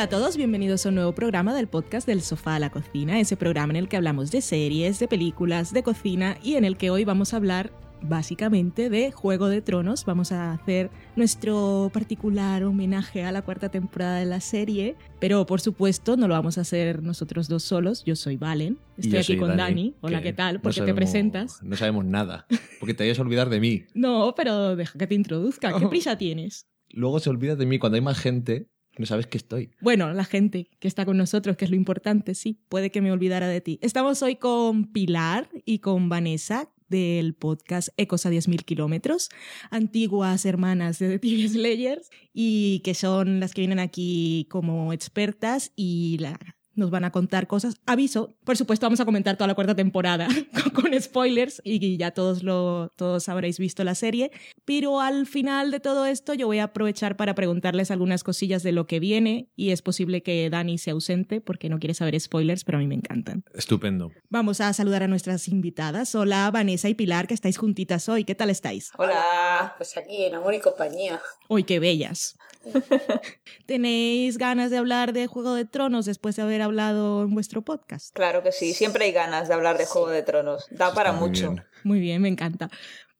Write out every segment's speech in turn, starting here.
Hola a todos, bienvenidos a un nuevo programa del podcast del sofá a la cocina, ese programa en el que hablamos de series, de películas, de cocina y en el que hoy vamos a hablar básicamente de Juego de Tronos. Vamos a hacer nuestro particular homenaje a la cuarta temporada de la serie, pero por supuesto no lo vamos a hacer nosotros dos solos. Yo soy Valen, estoy aquí con Dani. Hola, ¿qué tal? ¿Por qué te presentas? No sabemos nada, porque te vayas a olvidar de mí. no, pero deja que te introduzca. ¿Qué prisa tienes? Luego se olvida de mí cuando hay más gente no sabes que estoy. Bueno, la gente que está con nosotros, que es lo importante, sí, puede que me olvidara de ti. Estamos hoy con Pilar y con Vanessa, del podcast Ecos a 10.000 kilómetros, antiguas hermanas de The TV Slayers y que son las que vienen aquí como expertas y la nos van a contar cosas. Aviso, por supuesto vamos a comentar toda la cuarta temporada con, spoilers y ya todos, lo, todos habréis visto la serie, pero al final de todo esto yo voy a aprovechar para preguntarles algunas cosillas de lo que viene y es posible que Dani se ausente porque no quiere saber spoilers, pero a mí me encantan. Estupendo. Vamos a saludar a nuestras invitadas. Hola Vanessa y Pilar, que estáis juntitas hoy. ¿Qué tal estáis? Hola, pues aquí en amor y compañía. Hoy qué bellas. ¿Tenéis ganas de hablar de Juego de Tronos después de haber hablado en vuestro podcast? Claro que sí, siempre hay ganas de hablar de Juego de Tronos. Da para mucho. Muy bien, me encanta.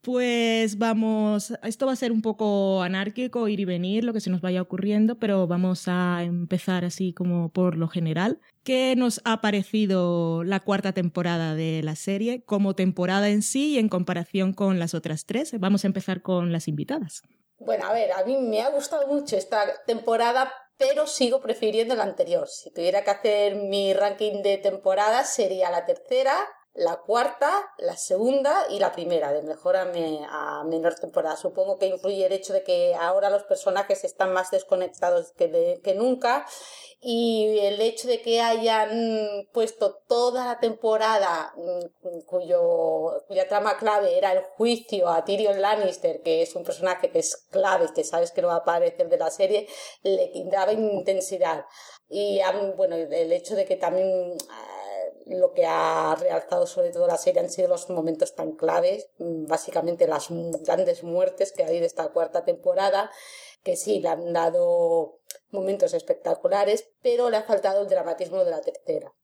Pues vamos, esto va a ser un poco anárquico, ir y venir, lo que se nos vaya ocurriendo, pero vamos a empezar así como por lo general. ¿Qué nos ha parecido la cuarta temporada de la serie como temporada en sí y en comparación con las otras tres? Vamos a empezar con las invitadas. Bueno, a ver, a mí me ha gustado mucho esta temporada, pero sigo prefiriendo la anterior. Si tuviera que hacer mi ranking de temporadas, sería la tercera, la cuarta, la segunda y la primera, de mejor a, menor temporada. Supongo que influye el hecho de que ahora los personajes están más desconectados que, nunca y el hecho de que hayan puesto toda la temporada mm, cuyo, cuya trama clave era el juicio a Tyrion Lannister, que es un personaje que es clave, que sabes que no va a aparecer de la serie, le daba intensidad. Y bueno, el hecho de que también lo que ha realzado sobre todo la serie han sido los momentos tan claves, mm, básicamente las grandes muertes que hay de esta cuarta temporada, que sí, le han dado momentos espectaculares, pero le ha faltado el dramatismo de la tercera.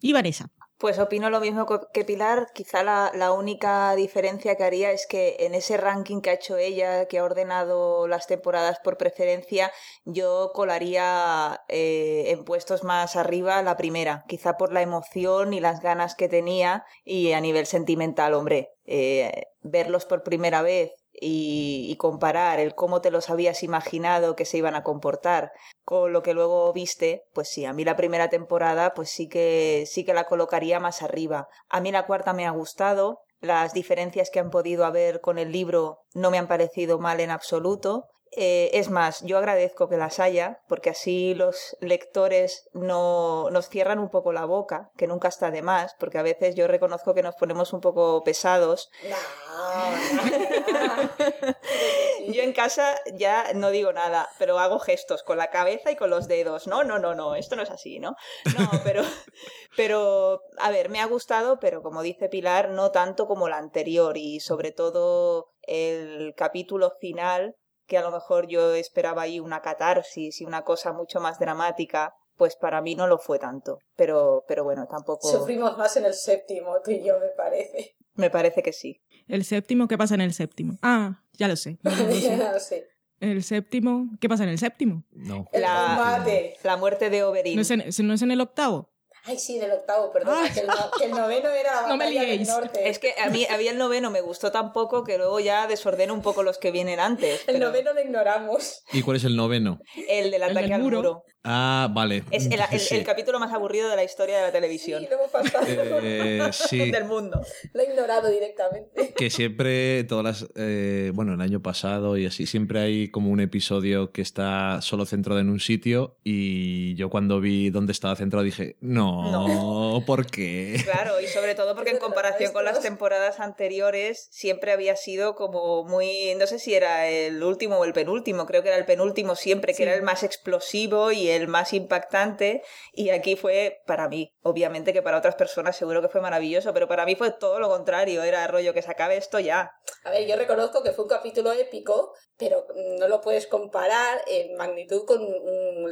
Y Vanessa. Pues opino lo mismo que Pilar. Quizá la, única diferencia que haría es que en ese ranking que ha hecho ella, que ha ordenado las temporadas por preferencia, yo colaría eh, en puestos más arriba la primera. Quizá por la emoción y las ganas que tenía y a nivel sentimental, hombre. Eh, verlos por primera vez y, comparar el cómo te los habías imaginado que se iban a comportar con lo que luego viste, pues sí, a mí la primera temporada pues sí que sí que la colocaría más arriba. A mí la cuarta me ha gustado, las diferencias que han podido haber con el libro no me han parecido mal en absoluto. Eh, es más, yo agradezco que las haya, porque así los lectores no nos cierran un poco la boca, que nunca está de más, porque a veces yo reconozco que nos ponemos un poco pesados. yo en casa ya no digo nada, pero hago gestos con la cabeza y con los dedos. No, no, no, no, esto no es así, ¿no? No, pero, pero, a ver, me ha gustado, pero como dice Pilar, no tanto como la anterior y sobre todo el capítulo final que a lo mejor yo esperaba ahí una catarsis y una cosa mucho más dramática, pues para mí no lo fue tanto. Pero, pero bueno, tampoco. Sufrimos más en el séptimo, tú y yo, me parece. Me parece que sí. ¿El séptimo? ¿Qué pasa en el séptimo? Ah, ya lo sé. ya lo sé. El séptimo, ¿qué pasa en el séptimo? No. La, la muerte de Oberyn. ¿No ¿No es en el octavo? Ay, sí, del octavo, perdón. Que, el, noveno era la no me del norte. Es que a mí, a mí el noveno me gustó tan poco que luego ya desordeno un poco los que vienen antes. El noveno lo ignoramos. ¿Y cuál es el noveno? El del ataque al muro. Ah, vale. Es el, capítulo más aburrido de la historia de la televisión. Sí, lo hemos pasado. Eh, sí. Del mundo. Lo he ignorado directamente. Que siempre, todas las. Eh, bueno, el año pasado y así, siempre hay como un episodio que está solo centrado en un sitio. Y yo cuando vi dónde estaba centrado dije, no, no. ¿por qué? Claro, y sobre todo porque en comparación con las temporadas anteriores, siempre había sido como muy. No sé si era el último o el penúltimo, creo que era el penúltimo siempre, que era el más explosivo y el más impactante. Y aquí fue para mí, obviamente que para otras personas seguro que fue maravilloso, pero para mí fue todo lo contrario. Era rollo que se acabe esto ya. A ver, yo reconozco que fue un capítulo épico, pero no lo puedes comparar en magnitud con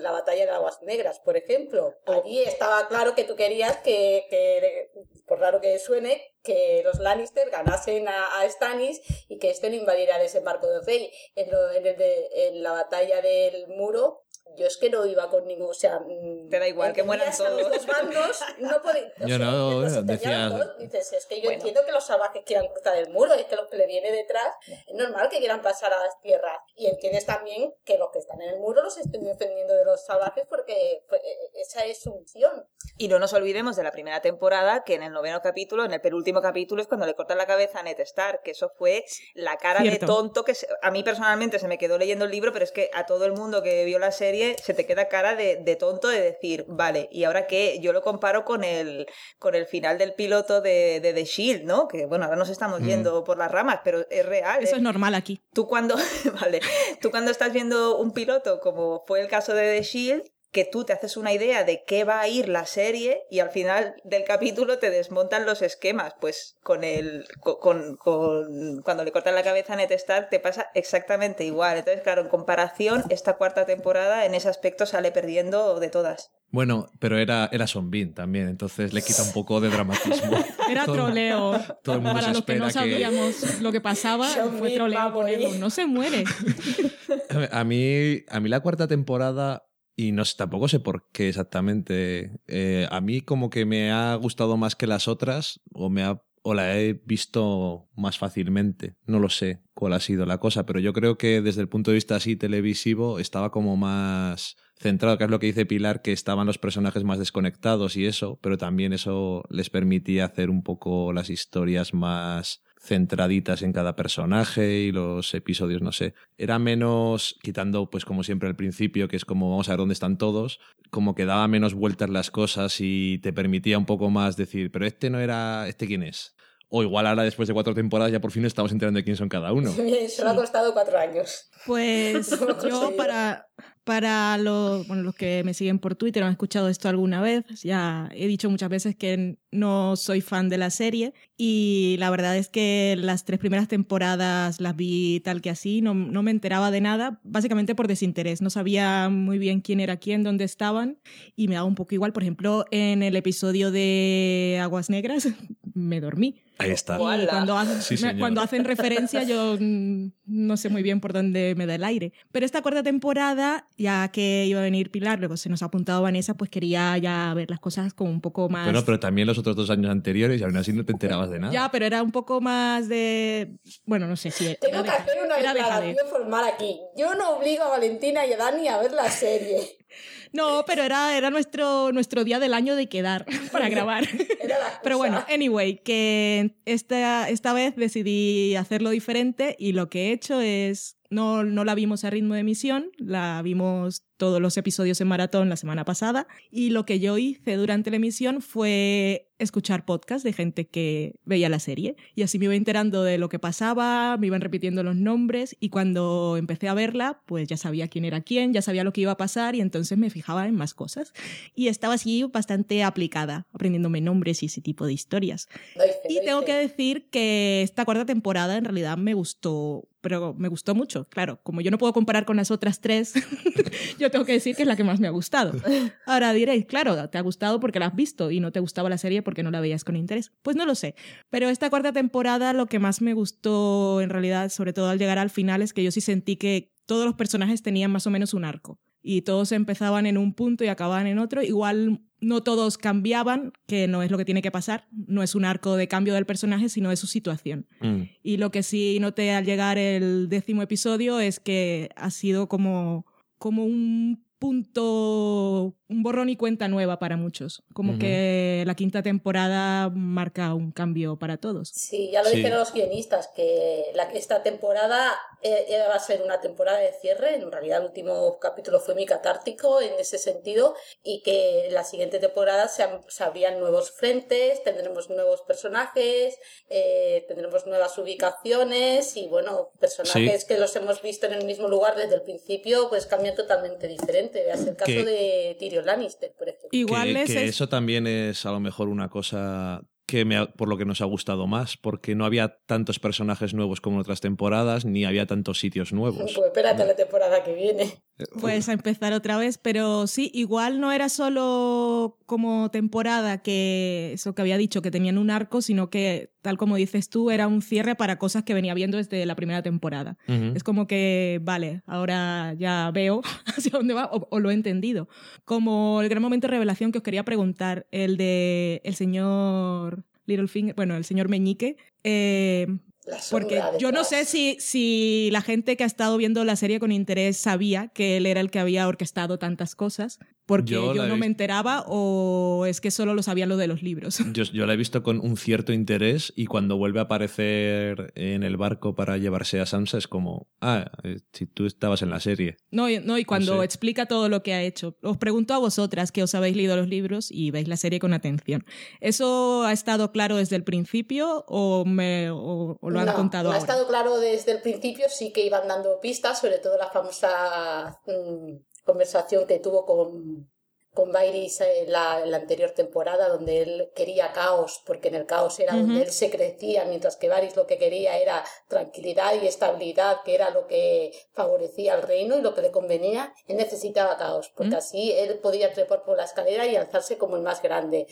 la batalla de Aguas Negras, por ejemplo. Allí estaba claro que tú querías que, por raro que suene, que los Lannister ganasen a, Stannis y que este no invadiera el desembarco de Rey. En, en la batalla del muro yo es que no iba con ningún, o sea, mm, te da igual que mueran todos. los dos bandos, no podéis, yo no, decía... dices, es que yo entiendo que los salvajes quieran cruzar el muro, es que los que le viene detrás, es normal que quieran pasar a las tierras, y entiendes también que los que están en el muro los estén defendiendo de los salvajes porque pues, esa es su misión. Y no nos olvidemos de la primera temporada, que en el noveno capítulo, en el penúltimo capítulo, es cuando le cortan la cabeza a Ned Stark, que eso fue la cara de tonto que a mí personalmente se me quedó leyendo el libro, pero es que a todo el mundo que vio la serie se te queda cara de, tonto de decir, vale, ¿y ahora qué? Yo lo comparo con el, con el final del piloto de, The Shield, ¿no? Que bueno, ahora nos estamos mm. yendo por las ramas, pero es real. Eso ¿eh? es normal aquí. Tú cuando, vale, tú cuando estás viendo un piloto, como fue el caso de The Shield, que tú te haces una idea de qué va a ir la serie y al final del capítulo te desmontan los esquemas. Pues con el con, con, cuando le cortan la cabeza a Ned Stark te pasa exactamente igual. Entonces, claro, en comparación, esta cuarta temporada en ese aspecto sale perdiendo de todas. Bueno, pero era, era Son también, entonces le quita un poco de dramatismo. Era troleo. Todo el mundo Para los que no sabíamos lo que pasaba, fue troleo ponerlo. No se muere. A mí, a mí la cuarta temporada y no sé, tampoco sé por qué exactamente. Eh, a mí como que me ha gustado más que las otras o me ha o la he visto más fácilmente. No lo sé cuál ha sido la cosa, pero yo creo que desde el punto de vista así televisivo estaba como más centrado, que es lo que dice Pilar, que estaban los personajes más desconectados y eso, pero también eso les permitía hacer un poco las historias más centraditas en cada personaje y los episodios, no sé. Era menos, quitando pues como siempre al principio, que es como vamos a ver dónde están todos, como que daba menos vueltas las cosas y te permitía un poco más decir, pero este no era, ¿este quién es? O igual ahora, después de cuatro temporadas, ya por fin estamos enterando de quién son cada uno. Solo ha costado cuatro años. Pues yo para, para los, bueno, los que me siguen por Twitter han escuchado esto alguna vez. Ya he dicho muchas veces que no soy fan de la serie y la verdad es que las tres primeras temporadas las vi tal que así, no, no me enteraba de nada, básicamente por desinterés. No sabía muy bien quién era quién, dónde estaban y me daba un poco igual. Por ejemplo, en el episodio de Aguas Negras me dormí. Ahí está. cuando, hacen, cuando hacen referencia yo no sé muy bien por dónde me da el aire. Pero esta cuarta temporada ya que iba a venir Pilar, luego se nos ha apuntado Vanessa, pues quería ya ver las cosas como un poco más... Pero, pero también los otros dos años anteriores y aún así no te enterabas de nada. Ya, pero era un poco más de... Bueno, no sé si... Tengo que hacer una declaración formal aquí. Yo no obligo a Valentina y a Dani a ver la serie. No, pero era, era nuestro, nuestro día del año de quedar para grabar. pero bueno, anyway, que esta, esta vez decidí hacerlo diferente y lo que he hecho es no, no la vimos a ritmo de emisión, la vimos todos los episodios en maratón la semana pasada y lo que yo hice durante la emisión fue escuchar podcasts de gente que veía la serie y así me iba enterando de lo que pasaba, me iban repitiendo los nombres y cuando empecé a verla pues ya sabía quién era quién, ya sabía lo que iba a pasar y entonces me fijaba en más cosas y estaba así bastante aplicada, aprendiéndome nombres y ese tipo de historias. y tengo que decir que esta cuarta temporada en realidad me gustó pero me gustó mucho. Claro, como yo no puedo comparar con las otras tres, yo tengo que decir que es la que más me ha gustado. Ahora diréis, claro, te ha gustado porque la has visto y no te gustaba la serie porque no la veías con interés. Pues no lo sé. Pero esta cuarta temporada lo que más me gustó en realidad, sobre todo al llegar al final, es que yo sí sentí que todos los personajes tenían más o menos un arco y todos empezaban en un punto y acababan en otro. Igual no todos cambiaban, que no es lo que tiene que pasar, no es un arco de cambio del personaje, sino de su situación. Mm. Y lo que sí noté al llegar el décimo episodio es que ha sido como, como un punto, un borrón y cuenta nueva para muchos. Como que la quinta temporada marca un cambio para todos. Sí, ya lo dijeron los guionistas, que la, esta temporada eh, va a ser una temporada de cierre. En realidad, el último capítulo fue muy catártico en ese sentido, y que la siguiente temporada se, abrían nuevos frentes, tendremos nuevos personajes, eh, tendremos nuevas ubicaciones y, bueno, personajes que los hemos visto en el mismo lugar desde el principio, pues cambian totalmente diferente diferente. Veas el caso de Tyrion Lannister, por ejemplo. Igual que, eso también es a lo mejor una cosa que me por lo que nos ha gustado más, porque no había tantos personajes nuevos como en otras temporadas, ni había tantos sitios nuevos. Pues espérate la temporada que viene. Pues a empezar otra vez, pero sí, igual no era solo como temporada que eso que había dicho, que tenían un arco, sino que, tal como dices tú, era un cierre para cosas que venía viendo desde la primera temporada. Es como que, vale, ahora ya veo hacia dónde va o, o, lo he entendido. Como el gran momento de revelación que os quería preguntar, el de el señor Littlefinger, bueno, el señor Meñique, eh, porque yo no sé si, si la gente que ha estado viendo la serie con interés sabía que él era el que había orquestado tantas cosas, porque yo, no me enteraba o es que solo lo sabía lo de los libros. Yo, yo, la he visto con un cierto interés y cuando vuelve a aparecer en el barco para llevarse a Sansa es como, ah, eh, si tú estabas en la serie. No, no y cuando explica todo lo que ha hecho. Os pregunto a vosotras que os habéis leído los libros y veis la serie con atención. ¿Eso ha estado claro desde el principio o, me, o, lo han contado no ha estado claro desde el principio, sí que iban dando pistas, sobre todo la famosa... Mm, conversación que tuvo con, con Bairis en la, anterior temporada, donde él quería caos, porque en el caos era donde él se crecía, mientras que Varys lo que quería era tranquilidad y estabilidad, que era lo que favorecía al reino y lo que le convenía. Él necesitaba caos, porque así él podía trepar por la escalera y alzarse como el más grande.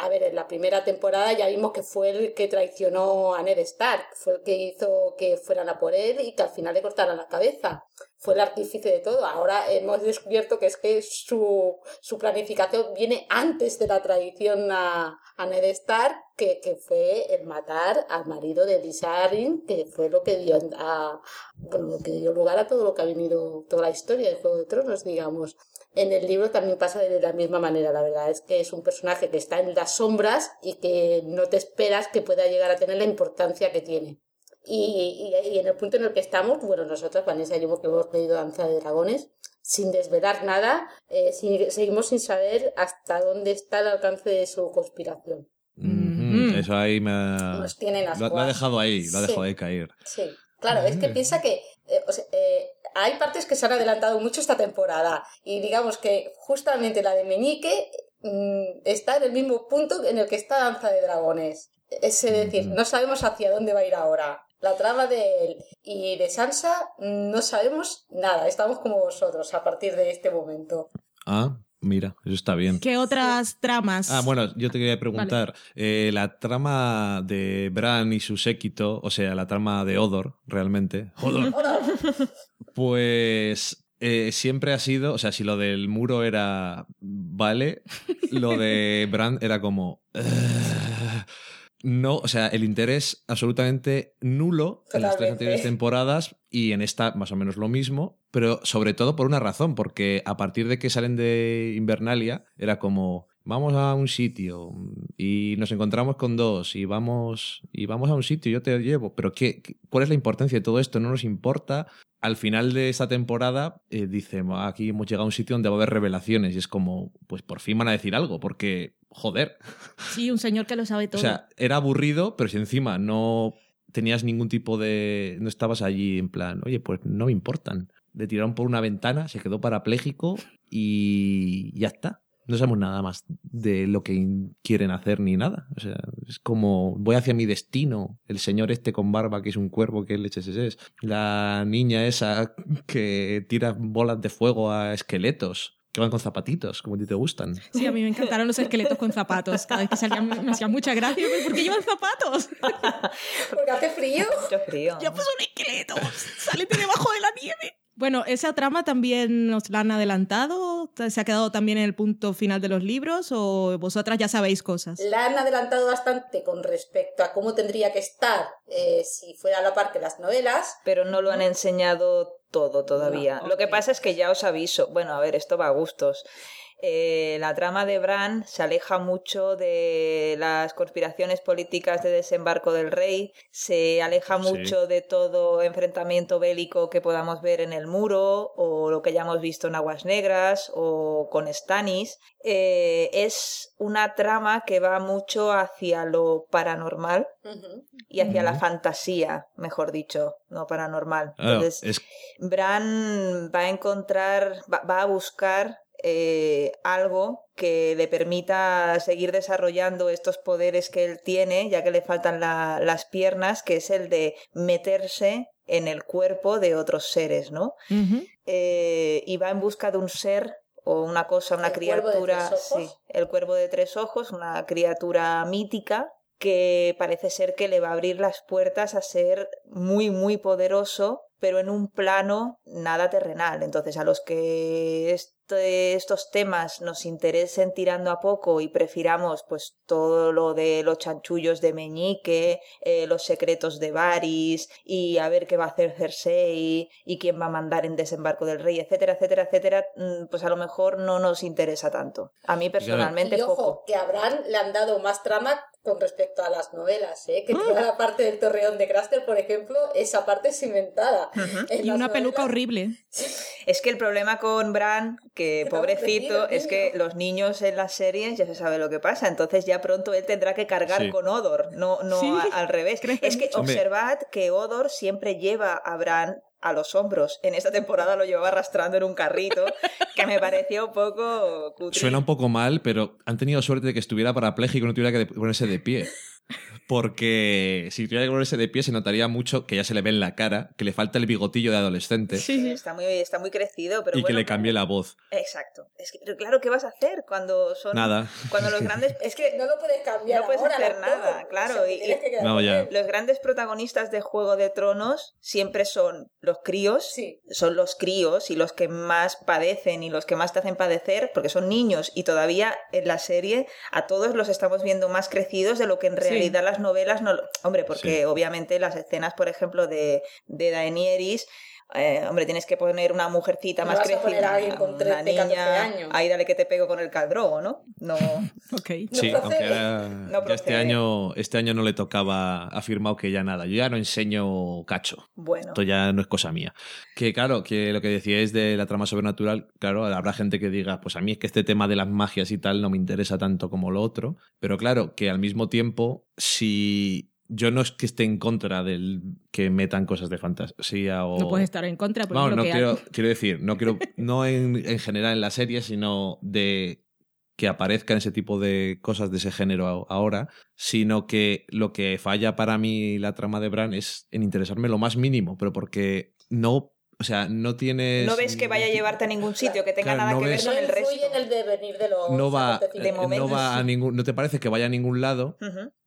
a ver, en la primera temporada ya vimos que fue el que traicionó a Ned Stark, fue el que hizo que fueran a por él y que al final le cortaran la cabeza fue el artífice de todo. Ahora hemos descubierto que es que su, su planificación viene antes de la tradición a, a Ned Stark, que, que, fue el matar al marido de Lisa que fue lo que dio a, lo que dio lugar a todo lo que ha venido, toda la historia de Juego de Tronos, digamos. En el libro también pasa de la misma manera, la verdad es que es un personaje que está en las sombras y que no te esperas que pueda llegar a tener la importancia que tiene. Y, y, en el punto en el que estamos, bueno, nosotros, Vanessa y yo, que hemos pedido Danza de Dragones, sin desvelar nada, eh, seguimos sin saber hasta dónde está el alcance de su conspiración. Mm-hmm. Eso ahí me ha... Nos tienen lo, ha dejado ahí, lo ha dejado ahí caer. Sí, claro, es que mm. piensa que eh, eh, hay partes que se han adelantado mucho esta temporada y digamos que justamente la de Meñique mm, está en el mismo punto en el que está Danza de Dragones. Es decir, mm-hmm. no sabemos hacia dónde va a ir ahora la trama de él y de Sansa no sabemos nada, estamos como vosotros a partir de este momento. Ah, mira, eso está bien. ¿Qué otras tramas? Ah, bueno, yo te quería preguntar, eh, la trama de Bran y su séquito, o sea, la trama de Odor, realmente. Odor. pues eh, siempre ha sido, o sea, si lo del muro era vale, lo de Bran era como no, o sea, el interés absolutamente nulo en las tres anteriores temporadas y en esta más o menos lo mismo, pero sobre todo por una razón, porque a partir de que salen de Invernalia era como vamos a un sitio y nos encontramos con dos y vamos y vamos a un sitio, yo te llevo, pero ¿qué, cuál es la importancia de todo esto? No nos importa. Al final de esta temporada eh, dice, aquí hemos llegado a un sitio donde va a haber revelaciones y es como, pues por fin van a decir algo, porque joder. Sí, un señor que lo sabe todo. O sea, era aburrido, pero si encima no tenías ningún tipo de... no estabas allí en plan, oye, pues no me importan. Le tiraron por una ventana, se quedó parapléjico y ya está. No sabemos nada más de lo que quieren hacer ni nada. O sea, es como voy hacia mi destino. El señor este con barba que es un cuervo, que leches es. La niña esa que tira bolas de fuego a esqueletos que van con zapatitos, como a ti te gustan. Sí, a mí me encantaron los esqueletos con zapatos. Cada vez que salían me hacía mucha gracia. ¿Por qué llevan zapatos? Porque hace frío. Mucho frío. Ya pues un esqueleto. Sálete debajo de la nieve. Bueno, esa trama también nos la han adelantado. ¿Se ha quedado también en el punto final de los libros o vosotras ya sabéis cosas? La han adelantado bastante con respecto a cómo tendría que estar eh, si fuera a la parte de las novelas. Pero no lo han enseñado todo todavía. Lo que pasa es que ya os aviso, bueno, a ver, esto va a gustos. Eh, la trama de Bran se aleja mucho de las conspiraciones políticas de desembarco del rey, se aleja mucho de todo enfrentamiento bélico que podamos ver en el muro o lo que ya hemos visto en Aguas Negras o con Stannis. Eh, es una trama que va mucho hacia lo paranormal y hacia la fantasía, mejor dicho, no paranormal. Entonces, Bran va a encontrar, va, a buscar eh, algo que le permita seguir desarrollando estos poderes que él tiene, ya que le faltan las piernas, que es el de meterse en el cuerpo de otros seres, ¿no? Eh, y va en busca de un ser o una cosa, una criatura, sí, el cuervo de tres ojos, una criatura mítica que parece ser que le va a abrir las puertas a ser muy, muy poderoso, pero en un plano nada terrenal. Entonces, a los que estos temas nos interesen tirando a poco y prefiramos pues todo lo de los chanchullos de Meñique, eh, los secretos de Varys y a ver qué va a hacer Cersei y quién va a mandar en desembarco del rey, etcétera, etcétera, etcétera, mm, pues a lo mejor no nos interesa tanto. A mí personalmente y ojo, que a Bran le han dado más trama con respecto a las novelas, ¿eh? que toda la parte del torreón de Craster, por ejemplo, esa parte es inventada. Y una peluca horrible. Es que el problema con Bran, que pobrecito, es que los niños en las series ya se sabe lo que pasa, entonces ya pronto él tendrá que cargar con Odor, no, no al revés. Es que observad que Odor siempre lleva a Bran a los hombros. En esta temporada lo llevaba arrastrando en un carrito, que me pareció un poco Suena un poco mal, pero han tenido suerte de que estuviera parapléjico y no tuviera que ponerse de pie. Porque si tuviera que ponerse de pie se notaría mucho que ya se le ve en la cara, que le falta el bigotillo de adolescente. Sí, está muy, está muy crecido. Pero y que le cambie la voz. Exacto. Es que, claro, ¿qué vas a hacer cuando son. Nada. Cuando los grandes. Es que no lo puedes cambiar. No puedes hacer nada, claro. y, no, ya. Los grandes protagonistas de Juego de Tronos siempre son los críos. Sí. Son los críos y los que más padecen y los que más te hacen padecer, porque son niños y todavía en la serie a todos los estamos viendo más crecidos de lo que en realidad las novelas no... Hombre, porque obviamente las escenas, por ejemplo, de, de Daenerys eh, hombre, tienes que poner una mujercita más crecida. una niña, años. Ahí dale que te pego con el caldrogo, ¿no? No. okay. Sí, aunque este año, este año no le tocaba, ha afirmado que ya nada. Yo ya no enseño cacho. Bueno. Esto ya no es cosa mía. Que claro, que lo que decíais de la trama sobrenatural, claro, habrá gente que diga, pues a mí es que este tema de las magias y tal no me interesa tanto como lo otro. Pero claro, que al mismo tiempo, si yo no es que esté en contra del que metan cosas de fantasía o... No puedes estar en contra, porque no, no quiero, quiero decir, no quiero, no en, en, general en la serie, sino de que aparezcan ese tipo de cosas de ese género ahora, sino que lo que falla para mí la trama de Bran es en interesarme lo más mínimo, pero porque no o sea, no tienes. No ves que vaya a llevarte a ningún sitio, que tenga nada que ver con el resto. en el devenir de los. No va, no va a ningún. No te parece que vaya a ningún lado,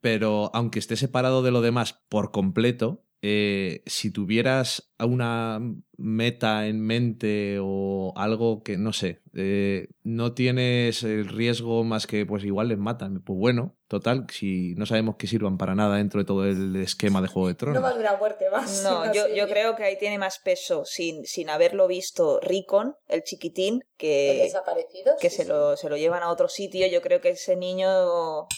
pero aunque esté separado de lo demás por completo, eh, si tuvieras una meta en mente o algo que, no sé, eh, no tienes el riesgo más que pues igual les matan. Pues bueno, total, si no sabemos que sirvan para nada dentro de todo el esquema de Juego de Tronos. No va a una muerte más. No, yo, yo, creo que ahí tiene más peso sin, sin haberlo visto Ricon, el chiquitín, que, desaparecido, que se, Lo, se lo llevan a otro sitio. Yo creo que ese niño,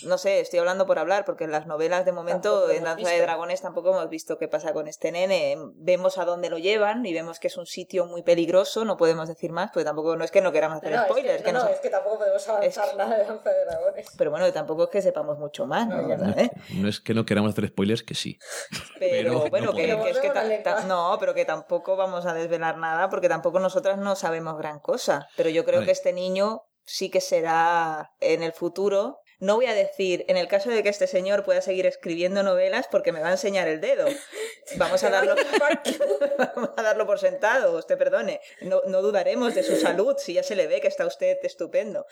no sé, estoy hablando por hablar, porque en las novelas de momento, en Danza de Dragones tampoco hemos visto qué pasa con este nene. Vemos a dónde lo llevan y vemos que es un sitio muy peligroso, no podemos decir más, porque tampoco no es que no queramos hacer spoilers. Es que, no, es que tampoco podemos avanzar nada de Danza de Dragones. Pero bueno, tampoco es que sepamos mucho más, ¿no? ¿Eh? No, es que no queramos hacer spoilers, que sí. Pero, bueno, que, es que no, pero que tampoco vamos a desvelar nada, porque tampoco nosotras no sabemos gran cosa. Pero yo creo que este niño sí que será en el futuro no voy a decir, en el caso de que este señor pueda seguir escribiendo novelas, porque me va a enseñar el dedo. Vamos a darlo, vamos a darlo por sentado, usted perdone. No, dudaremos de su salud, si ya se le ve que está usted estupendo.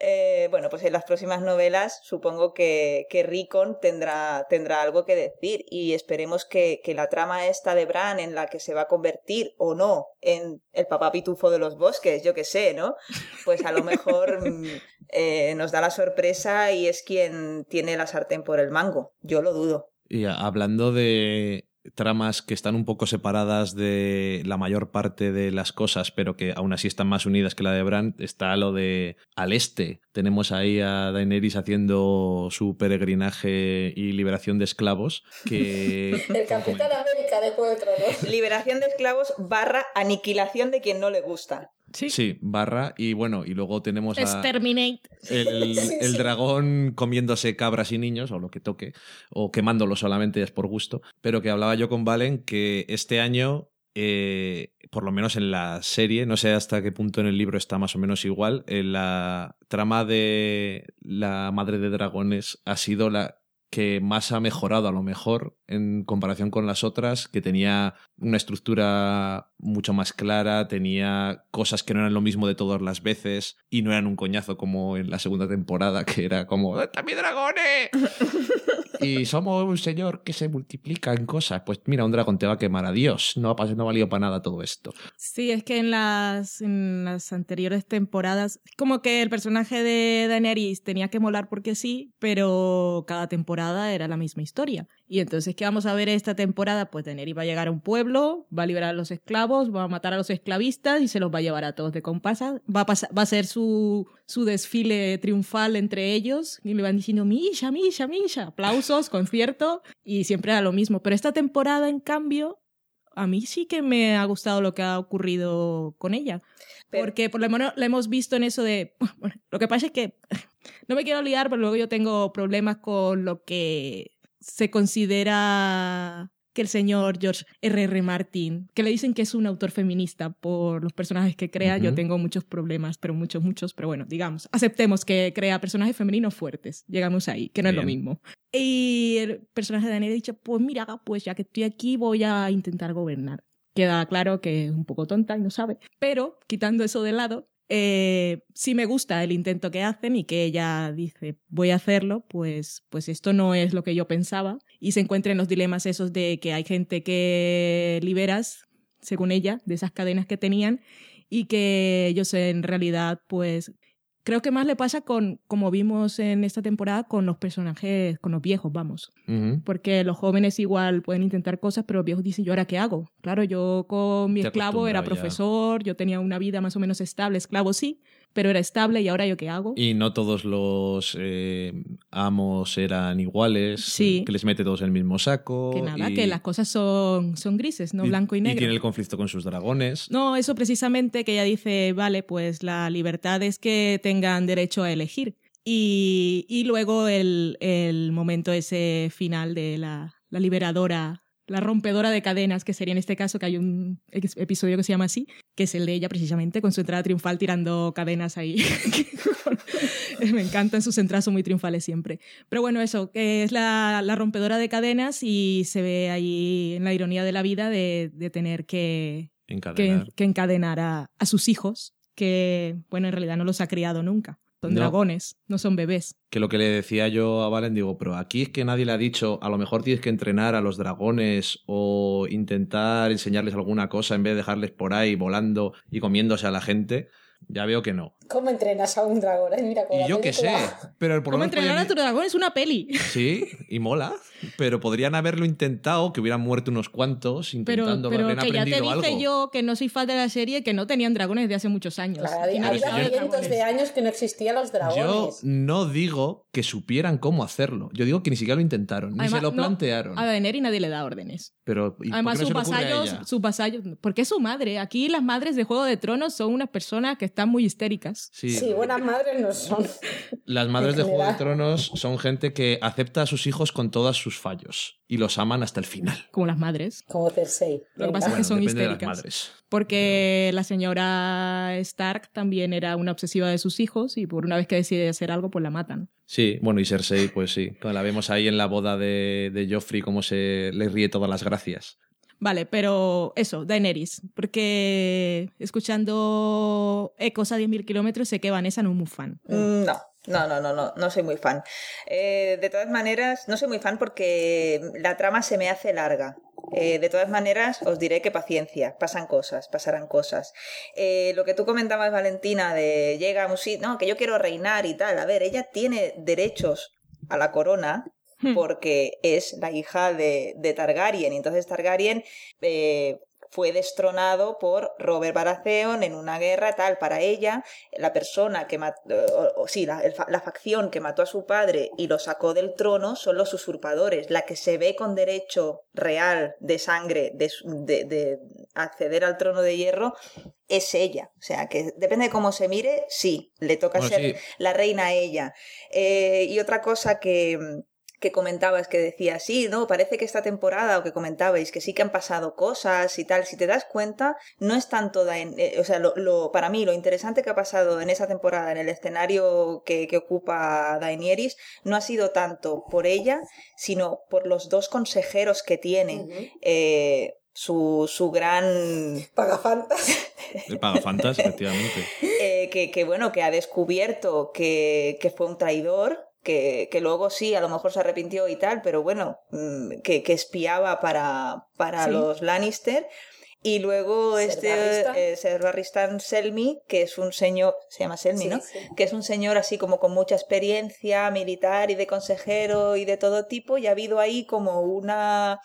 Eh, bueno, pues en las próximas novelas supongo que, que Ricon tendrá, tendrá algo que decir y esperemos que, que la trama esta de Bran en la que se va a convertir o no en el papá pitufo de los bosques, yo que sé, ¿no? Pues a lo mejor eh, nos da la sorpresa y es quien tiene la sartén por el mango. Yo lo dudo. Y hablando de tramas que están un poco separadas de la mayor parte de las cosas, pero que aún así están más unidas que la de Bran, está lo de al este. Tenemos ahí a Daenerys haciendo su peregrinaje y liberación de esclavos. Que... El Capitán América de Juego de Liberación de esclavos barra aniquilación de quien no le gusta. Sí. barra. Y bueno, y luego tenemos a Exterminate. El, el, dragón comiéndose cabras y niños, o lo que toque, o quemándolo solamente es por gusto. Pero que hablaba yo con Valen que este año eh, por lo menos en la serie, no sé hasta qué punto en el libro está más o menos igual, en la trama de la madre de dragones ha sido la que más ha mejorado a lo mejor en comparación con las otras, que tenía una estructura mucho más clara, tenía cosas que no eran lo mismo de todas las veces y no eran un coñazo como en la segunda temporada, que era como ¡También dragones! y somos un señor que se multiplica en cosas. Pues mira, un dragón te va a quemar a Dios. No ha, no valido para nada todo esto. Sí, es que en las, en las anteriores temporadas, como que el personaje de Daenerys tenía que molar porque sí, pero cada temporada era la misma historia. Y entonces, ¿qué vamos a ver esta temporada? Pues Daenerys va a llegar a un pueblo, va a liberar a los esclavos, va a matar a los esclavistas y se los va a llevar a todos de compasa. Va a, va a ser su, su desfile triunfal entre ellos y le van diciendo, Misha, Misha, Misha, aplausos, concierto y siempre era lo mismo. Pero esta temporada, en cambio, a mí sí que me ha gustado lo que ha ocurrido con ella. Porque por lo menos la hemos visto en eso de... Bueno, lo que pasa es que no me quiero liar, pero luego yo tengo problemas con lo que se considera que el señor George R.R. R. Martin, que le dicen que es un autor feminista por los personajes que crea, yo tengo muchos problemas, pero muchos, muchos, pero bueno, digamos, aceptemos que crea personajes femeninos fuertes, llegamos ahí, que no es lo mismo. Y el personaje de Daniel dice, pues mira, pues ya que estoy aquí voy a intentar gobernar. Queda claro que es un poco tonta y no sabe, pero quitando eso de lado, eh, si me gusta el intento que hacen y que ella dice voy a hacerlo, pues, pues esto no es lo que yo pensaba. Y se encuentra en los dilemas esos de que hay gente que liberas, según ella, de esas cadenas que tenían y que ellos en realidad pues Creo que más le pasa con, como vimos en esta temporada, con los personajes, con los viejos, vamos. Porque los jóvenes igual pueden intentar cosas, pero los viejos dicen, ¿yo ahora qué hago? Claro, yo con mi esclavo era profesor, yo tenía una vida más o menos estable, esclavo sí, pero era estable y ahora yo qué hago. Y no todos los eh, amos eran iguales, sí. que les mete todos en el mismo saco. Que nada, que las cosas son, son grises, no blanco y negro. Y tiene el conflicto con sus dragones. No, eso precisamente que ella dice, vale, pues la libertad es que tengan derecho a elegir. Y, y luego el, el momento ese final de la, la liberadora la rompedora de cadenas, que sería en este caso que hay un episodio que se llama así, que es el de ella precisamente con su entrada triunfal tirando cadenas ahí. Me encantan sus entradas, son muy triunfales siempre. Pero bueno, eso, que es la, rompedora de cadenas y se ve ahí en la ironía de la vida de, tener que encadenar, que, encadenar a, a sus hijos, que bueno, en realidad no los ha criado nunca. Son dragones, no son bebés. Que lo que le decía yo a Valen, digo, pero aquí es que nadie le ha dicho, a lo mejor tienes que entrenar a los dragones o intentar enseñarles alguna cosa en vez de dejarles por ahí volando y comiéndose a la gente. Ya veo que no. ¿Cómo entrenas a un dragón? Mira, y yo qué sé. Pero el ¿Cómo entrenar a tu dragón? Es una peli. Sí, y mola. Pero podrían haberlo intentado, que hubieran muerto unos cuantos intentando pero, pero que ya te dije yo que no soy fan de la serie, que no tenían dragones de hace muchos años. Claro, hay cientos de años que no existían los dragones. Yo no digo que supieran cómo hacerlo. Yo digo que ni siquiera lo intentaron, ni se lo plantearon. a y nadie le da órdenes. Pero, Además, sus vasallos, sus vasallos, porque es su madre. Aquí las madres de Juego de Tronos son unas personas que están muy histéricas. Sí, buenas madres no son. Las madres de Juego de Tronos son gente que acepta a sus hijos con todos sus fallos y los aman hasta el final. Como las madres. Como Cersei. Lo que pasa es que son histéricas. Porque la señora Stark también era una obsesiva de sus hijos y por una vez que decide hacer algo, pues la matan. Sí, bueno, y Cersei, pues sí. La vemos ahí en la boda de, de Joffrey, cómo se le ríe todas las gracias. Vale, pero eso, Daenerys, porque escuchando ecos a 10.000 kilómetros sé que Vanessa no es muy fan. Mm, no, no, no, no, no, no soy muy fan. Eh, de todas maneras, no soy muy fan porque la trama se me hace larga. Eh, de todas maneras, os diré que paciencia, pasan cosas, pasarán cosas. Eh, lo que tú comentabas, Valentina, de llega a un sitio, no, que yo quiero reinar y tal. A ver, ella tiene derechos a la corona. Porque es la hija de, de Targaryen. Y entonces Targaryen eh, fue destronado por Robert Baratheon en una guerra tal. Para ella, la persona que mató, o, sí, la, facción que mató a su padre y lo sacó del trono son los usurpadores. La que se ve con derecho real de sangre de, de, acceder al trono de hierro es ella. O sea, que depende de cómo se mire, sí, le toca ser la reina a ella. Eh, y otra cosa que que comentabas, que decía, sí, no, parece que esta temporada, o que comentabais, que sí que han pasado cosas y tal, si te das cuenta, no es tanto, eh, o sea, lo, para mí lo interesante que ha pasado en esa temporada, en el escenario que, ocupa Daenerys, no ha sido tanto por ella, sino por los dos consejeros que tiene. Eh, su, su gran... Pagafantas. El pagafantas, efectivamente. Eh, que, que, bueno, que ha descubierto que, que fue un traidor, que, que, luego sí, a lo mejor se arrepintió y tal, pero bueno, mm, que, que espiaba para, para los Lannister. Y luego este eh, Servaristan Selmy, que es un señor, se llama Selmy, ¿no? Que es un señor así como con mucha experiencia militar y de consejero y de todo tipo, y ha habido ahí como una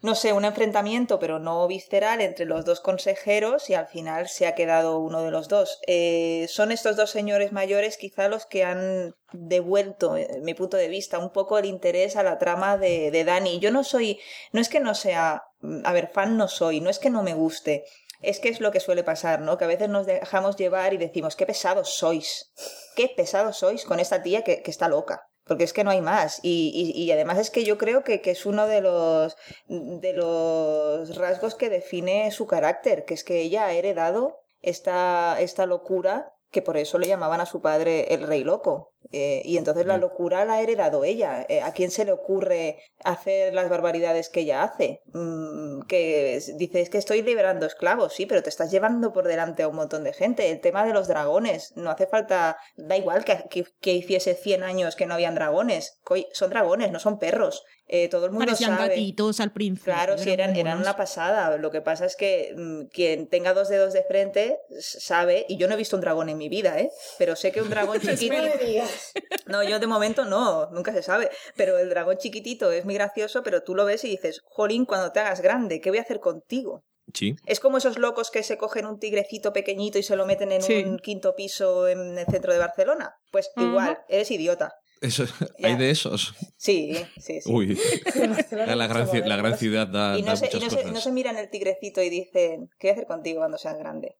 no sé, un enfrentamiento, pero no visceral, entre los dos consejeros y al final se ha quedado uno de los dos. Eh, son estos dos señores mayores quizá los que han devuelto, en mi punto de vista, un poco el interés a la trama de, Dani. Yo no soy, no es que no sea, a ver, fan no soy, no es que no me guste, es que es lo que suele pasar, ¿no? Que a veces nos dejamos llevar y decimos, qué pesados sois, qué pesados sois con esta tía que está loca porque es que no hay más. Y, y, además es que yo creo que, que, es uno de los, de los rasgos que define su carácter, que es que ella ha heredado esta, esta locura que por eso le llamaban a su padre el rey loco. Eh, y entonces la locura la ha heredado ella. Eh, ¿A quién se le ocurre hacer las barbaridades que ella hace? Mm, que dice, es que estoy liberando esclavos, sí, pero te estás llevando por delante a un montón de gente. El tema de los dragones, no hace falta, da igual que, que, que hiciese 100 años que no habían dragones. Son dragones, no son perros. Eh, todo el mundo Parecían sabe. gatitos al principio. Claro, sí, eran, eran una pasada. Lo que pasa es que mm, quien tenga dos dedos de frente sabe, y yo no he visto un dragón en mi vida, ¿eh? Pero sé que un dragón chiquitito. No, yo de momento no, nunca se sabe. Pero el dragón chiquitito es muy gracioso, pero tú lo ves y dices, Jolín, cuando te hagas grande, ¿qué voy a hacer contigo? Sí. Es como esos locos que se cogen un tigrecito pequeñito y se lo meten en un quinto piso en el centro de Barcelona. Pues igual, eres idiota. Eso, ¿Hay de esos? Sí, sí, sí. Uy, la, gran, la gran ciudad da, y no, da se, muchas y no, cosas. Se, no se miran el tigrecito y dicen, ¿qué voy a hacer contigo cuando seas grande?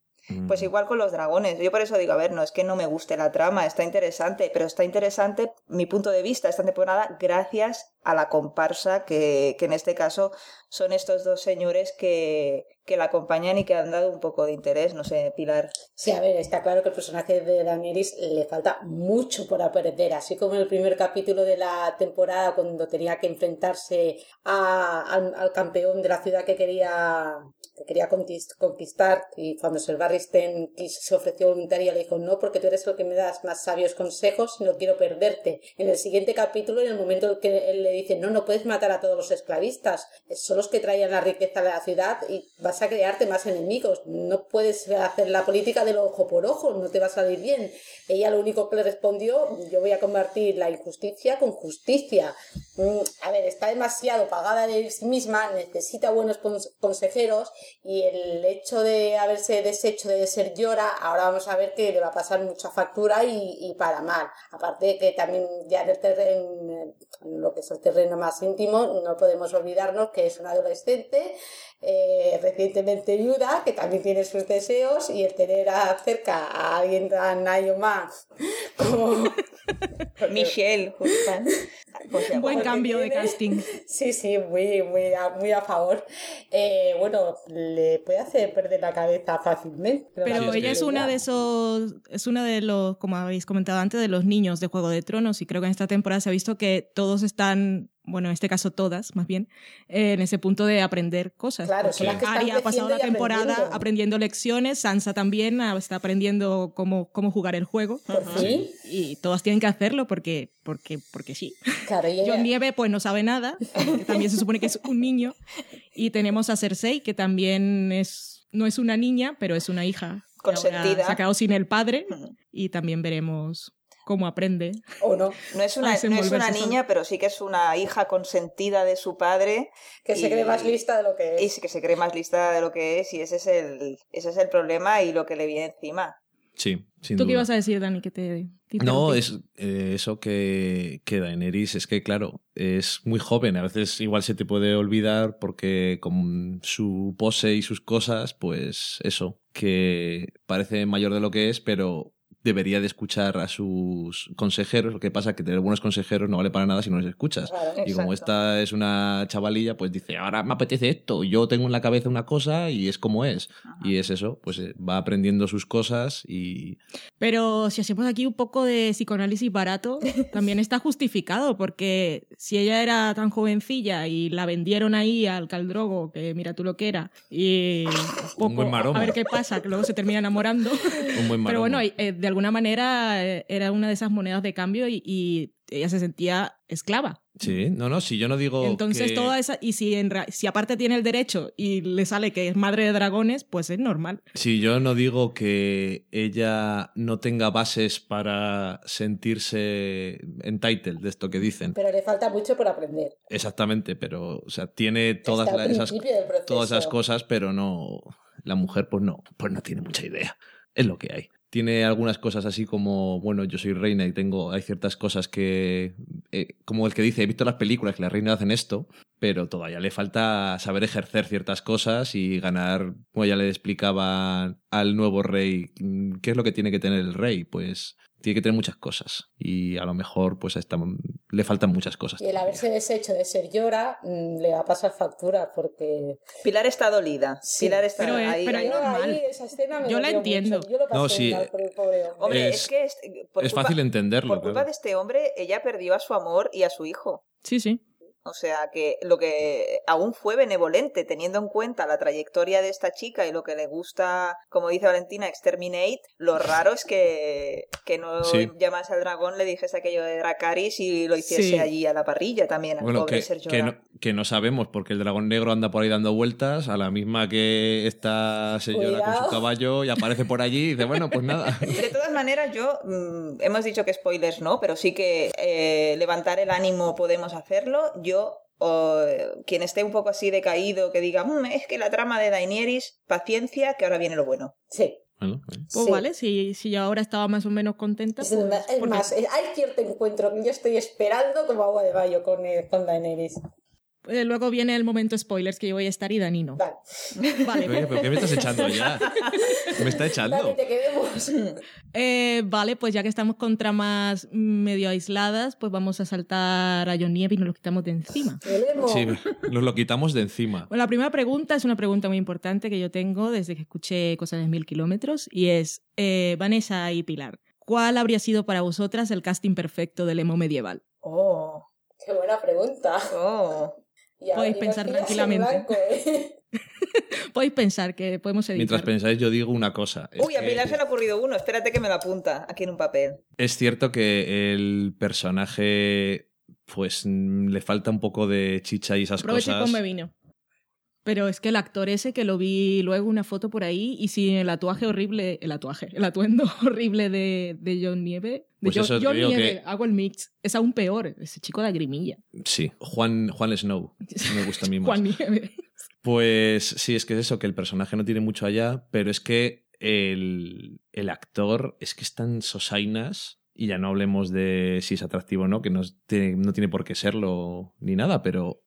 Pues igual con los dragones. Yo por eso digo, a ver, no es que no me guste la trama, está interesante, pero está interesante mi punto de vista esta temporada gracias a la comparsa que, que en este caso son estos dos señores que, que la acompañan y que han dado un poco de interés, no sé, Pilar. Sí, a ver, está claro que el personaje de Daenerys le falta mucho por aprender, así como en el primer capítulo de la temporada cuando tenía que enfrentarse a, al, al, campeón de la ciudad que quería que quería conquistar y cuando Barristan se ofreció voluntaria le dijo no porque tú eres el que me das más sabios consejos y no quiero perderte. En el siguiente capítulo, en el momento en que él le dice no, no puedes matar a todos los esclavistas, son los que traían la riqueza a la ciudad y vas a crearte más enemigos. No puedes hacer la política del ojo por ojo, no te va a salir bien. Ella lo único que le respondió, yo voy a convertir la injusticia con justicia. Mm, a ver, está demasiado pagada de sí misma, necesita buenos consejeros y el hecho de haberse deshecho de ser llora, ahora vamos a ver que le va a pasar mucha factura y, y para mal. Aparte de que también ya en el terreno, en lo que es el terreno más íntimo, no podemos olvidarnos que es una adolescente eh, recientemente viuda, que también tiene sus deseos, y el tener cerca a alguien tan más como Michelle Un buen cambio de casting. Sí, sí, muy, muy, a, muy a favor. Eh, bueno, le puede hacer perder la cabeza fácilmente. Pero, ella es una de esos, es una de los, como habéis comentado antes, de los niños de Juego de Tronos, y creo que en esta temporada se ha visto que todos están bueno, en este caso todas, más bien, eh, en ese punto de aprender cosas. Claro, son las que Arya ha pasado la temporada aprendiendo. lecciones, Sansa también está aprendiendo cómo, cómo jugar el juego. Sí. Y todas tienen que hacerlo porque, porque, porque sí. Claro, y John Nieve pues no sabe nada, que también se supone que es un niño. Y tenemos a Cersei, que también es, no es una niña, pero es una hija. Consentida. Quedado sin el padre. Y también veremos cómo aprende. O no. No es una, no es una niña, pero sí que es una hija consentida de su padre. Que se cree más lista de lo que es. Y que se cree más lista de lo que es, y ese es el, ese es el problema y lo que le viene encima. Sí, sin ¿Tú duda. qué ibas a decir, Dani? Que te, te No, es eh, eso que, que Daenerys es que, claro, es muy joven. A veces igual se te puede olvidar porque con su pose y sus cosas, pues eso, que parece mayor de lo que es, pero debería de escuchar a sus consejeros. Lo que pasa es que tener buenos consejeros no vale para nada si no les escuchas. Claro. Y como esta es una chavalilla, pues dice, ahora me apetece esto, yo tengo en la cabeza una cosa y es como es. Y es eso, pues eh, va aprendiendo sus cosas y... Pero si hacemos aquí un poco de psicoanálisis barato, también está justificado, porque si ella era tan jovencilla y la vendieron ahí al caldrogo, que mira tú lo que era, y un poco buen maromo. a ver qué pasa, que luego se termina enamorando. Un buen Pero maromo. bueno, eh, de alguna manera eh, era una de esas monedas de cambio y, y ella se sentía esclava. Sí, no, no, si yo no digo Entonces que- toda esa y si en ra- si aparte tiene el derecho y le sale que es madre de dragones, pues es normal. Si yo no digo que ella no tenga bases para sentirse entitled de esto que dicen. Pero le falta mucho por aprender. Exactamente, pero o sea, tiene todas la- esas, todas esas cosas, pero no. La mujer, pues no, pues no tiene mucha idea. Es lo que hay. Tiene algunas cosas así como, bueno, yo soy reina y tengo, hay ciertas cosas que, eh, como el que dice, he visto las películas que las reinas hacen esto, pero todavía le falta saber ejercer ciertas cosas y ganar, como ya le explicaba al nuevo rey, mm, ¿qué es lo que tiene que tener el rey? Pues tiene que tener muchas cosas y a lo mejor pues a esta- le faltan muchas cosas. Y el haberse deshecho de ser llora mm, le va a pasar factura porque... Pilar está dolida. Sí. Pilar está Pero es- ahí. pero ahí- normal. ahí esa escena me Yo la entiendo. mucho. Yo lo pasé No, sí, mal por el pobre hombre. Hombre, es, Es- que es, por es culpa- fácil entenderlo. Por culpa claro. de este hombre, ella perdió a su amor y a su hijo. Sí, sí. O sea que lo que aún fue benevolente, teniendo en cuenta la trayectoria de esta chica y lo que le gusta, como dice Valentina, exterminate, lo raro es que, que no Sí. llamase al dragón, le dijese aquello de Dracaris y lo hiciese Sí. allí a la parrilla también, al Bueno, pobre que, no, que no sabemos, porque el dragón negro anda por ahí dando vueltas, a la misma que esta señora con su caballo y aparece por allí y dice, bueno, pues nada. De todas maneras, yo mm, hemos dicho que spoilers no, pero sí que eh, levantar el ánimo podemos hacerlo. Yo, o, eh, quien esté un poco así decaído, que diga, "Mm, es que la trama de Daenerys, paciencia, que ahora viene lo bueno. Sí. Bueno. Pues Sí. vale, si, si yo ahora estaba más o menos contenta. Es, pues, es porque- más, hay cierto encuentro que yo estoy esperando como agua de bayo con, eh, con Daenerys. Eh, luego viene el momento spoilers que yo voy a estar y Dani no. Vale, Vale, Oye, ¿pero qué me estás echando ya? Me está Dani, echando. te queremos. Eh, vale, pues ya que estamos con tramas medio aisladas, pues vamos a saltar a John Nieve y nos lo quitamos de encima. Sí, nos lo quitamos de encima. Bueno, la primera pregunta es una pregunta muy importante que yo tengo desde que escuché Cosas de Mil Kilómetros y es, eh, Vanessa y Pilar, ¿cuál habría sido para vosotras el casting perfecto del emo medieval? Oh, Qué buena pregunta. oh. Podéis pensar tranquilamente. blanco, ¿eh? Podéis pensar que podemos editar. Mientras pensáis, yo digo una cosa. Es Uy, a Pilar se le ha ocurrido uno, espérate que me lo apunta aquí en un papel. Es cierto que el personaje, pues, le falta un poco de chicha y esas cosas. ponme vino. Pero es que el actor ese que lo vi luego una foto por ahí y sin el atuaje horrible, el atuaje, el atuendo horrible de, de John Nieve, Pues John, eso digo que- hago el mix, es aún peor, ese chico de grimilla. Sí, Juan, Juan Snow. Me gusta a mí más. Juan Nieve. Pues sí, es que es eso, que el personaje no tiene mucho allá, pero es que el, el actor es que están sosainas, y ya no hablemos de si es atractivo o no, que no tiene, no tiene por qué serlo ni nada, pero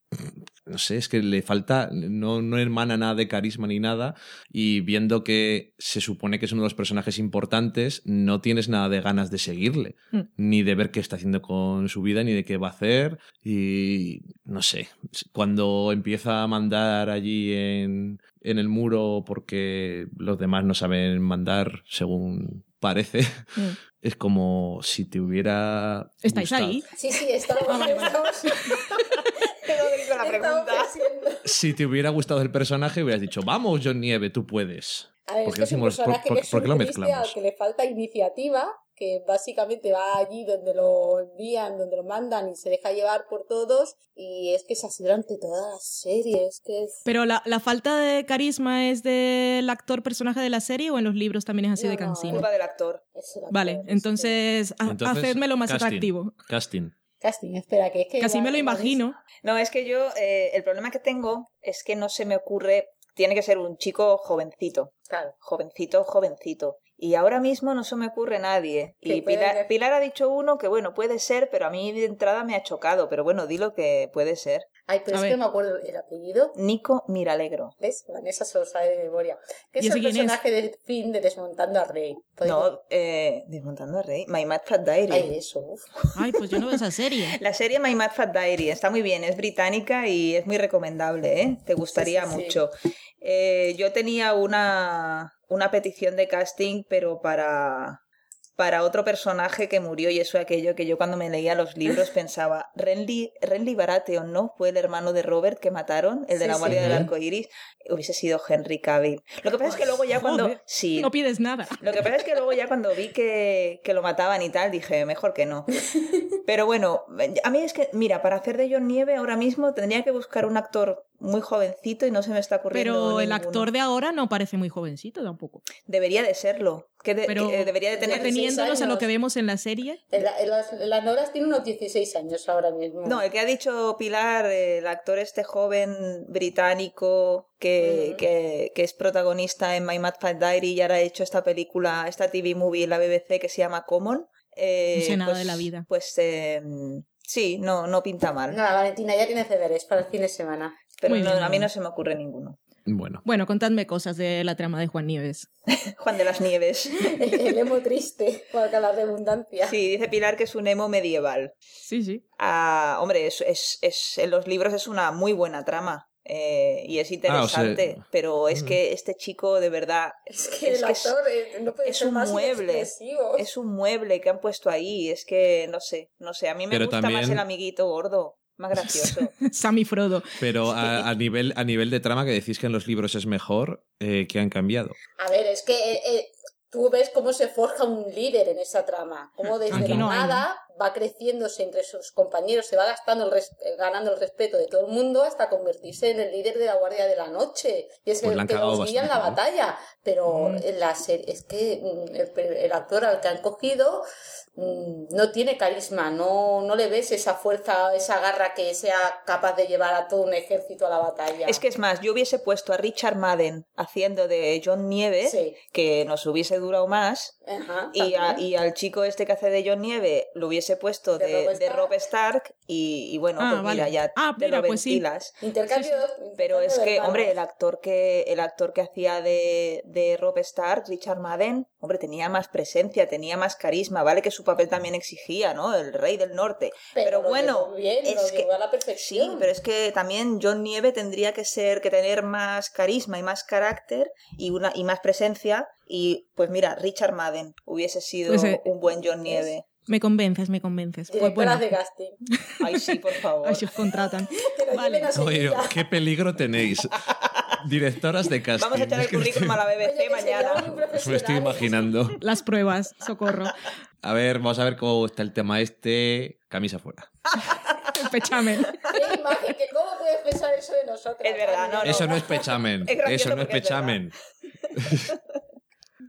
no sé, es que le falta, no, no hermana nada de carisma ni nada, y viendo que se supone que es uno de los personajes importantes, no tienes nada de ganas de seguirle, Mm. ni de ver qué está haciendo con su vida, ni de qué va a hacer, y no sé, cuando empieza a mandar allí en, en el muro porque los demás no saben mandar según parece, Mm. es como si te hubiera... ¿Estáis gustado. ahí? Sí, sí, estamos, Ah, vale, la pregunta. haciendo- Si te hubiera gustado el personaje, hubieras dicho, vamos, John Nieve, tú puedes. A ver, ¿Por es que decimos- por- personaje por- que es por qué lo mezclamos? al que le falta iniciativa, que básicamente va allí donde lo envían, donde lo mandan y se deja llevar por todos, y es que es así durante toda la serie, es que es... Pero la, la falta de carisma es del actor personaje de la serie o en los libros también es así No, de no, cansino. Culpa del actor. es Vale, es que- entonces, ha- Entonces, hacedmelo más casting. atractivo. Casting. Casting, espera, que es que... Casi me lo imagino. No, es que yo, eh, el problema que tengo es que no se me ocurre, tiene que ser un chico jovencito, Claro. jovencito, jovencito. Y ahora mismo no se me ocurre nadie. Y Pilar, Pilar ha dicho uno que, bueno, puede ser, pero a mí de entrada me ha chocado. Pero bueno, di lo que puede ser. Ay, pero A es ver. que no me acuerdo el apellido. Nico Miralegro. ¿Ves? Vanessa se lo sabe de memoria. Que ¿Y es el quién es? personaje del fin de Desmontando a Rey. No, eh, desmontando a Rey. My Mad Fat Diary. Ay, eso. uf. Ay, pues yo no veo esa serie. La serie My Mad Fat Diary está muy bien, es británica y es muy recomendable, ¿eh? Te gustaría Sí, sí, sí. mucho. Eh, yo tenía una, una petición de casting, pero para, para otro personaje que murió y eso aquello que yo cuando me leía los libros pensaba, Renly, Renly Baratheon, ¿no? Fue el hermano de Robert que mataron, el de Sí, la sí. Guardia del. Arco Iris, hubiese sido Henry Cavill. Lo que pasa es que luego ya cuando... Joder, Sí, No pides nada. lo que pasa es que luego ya cuando vi que, que lo mataban y tal, dije, mejor que no. Pero bueno, a mí es que, mira, para hacer de John Nieve ahora mismo tendría que buscar un actor muy jovencito y no se me está ocurriendo. Pero el ninguno. actor de ahora no parece muy jovencito tampoco. Debería de serlo. Que, de- Pero que debería de tener... Tiene teniéndolos a lo que vemos en la serie. En, la- en las, en las novelas tiene unos 16 años ahora mismo. No, el que ha dicho Pilar, eh, el actor este joven británico que, que, que es protagonista en My Mad Fat Diary y ahora ha hecho esta película, esta TV movie en la BBC que se llama Common. eh, No sé nada pues- de la vida. Pues eh, sí, no, no pinta mal. Nada, Valentina ya tiene deberes para el fin de semana. Pero Muy no, bien. a mí no se me ocurre ninguno. Bueno, Bueno, contadme cosas de la trama de Juan Nieves. Juan de las Nieves. El emo triste, valga la redundancia. Sí, dice Pilar que es un emo medieval. Sí, sí. Ah, hombre, es, es, es- en los libros es una muy buena trama. eh, y es Ah, o sea- interesante, pero es Mm. que este chico de verdad Es que Es el que es- actor eh, no puede es ser un más mueble. inexpresivo. es un mueble que han puesto ahí. Es que no sé, no sé. A mí me Pero gusta más el amiguito gordo, más gracioso. Sammy Frodo. pero a, a nivel, a nivel de trama que decís que en los libros es mejor, eh, que han cambiado. A ver, es que eh, eh, tú ves cómo se forja un líder en esa trama, cómo desde Aquí la nada va creciéndose entre sus compañeros, se va gastando el res- eh, ganando el respeto de todo el mundo hasta convertirse en el líder de la Guardia de la Noche. Y es Pues que, los guía en la batalla, pero Mm. en la serie es que mm, el, el actor al que han cogido mm, no tiene carisma, no, no le ves esa fuerza, esa garra que sea capaz de llevar a todo un ejército a la batalla. es que es más, yo hubiese puesto a Richard Madden haciendo de John Nieve, Sí. que nos hubiese durado más, Ajá, Y, a- y al chico este que hace de John Nieve lo hubiese puesto De de, Robb de Stark. Y, y bueno, Ah, pues mira, vale. ya Ah, te mira, lo pues sí. ventilas. Intercambio, Pero intercambio es que, hombre, el actor que el actor que hacía de, de Robb Stark, Richard Madden, hombre, tenía más presencia, tenía más carisma, vale que su papel también exigía, ¿no? El rey del norte. Pero, lo bueno, bien, es lo que a la sí, perfección. pero es que también John Nieve tendría que ser que tener más carisma y más carácter y una y más presencia y pues mira, Richard Madden hubiese sido Pues, eh, un buen John Nieve. Me convences, me convences. Pues Directoras bueno, de casting. Ay, sí, por favor. ay, si os contratan. Vale. Oye, qué peligro tenéis. Directoras de casting. Vamos a echar Es el que currículum a la Oye, BBC muy mañana. Me estoy imaginando. Las pruebas, socorro. A ver, vamos a ver cómo está el tema este. Camisa fuera. El pechamen. Qué imagen, que ¿Cómo puedes pensar eso de nosotros? Es verdad, no, no. Eso no es pechamen. Es Eso no es pechamen.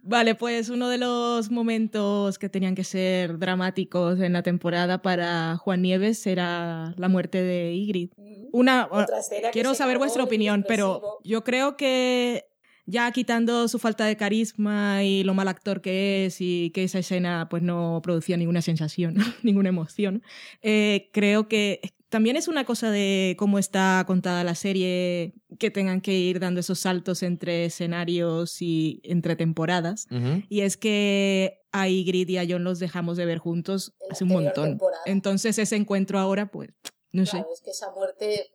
Vale, pues uno de los momentos que tenían que ser dramáticos en la temporada para Juan Nieves era la muerte de Ygritte. Una, que quiero saber vuestra opinión, pero yo creo que ya quitando su falta de carisma y lo mal actor que es y que esa escena pues no producía ninguna sensación, ninguna emoción, eh, creo que también es una cosa de cómo está contada la serie, que tengan que ir dando esos saltos entre escenarios y entre temporadas. Y es que a Ygritte y a John los dejamos de ver juntos hace un montón. temporada. Entonces ese encuentro ahora, pues, no sé. Es que esa muerte.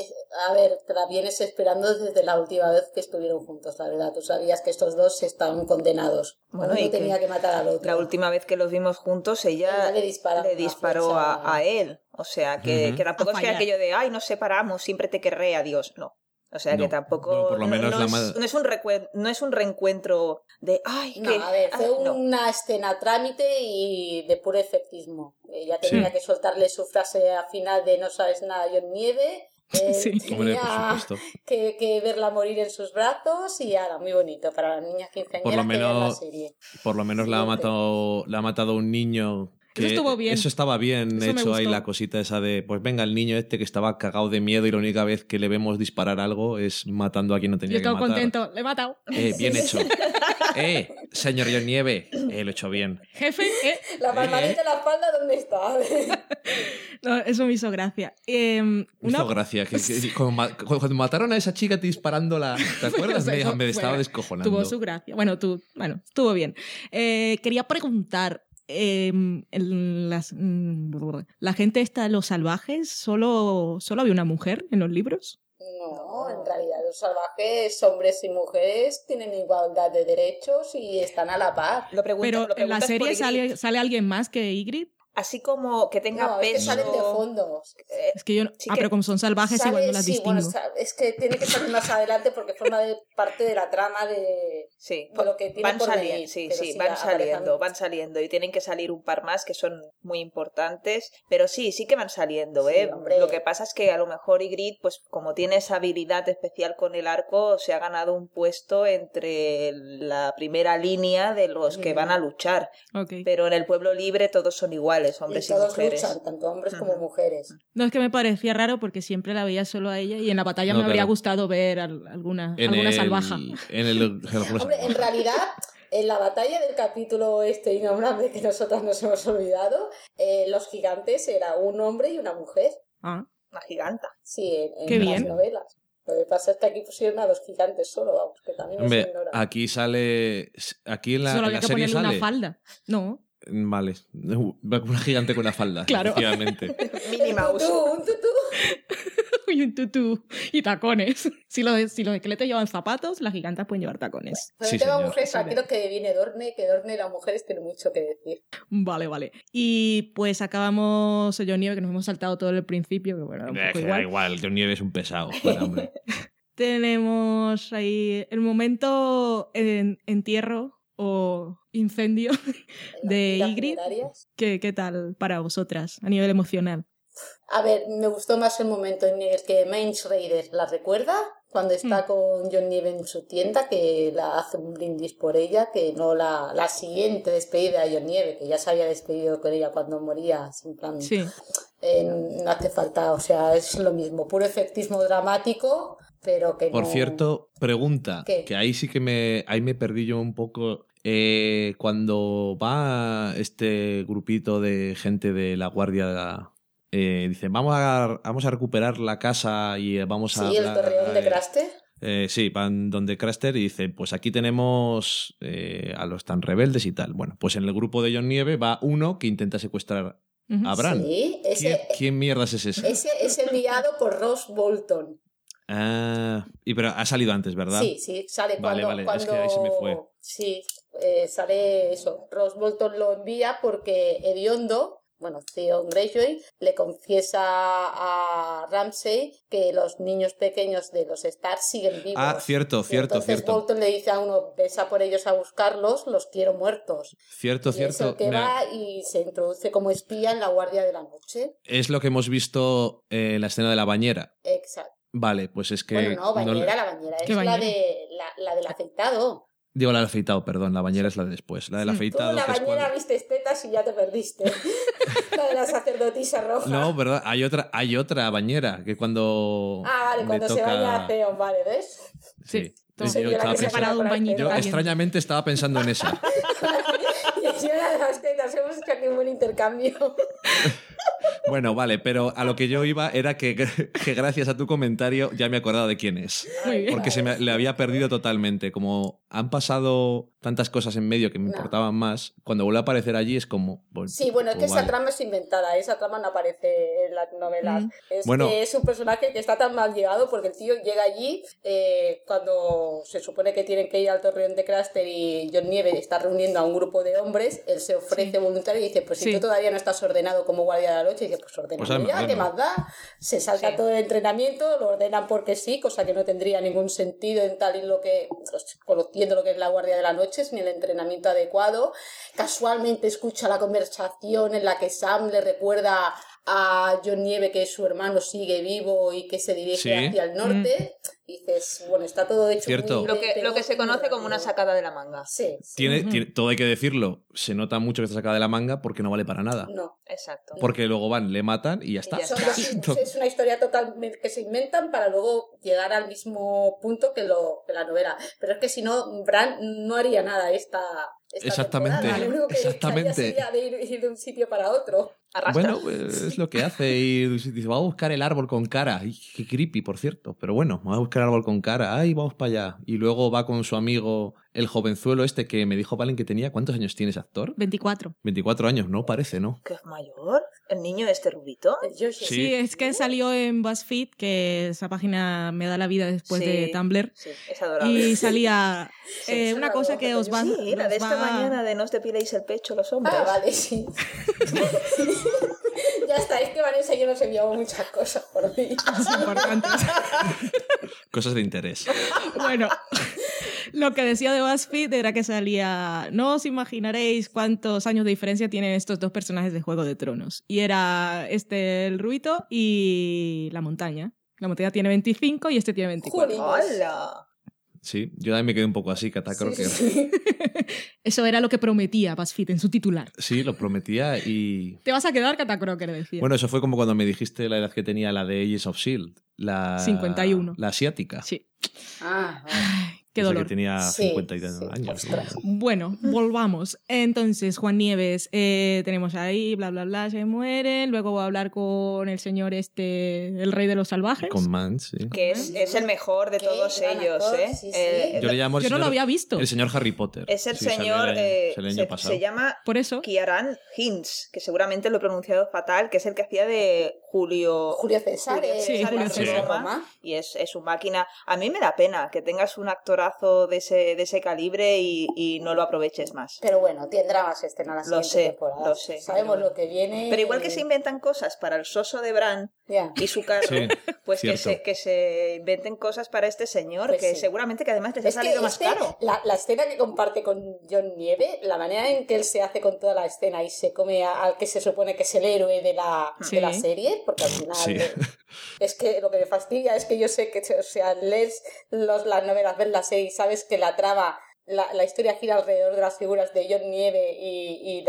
Es- a ver, te la vienes esperando desde la última vez que estuvieron juntos, la verdad. Tú sabías que estos dos estaban condenados. Bueno, Uno y tenía que matar al otro. La última vez que los vimos juntos, ella Ella le disparó le a, a él. O sea, que, tampoco A es que aquello de, ay, nos separamos, siempre te querré, adiós. No. O sea, que tampoco. Bueno, por lo no- menos no, la es, no es un no es un reencuentro de, ay, No, que. a ver, fue ah, no. una escena trámite y de puro efectismo. Ella Sí. tenía que soltarle su frase al final de no sabes nada, John Nieve. Él Sí. Hombre, tenía por supuesto. que, que verla morir en sus brazos y ahora, muy bonito para las niñas quinceañeras Por lo que vean la menos- serie. Por lo menos la ha matado, la ha matado un niño. Que Eso estuvo bien. Eso estaba bien Eso hecho ahí la cosita esa de, pues venga, el niño este que estaba cagado de miedo y la única vez que le vemos disparar algo es matando a quien no Yo tenía que estaba matar. contento, le he matado. Eh, bien hecho. eh, señor John Nieve, eh, lo he hecho bien. Jefe, eh, La palmadita en la espalda, ¿dónde está? No, eso me hizo gracia. Eh, Me una- hizo gracia. Que, que- cuando, ma- cuando mataron a esa chica disparándola, ¿te acuerdas? Bueno, me, eso- me estaba bueno, descojonando. Tuvo su gracia. Bueno, tú, bueno, estuvo bien. Eh, quería preguntar. Eh, en las, mm, la gente está los salvajes, ¿solo, ¿solo había una mujer en los libros? No, en realidad los salvajes, hombres y mujeres, tienen igualdad de derechos y están a la par. Lo pregunto, Pero lo en la serie sale, sale alguien más que Ygritte. Así como que tenga No, es que peso. salen de fondo. Eh, Es que yo no- Sí ah, que pero como son salvajes Sale- igual no las sí, distingo. bueno, es que tiene que salir más adelante porque forma de parte de la trama de, Sí, de lo que tiene van por venir, sí, sí, sí, van saliendo, van saliendo y tienen que salir un par más que son muy importantes, pero sí, sí que van saliendo, Sí, ¿eh? hombre. Lo que pasa es que a lo mejor Ygritte, pues como tiene esa habilidad especial con el arco, se ha ganado un puesto entre la primera línea de los que van a luchar, pero en el pueblo libre todos son iguales, hombres y y, todos mujeres. luchan, tanto hombres como mujeres. No es que me parecía raro porque siempre la veía solo a ella y en la batalla No, me habría gustado ver al- alguna, En alguna el, salvaja. En el, en el- Hombre, en realidad, en la batalla del capítulo este innombrable que nosotras nos hemos olvidado, eh, los gigantes era un hombre y una mujer. Ah, Una giganta. Sí, en, en Qué las bien. novelas. Lo que pasa es que aquí pusieron a los gigantes solo, vamos, que también Hombre, se ignora. aquí sale. Aquí en la, solo en había la que serie ponerle sale. una falda. No, Vale. Una gigante con la falda. Claro. Efectivamente. Minnie un Mouse. tutú, un tutú. y un tutú y tacones. Si los, si los esqueletos llevan zapatos, las gigantas pueden llevar tacones. Pero Sí, el tema señor. mujeres, tranquilo que viene Dorne, que Dorne y las mujeres tienen mucho que decir. Vale, vale. Y pues acabamos John Nieve, que nos hemos saltado todo el principio, que bueno, un Eh, poco que da igual. igual, John Nieve es un pesado. hombre. Tenemos ahí el momento en, entierro o incendio de Ygritte. ¿Qué, ¿Qué tal para vosotras a nivel emocional? A ver, me gustó más el momento en el que Mainz Raider la recuerda, cuando está Mm. con John Nieve en su tienda, que la hace un brindis por ella, que no la, la siguiente despedida de John Nieve, que ya se había despedido con ella cuando moría, en plan, Sí. eh, no hace falta, o sea, es lo mismo, puro efectismo dramático, pero que Por no... cierto, pregunta, ¿Qué? que ahí sí que me, ahí me perdí yo un poco. Eh, cuando va este grupito de gente de la guardia, eh, dice, vamos a, vamos a recuperar la casa y eh, vamos a... Sí, el torreón de Craster. eh, sí, van donde Craster y dice, pues aquí tenemos eh, a los tan rebeldes y tal. Bueno, pues en el grupo de John Nieve va uno que intenta secuestrar Ujú. a Bran. Sí, ¿Quién, quién mierdas es ese? ese es enviado por Ross Bolton. Ah, y pero ha salido antes, ¿verdad? Sí, sí, sale Vale, cuando, vale, es cuando... que ahí se me fue. Sí, eh, sale eso. Ross Bolton lo envía porque Ediondo, bueno, Theon Greyjoy, le confiesa a Ramsay que los niños pequeños de los Stark siguen vivos. Ah, cierto, Y cierto, entonces cierto. Bolton le dice a uno, besa por ellos a buscarlos, los quiero muertos. Cierto, y es el cierto. que va y se introduce como espía en la Guardia de la Noche. es lo que hemos visto en la escena de la bañera. Exacto. Vale, pues es que... bueno, no, no bañera, la bañera. Es ¿Qué la, bañera? de, la, la del afeitado. Digo la del afeitado, perdón, la bañera es la de después. La del Mm. Tú afeitado en la bañera cuando- viste tetas y ya te perdiste. la de la sacerdotisa roja. No, ¿verdad? Hay otra, hay otra bañera que cuando... Ah, vale, le cuando se toca- baña Theon, vale, ¿ves? Sí. Yo, Yo estaba se pensando- yo extrañamente estaba pensando en esa. y así una de las tetas, hemos hecho aquí un buen intercambio. Bueno, vale, pero a lo que yo iba era que, que gracias a tu comentario ya me he acordado de quién es. Muy bien. Porque se me le había perdido totalmente. Como han pasado tantas cosas en medio que me No. importaban más, cuando vuelve a aparecer allí es como. Sí, bueno, es que esa trama es inventada, esa trama no aparece en las novelas. Mm. Es Bueno. que es un personaje que está tan mal llevado porque el tío llega allí eh, cuando se supone que tienen que ir al torreón de Craster y John Nieve está reuniendo a un grupo de hombres, él se ofrece voluntario y dice, pues si Sí. tú todavía no estás ordenado como guardia de la noche, y dice, pues ordena Pues ya, ¿qué más da? Se salta Sí. todo el entrenamiento, lo ordenan porque sí, cosa que no tendría ningún sentido en tal y lo que, pues, conociendo lo que es la guardia de la noche, sin el entrenamiento adecuado. Casualmente escucha la conversación en la que Sam le recuerda a John Nieve que su hermano sigue vivo y que se dirige Sí. hacia el norte. Y dices, bueno, está todo hecho Cierto. muy Lo que, lo que se conoce como una sacada de la manga. Sí, sí. Tiene, tiene- todo hay que decirlo. Se nota mucho que está sacada de la manga porque no vale para nada. No. Exacto. Porque luego van, le matan y ya está. ya es una historia totalmente que se inventan para luego llegar al mismo punto que, lo, que la novela. Pero es que si no, Bran no haría nada esta, esta Exactamente. Lo único que exactamente. sería de ir, ir de un sitio para otro. Arrastra. Bueno, es lo que hace. Y dice, vamos a buscar el árbol con cara. Ay, qué creepy, por cierto. Pero bueno, vamos a buscar el árbol con cara. Ay, vamos para allá. Y luego va con su amigo, el jovenzuelo este que me dijo Valen que tenía. ¿Cuántos años tiene ese actor? 24. 24 años, no parece, ¿no? ¿Que es mayor? ¿El niño este rubito? Yoshi. Sí. Sí, es que salió en BuzzFeed, que esa página me da la vida después Sí. de Tumblr. Sí, es adorable. Y salía Sí, eh, una adorable, cosa que os yo va, Sí, la de esta va- mañana de no os depiléis el pecho los hombres. Ah, vale, sí. ya está, es que Vanessa y yo nos enviamos muchas cosas por mí. es importante. Cosas de interés. Bueno, lo que decía de BuzzFeed era que salía. No os imaginaréis cuántos años de diferencia tienen estos dos personajes de Juego de Tronos. Y era este el Ruito y la montaña. La montaña tiene 25 y este tiene 24. Jolín. ¡Hala! Sí, yo también me quedé un poco así, Cata, creo Sí, que sí. Eso era lo que prometía BuzzFeed en su titular. sí, lo prometía y... Te vas a quedar, Catacroker, decía. Bueno, eso fue como cuando me dijiste la edad que tenía la de Ages of S.H.I.E.L.D., la... 51. La asiática. sí. Ah, vale. Ay, qué dolor. que tenía Sí, 50 y sí. años. Ostras. Bueno, volvamos. Entonces, Juan Nieves, eh, tenemos ahí, bla, bla, bla, se mueren. Luego voy a hablar con el señor este, el rey de los salvajes. Con Mans, sí. Que es, es el mejor de Qué todos ellos, actor, ¿eh? sí, sí. Eh, Yo le llamo el Yo no señor, lo había visto. El señor Harry Potter. es el señor. el eh, el se, año pasado. se llama Por eso. Kiaran Hinz, que seguramente lo he pronunciado fatal, que es el que hacía de Julio. Julio César, Julio Sí, César Julio César. Roma, Y es, es su máquina. A mí me da pena que tengas un actorazo de ese, de ese calibre y, y no lo aproveches más. Pero bueno, tendrá más escena la Lo siguiente sé, temporada. lo sé. Sabemos Pero- lo que viene. Pero igual que se inventan cosas para el soso de Bran Ya. y su carro, Sí, pues que se, que se inventen cosas para este señor, Pues que sí. seguramente que además les ha Es que salido más este, caro. La, la escena que comparte con John Nieve, la manera en que él se hace con toda la escena y se come a- al que se supone que es el héroe de la, Sí. de la serie, porque al final Sí. eh, es que lo que me fastidia es que yo sé que, o sea, lees los, las novelas, ves la y sabes que la trama, la, la historia gira alrededor de las figuras de John Nieve y, y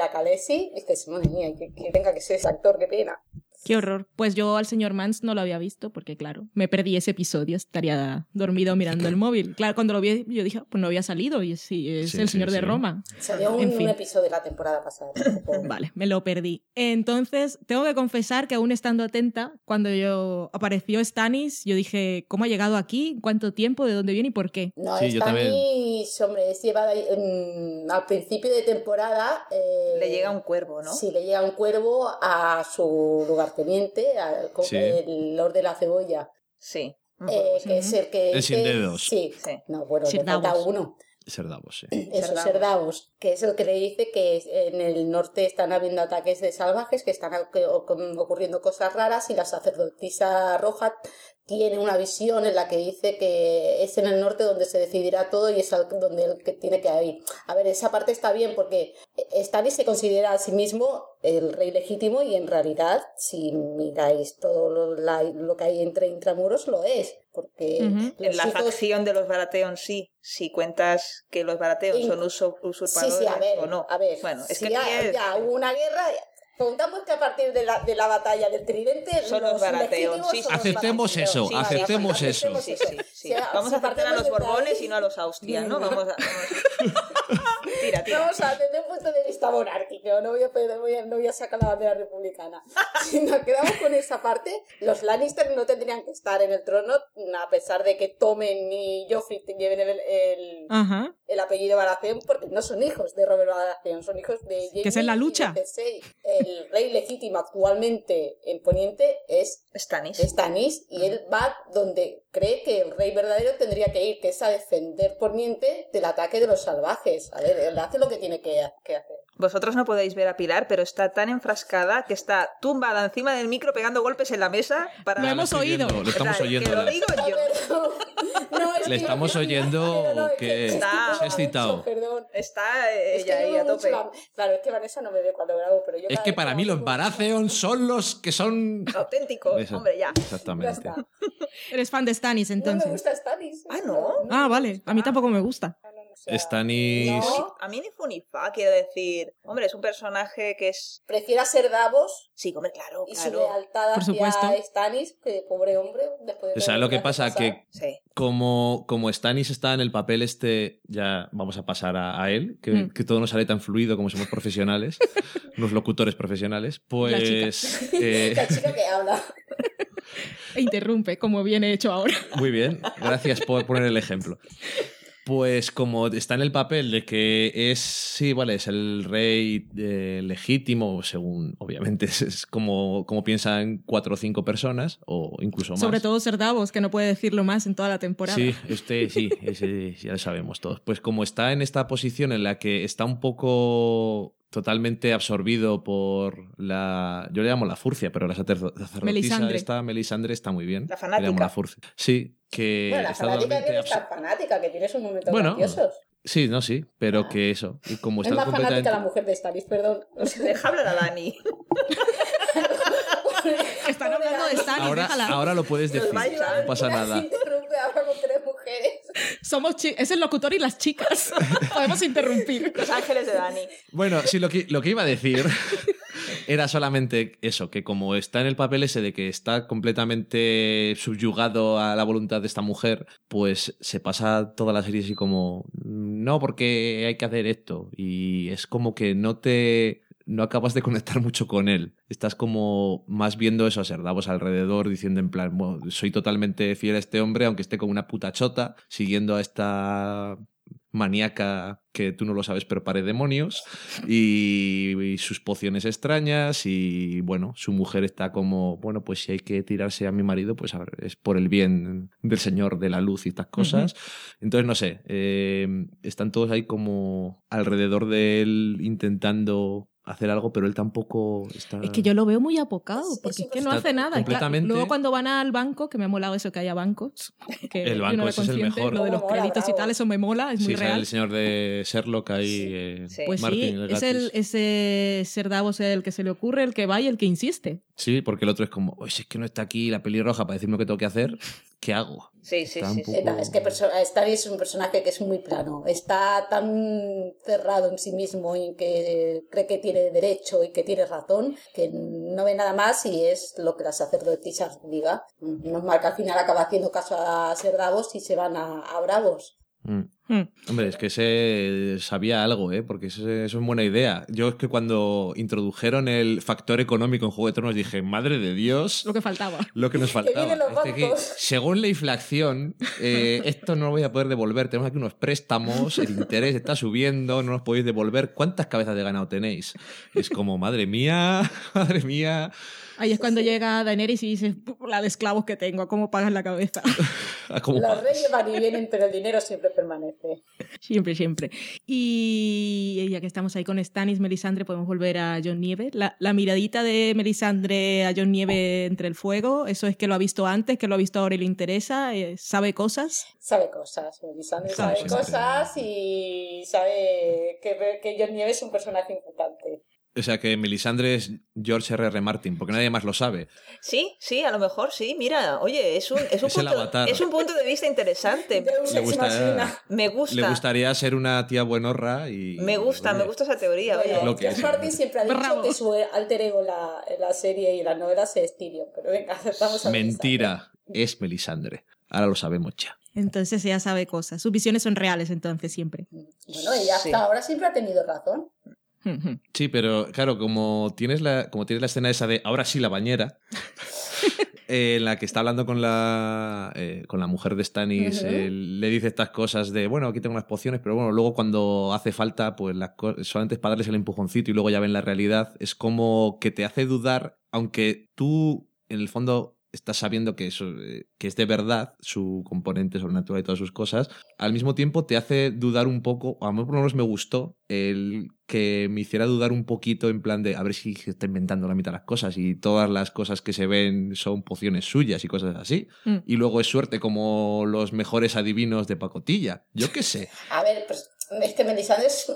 dices, madre mía, que tenga que ser ese actor, qué pena. Qué horror. Pues yo al señor Mans no lo había visto porque, claro, me perdí ese episodio. Estaría dormido mirando el móvil. Claro, cuando lo vi, yo dije, pues no había salido. Y sí, es Sí, el sí, señor de. Roma. Salió un, En fin. un episodio de la temporada pasada. tampoco- Vale, me lo perdí. Entonces, tengo que confesar que aún estando atenta, cuando yo apareció Stannis, yo dije, ¿cómo ha llegado aquí? ¿Cuánto tiempo? ¿De dónde viene y por qué? No, Sí, yo Stannis, hombre, es llevada ahí, al principio de temporada. eh, Le llega un cuervo, ¿no? Sí, le llega un cuervo a su lugarteniente, al co- Sí. el Lord de la Cebolla, Sí. eh, que es el que. El sin dedos. Sí. Sí. No, bueno, le falta Davos. uno. Ser Davos, sí. Eso, Davos. Ser Davos, que es el que le dice que en el norte están habiendo ataques de salvajes, que están oc- ocurriendo cosas raras y la sacerdotisa roja tiene una visión en la que dice que es en el norte donde se decidirá todo y es donde el que tiene que ir. A ver, esa parte está bien porque Stannis se considera a sí mismo el rey legítimo y en realidad, si miráis todo lo, la- lo que hay entre intramuros, lo es. Porque En la hijos- facción de los Baratheon sí, si cuentas que los Baratheon Sí. son Sí, usurpadores sí, a ver, o no. a ver. Bueno, es si que ya, es- ya hubo una guerra. Contamos que a partir de la, de la batalla del Tridente Son los Baratheon, legítimos sí, sí. Aceptemos eso, Sí, aceptemos eso. aceptemos Sí, sí, sí. O sea, Vamos a aceptar a los Borbones y no a los Austrias, ¿no? Vamos a... tira, tira. Vamos a desde un punto de vista monárquico, no voy a, pedir- voy a- no voy a sacar la bandera republicana. Si nos quedamos con esa parte, los Lannister no tendrían que estar en el trono, a pesar de que Tomen y Joffrey te lleven el, el, el apellido Baratheon porque no son hijos de Robert Baratheon, son hijos de Jaime Que es en la y de lucha. Cersei. El rey legítimo actualmente en Poniente es Stannis. Stannis y él va donde cree que el rey verdadero tendría que ir, que es a defender Poniente del ataque de los salvajes. A ver, él hace lo que tiene que, que hacer. Vosotros no podéis ver a Pilar, pero está tan enfrascada que está tumbada encima del micro pegando golpes en la mesa para... Lo hemos oído. Lo estamos oyendo. Que lo digo yo. no, es Le que- estamos oyendo pero no, es que está- se has citado. mucho, perdón. Está ella ahí a tope. la- Claro, es que Vanessa no me ve cuando grabo, pero yo Es que para mí los. Baratheon son los que son... Auténtico, Eso, hombre, ya. Exactamente. Eres fan de Stannis, No me entonces. gusta Stannis. Ah, ¿no? Ah, vale. A mí tampoco me gusta. No. Stannis... No, a mí ni fu ni fa, quiero decir. Hombre, es un personaje que es... Prefiera ser Davos Sí, hombre, claro, y su claro. lealtad Por hacia supuesto. Stannis, que pobre hombre, después de O sea, todo lo que pasa pasar. que Sí. como, como Stannis está en el papel este, ya vamos a pasar a, a él, que, Mm. que todo nos sale tan fluido como somos profesionales, unos locutores profesionales, La chica. pues... eh, La chica que habla. E interrumpe, como viene hecho ahora. Muy bien, gracias por poner el ejemplo. Pues como está en el papel de que es, sí, vale, es el rey eh, legítimo, según, obviamente, es, es como, como piensan cuatro o cinco personas, o incluso más. Sobre todo Ser Davos, que no puede decirlo más en toda la temporada. Sí, usted sí, ese ya lo sabemos todos. Pues como está en esta posición en la que está un poco totalmente absorbido por la. Yo le llamo la furcia, pero la sacer- sacerdotisa Melisandre. esta, Melisandre, está muy bien. La Le llamo fanática. la furcia. Sí, que. bueno, la está fanática totalmente que no es tan absor- fanática, que tiene sus momentos Bueno, graciosos. Sí, no, sí, pero Ah. que eso. y Como Es está más fanática la mujer de Stannis, perdón. O sea, Deja hablar a Dani. Están hablando de Stannis, Ahora, déjala. ahora lo puedes decir, no pasa nada. interrumpe ahora con tres mujeres. Somos es el locutor y las chicas. Podemos interrumpir. Los ángeles de Dani. Bueno, sí, lo que, lo que iba a decir era solamente eso, que como está en el papel ese de que está completamente subyugado a la voluntad de esta mujer, pues se pasa toda la serie así como, no, porque hay que hacer esto. Y es como que no te... No acabas de conectar mucho con él. Estás como más viendo eso a ser Davos alrededor, diciendo en plan, "Bueno, soy totalmente fiel a este hombre, aunque esté como una puta chota, siguiendo a esta maníaca que tú no lo sabes pero pare demonios y, y sus pociones extrañas y bueno, su mujer está como, bueno, pues si hay que tirarse a mi marido, pues a ver, es por el bien del Señor de la luz y estas cosas. Entonces, no sé, eh, están todos ahí como alrededor de él intentando hacer algo, pero él tampoco está... Es que yo lo veo muy apocado, porque es que no hace nada. Claro, completamente- luego cuando van al banco, que me ha molado eso que haya bancos, que El banco, no ese es el mejor. Lo de los Mola, créditos y tal, eso me mola, es Sí, muy real. el señor de Sherlock ahí, Sí, eh, sí. Pues Martin, sí, el es el, ese ser Davos el que se le ocurre, el que va y el que insiste. Sí, porque el otro es como, oye, si es que no está aquí la pelirroja para decirme lo que tengo que hacer, ¿qué hago? Sí, sí, Está sí. poco- es que Stannis es un personaje que es muy plano. Está tan cerrado en sí mismo y que cree que tiene derecho y que tiene razón que no ve nada más y es lo que la sacerdotisa diga. Nos marca al final acaba haciendo caso a ser Davos y se van a, a Bravos. Mm. Hmm. Hombre, es que ese sabía algo, ¿eh? Porque eso, eso es buena idea. Yo es que cuando introdujeron el factor económico en Juego de Tronos dije, madre de Dios, Lo que faltaba. lo que nos faltaba. los que según la inflación, eh, esto no lo voy a poder devolver. Tenemos aquí unos préstamos, el interés está subiendo, no nos podéis devolver. ¿Cuántas cabezas de ganado tenéis? Es como, madre mía, madre mía. Ahí es cuando llega Daenerys y dice, la de esclavos que tengo, ¿cómo pagas la cabeza? ¿Cómo Los reyes van y vienen, pero el dinero siempre permanece. Siempre, siempre. Y ya que estamos ahí con Stannis, Melisandre, podemos volver a John Nieve. La, la miradita de Melisandre a John Nieve entre el fuego, ¿eso es que lo ha visto antes, que lo ha visto ahora y le interesa? Eh, ¿Sabe cosas? Sabe cosas, Melisandre Sabe cosas y sabe que, que John Nieves es un personaje importante. O sea que Melisandre es George R.R. Martin, porque nadie más lo sabe. Sí, sí, a lo mejor sí. Mira, oye, es un, es un, Es punto, es un punto de vista interesante. Le gusta- machina. Me gusta. Le gustaría ser una tía buenorra y... Me gusta, oye, me gusta esa teoría. Bueno, Oye. Lo que George es. Martin siempre ha dicho Bravo. que su alter ego en la, la serie y las novelas es Tyrion, pero venga, aceptamos a Mentira, es Melisandre. Ahora lo sabemos ya. Entonces ella sabe cosas. Sus visiones son reales entonces siempre. Bueno, ella hasta Sí. ahora siempre ha tenido razón. Sí, pero claro, como tienes la, como tienes la escena esa de ahora sí la bañera, eh, en la que está hablando con la, eh, con la mujer de Stannis, Ujú. eh, le dice estas cosas de, bueno, aquí tengo unas pociones, pero bueno, luego cuando hace falta, pues las solamente es para darles el empujoncito y luego ya ven la realidad, es como que te hace dudar, aunque tú en el fondo estás sabiendo que, eso, eh, que es de verdad su componente sobrenatural y todas sus cosas, al mismo tiempo te hace dudar un poco, o a mí por lo menos me gustó el que me hiciera dudar un poquito en plan de a ver si se está inventando la mitad de las cosas y todas las cosas que se ven son pociones suyas y cosas así. Mm. Y luego es suerte como los mejores adivinos de pacotilla. Yo qué sé. A ver, pues es que Melisandre es,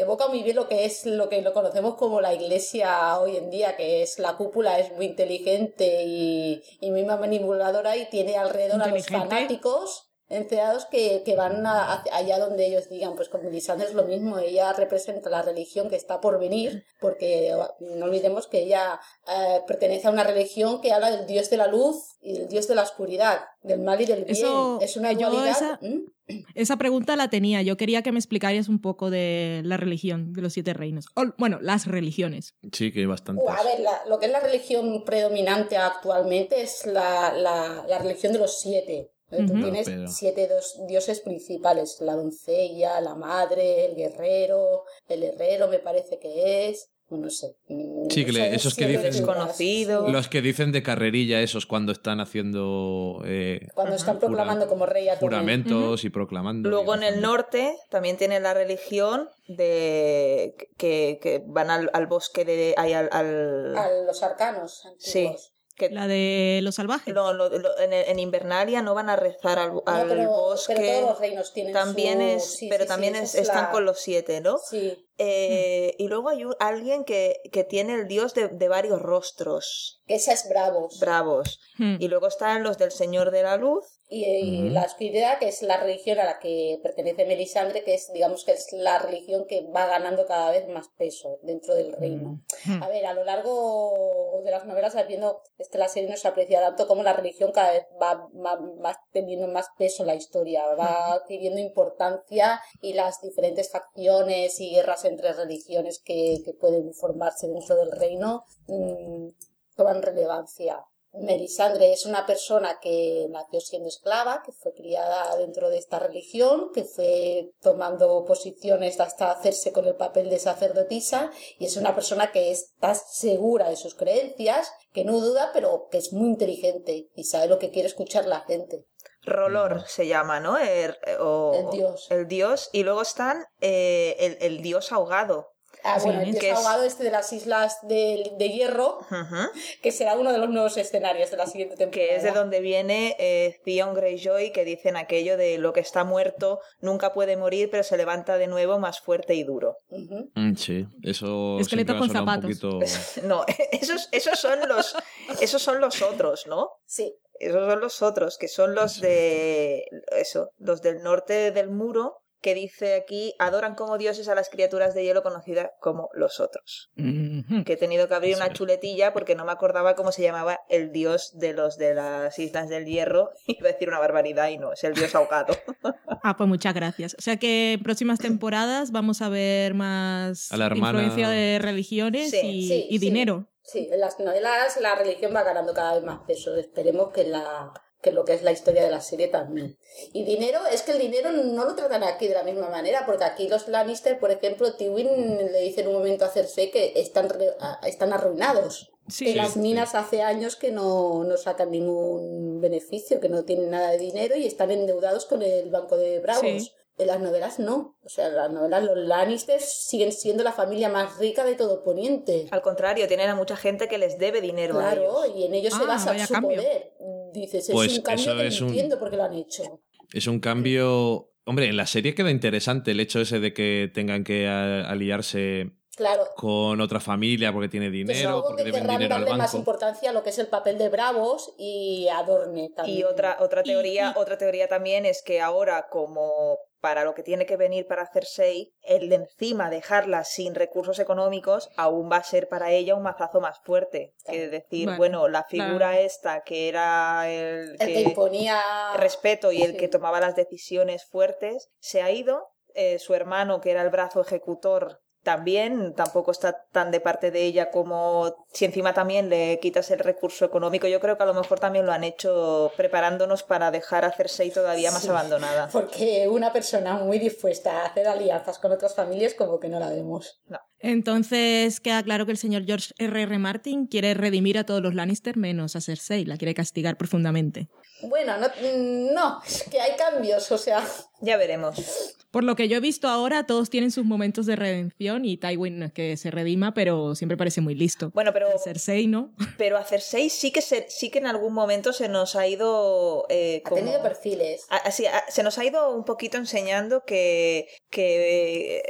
evoca muy bien lo que es lo que lo conocemos como la iglesia hoy en día, que es la cúpula, es muy inteligente y, y muy manipuladora y tiene alrededor a los fanáticos enceados que, que van a- allá donde ellos digan, pues con Melisandre es lo mismo, ella representa la religión que está por venir, porque no olvidemos que ella eh, pertenece a una religión que habla del dios de la luz y del dios de la oscuridad, del mal y del bien. Eso, es una dualidad. esa- ¿Mm? Esa pregunta la tenía. Yo quería que me explicaras un poco de la religión de los siete reinos. O, bueno, las religiones. Sí, que hay bastantes. A ver, la- lo que es la religión predominante actualmente es la, la- la religión de los siete. Tú tienes Pero- siete dos- dioses principales, la doncella, la madre, el guerrero, el herrero me parece que es, no sé. mm, Sí, que le- son esos que dicen- sí. Los que dicen de carrerilla, esos cuando están haciendo eh, Cuando están proclamando como rey a tu rey. juramentos y proclamando. Luego en el norte también tiene la religión de que, que van al, al bosque de ahí al, al- A los arcanos sí antiguos. Que La de los salvajes. no, lo- lo- en, en Invernalia no van a rezar al, No, al pero, bosque pero todos los reinos tienen también su- es sí, pero sí, también es- es están la- con los siete no Sí, Eh, y luego hay un- alguien que, que tiene el dios de, de varios rostros que esa es bravos. bravos Hmm. y luego están los del Señor de la Luz Y, y Ujú. la oscuridad, que es la religión a la que pertenece Melisandre, que es, digamos, que es la religión que va ganando cada vez más peso dentro del reino. Hmm. A ver, a lo largo de las novelas, viendo este, la serie no se aprecia tanto como la religión cada vez va, va- va teniendo más peso en la historia, va adquiriendo importancia y las diferentes facciones y guerras entre religiones que, que pueden formarse dentro del reino mm, toman relevancia. Melisandre es una persona que nació siendo esclava, que fue criada dentro de esta religión, que fue tomando posiciones hasta hacerse con el papel de sacerdotisa y es una persona que está segura de sus creencias, que no duda, pero que es muy inteligente y sabe lo que quiere escuchar la gente. Rolor se llama, ¿no? El, o- El dios. El dios. Y luego están eh, el, el dios ahogado. Ah, Sí, bueno, el que dios es- ahogado este de las islas de, de hierro, que será uno de los nuevos escenarios de la siguiente temporada. que es de donde viene eh, Theon Greyjoy, que dicen aquello de lo que está muerto nunca puede morir, pero se levanta de nuevo más fuerte y duro. Mm, Sí, eso Esqueleto con sonado un zapatos. poquito... No, esos, esos son los esos son los otros, ¿no? Sí, Esos son los otros, que son los de eso, los del norte del muro, que dice aquí adoran como dioses a las criaturas de hielo conocidas como los otros. Que he tenido que abrir Eso una es. chuletilla porque no me acordaba cómo se llamaba el dios de los de las Islas del Hierro. Iba a decir una barbaridad y no, es el dios ahogado. Ah, pues muchas gracias. O sea que en próximas temporadas vamos a ver más A la hermana- influencia de religiones Sí, y, sí, y sí. dinero. Sí, en las novelas la religión va ganando cada vez más peso. Esperemos que la que lo que es la historia de la serie también. Y dinero, es que el dinero no lo tratan aquí de la misma manera, porque aquí los Lannister, por ejemplo, Tywin le dice en un momento a Cersei que están, re- están arruinados. Sí, que sí, las minas hace años que no, no sacan ningún beneficio, que no tienen nada de dinero y están endeudados con el Banco de Bravos. En las novelas no. O sea, en las novelas los Lannister siguen siendo la familia más rica de todo Poniente. Al contrario, tienen a mucha gente que les debe dinero a Claro, ellos. y en ellos se Ah, basa su cambio. poder. Dices, es Pues un cambio que es no un- entiendo por qué lo han hecho. Es un cambio... Hombre, en la serie queda interesante el hecho ese de que tengan que a- aliarse Claro, con otra familia porque tiene dinero, porque que deben dinero al darle más banco. importancia a lo que es el papel de Bravos y Adorne también. Y otra, otra teoría, y- otra teoría también es que ahora, como para lo que tiene que venir para Cersei, el de encima dejarla sin recursos económicos aún va a ser para ella un mazazo más fuerte. Que decir, Vale, bueno, la figura claro. esta que era el El que que imponía... respeto y el Sí. que tomaba las decisiones fuertes, se ha ido. Eh, su hermano, que era el brazo ejecutor, también tampoco está tan de parte de ella como si encima también le quitas el recurso económico. Yo creo que a lo mejor también lo han hecho preparándonos para dejar a Cersei todavía más Sí. abandonada. Porque una persona muy dispuesta a hacer alianzas con otras familias como que no la vemos. Entonces queda claro que el señor George R. R. Martin quiere redimir a todos los Lannister menos a Cersei, la quiere castigar profundamente. Bueno, no, no, es que hay cambios, o sea... Ya veremos. Por lo que yo he visto ahora, todos tienen sus momentos de redención y Tywin no es que se redima, pero siempre parece muy listo. Bueno, pero, Cersei, ¿no? pero a Cersei sí que, se, sí que en algún momento se nos ha ido... eh, Ha tenido perfiles. A- Así, a- se nos ha ido un poquito enseñando que, que eh,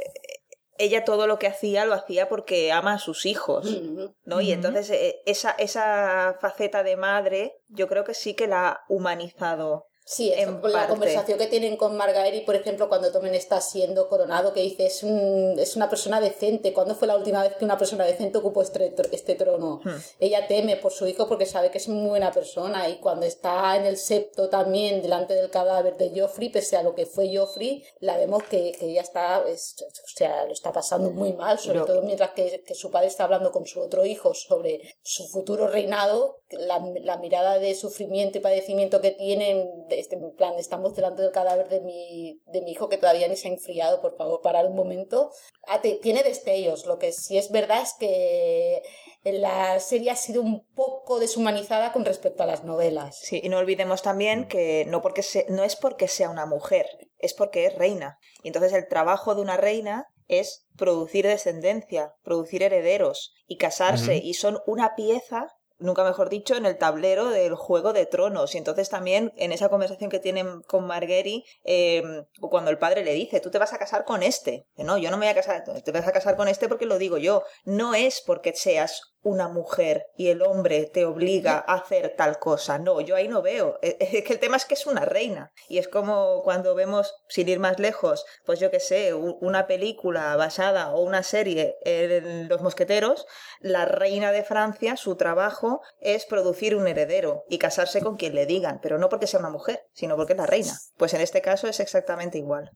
ella todo lo que hacía lo hacía porque ama a sus hijos. ¿no? Y entonces eh, esa, esa faceta de madre yo creo que sí que la ha humanizado Sí, la conversación que tienen con Margaery, por ejemplo, cuando Tomen está siendo coronado, que dice es, es una persona decente. ¿Cuándo fue la última vez que una persona decente ocupó este, este trono? Hmm. Ella teme por su hijo porque sabe que es muy buena persona. Y cuando está en el septo también, delante del cadáver de Joffrey, pese a lo que fue Joffrey, la vemos que, que ella está, o sea, lo está pasando muy mal, sobre todo mientras que, que, su padre está hablando con su otro hijo sobre su futuro reinado, la, la mirada de sufrimiento y padecimiento que tienen este, en plan, estamos delante del cadáver de mi, de mi hijo que todavía ni se ha enfriado, por favor, parar un momento. Ah, tiene destellos, lo que sí es verdad es que la serie ha sido un poco deshumanizada con respecto a las novelas. Sí, y no olvidemos también que no, porque no es porque sea una mujer, es porque es reina. Y entonces el trabajo de una reina es producir descendencia, producir herederos y casarse, y son una pieza nunca mejor dicho, en el tablero del Juego de Tronos. Y entonces también en esa conversación que tienen con Marguerite, em, cuando el padre le dice, tú te vas a casar con este. no, yo no me voy a casar, te vas a casar con este porque lo digo yo. No es porque seas una mujer y el hombre te obliga a hacer tal cosa. No, yo ahí no veo. Es que el tema es que es una reina. Y es como cuando vemos, sin ir más lejos, pues yo que sé, una película basada o una serie en Los Mosqueteros, la reina de Francia, su trabajo es producir un heredero y casarse con quien le digan, pero no porque sea una mujer, sino porque es la reina. Pues en este caso es exactamente igual.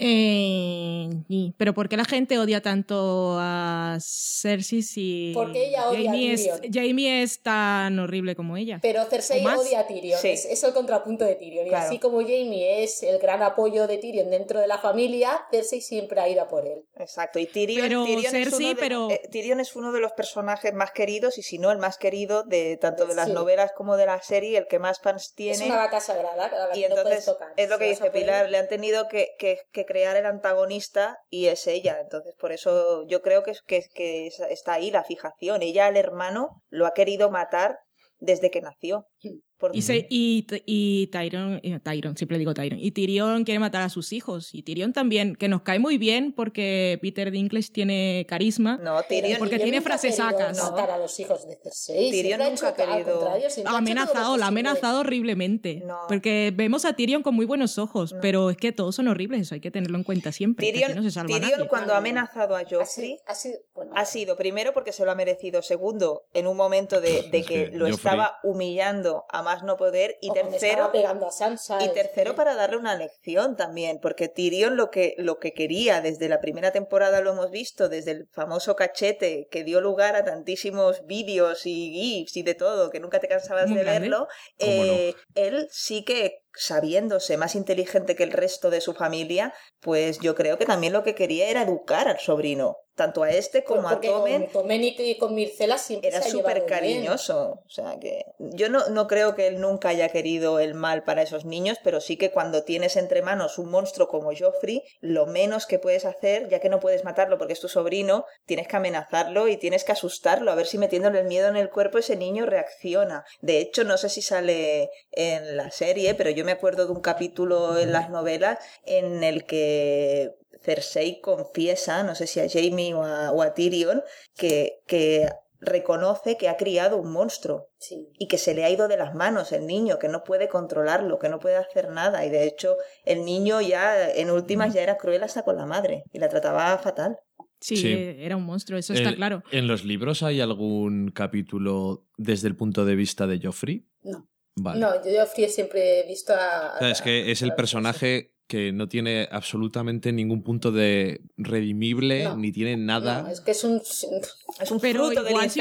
Eh, pero ¿por qué la gente odia tanto a Cersei si Porque ella odia Jamie a Tyrion. Es, Jamie es tan horrible como ella? Pero Cersei odia a Tyrion, es, el contrapunto de Tyrion. Y así como Jamie es el gran apoyo de Tyrion dentro de la familia, Cersei siempre ha ido a por él. Exacto, y Tyrion, es, uno de, pero... Eh, Tyrion es uno de los personajes más queridos, y si no el más querido de tanto de las novelas como de la serie, el que más fans tiene. Es una vaca sagrada, y entonces es lo que dice Pilar, le han tenido que, que, que crear el antagonista y es ella. Entonces, por eso yo creo que, que, que está ahí la fijación. Ella al hermano lo ha querido matar desde que nació. Y, se, y, y Tyron, Tyron, siempre digo Tyron, y Tyrion quiere matar a sus hijos. Y Tyrion también, que nos cae muy bien porque Peter Dinklage tiene carisma. No, Tyrion. Porque tiene frases sacas. matar a los hijos de Cersei. Tyrion nunca ha querido. Ha amenazado, la ha amenazado horriblemente. Porque vemos a Tyrion con muy buenos ojos, pero es que todos son horribles, eso hay que tenerlo en cuenta siempre. Tyrion, no se Tyrion cuando ha amenazado a Joffrey, ha sido, ha sido, primero porque se lo ha merecido, segundo, en un momento de, de que, lo estaba humillando a más no poder y tercero y tercero para darle una lección también porque Tyrion lo que lo que quería desde la primera temporada lo hemos visto desde el famoso cachete que dio lugar a tantísimos vídeos y gifs y de todo que nunca te cansabas de verlo eh, él sí que sabiéndose más inteligente que el resto de su familia, pues yo creo que también lo que quería era educar al sobrino, tanto a este como a Tomen. Con Tomen y con Mircela siempre era súper cariñoso, o sea que yo no, no creo que él nunca haya querido el mal para esos niños, pero sí que cuando tienes entre manos un monstruo como Joffrey, lo menos que puedes hacer, ya que no puedes matarlo porque es tu sobrino, tienes que amenazarlo y tienes que asustarlo, a ver si metiéndole el miedo en el cuerpo ese niño reacciona. De hecho, no sé si sale en la serie, pero yo me acuerdo de un capítulo en las novelas en el que Cersei confiesa, no sé si a Jamie o a, Tyrion, que, que reconoce que ha criado un monstruo y que se le ha ido de las manos el niño, que no puede controlarlo, que no puede hacer nada. Y de hecho, el niño ya en últimas ya era cruel hasta con la madre y la trataba fatal. Sí, era un monstruo, eso está claro. ¿En los libros hay algún capítulo desde el punto de vista de Joffrey? No. No, yo Joffrey siempre he visto a... es que es el personaje que no tiene absolutamente ningún punto de redimible, ni tiene nada. es que es un, es un Pero igual si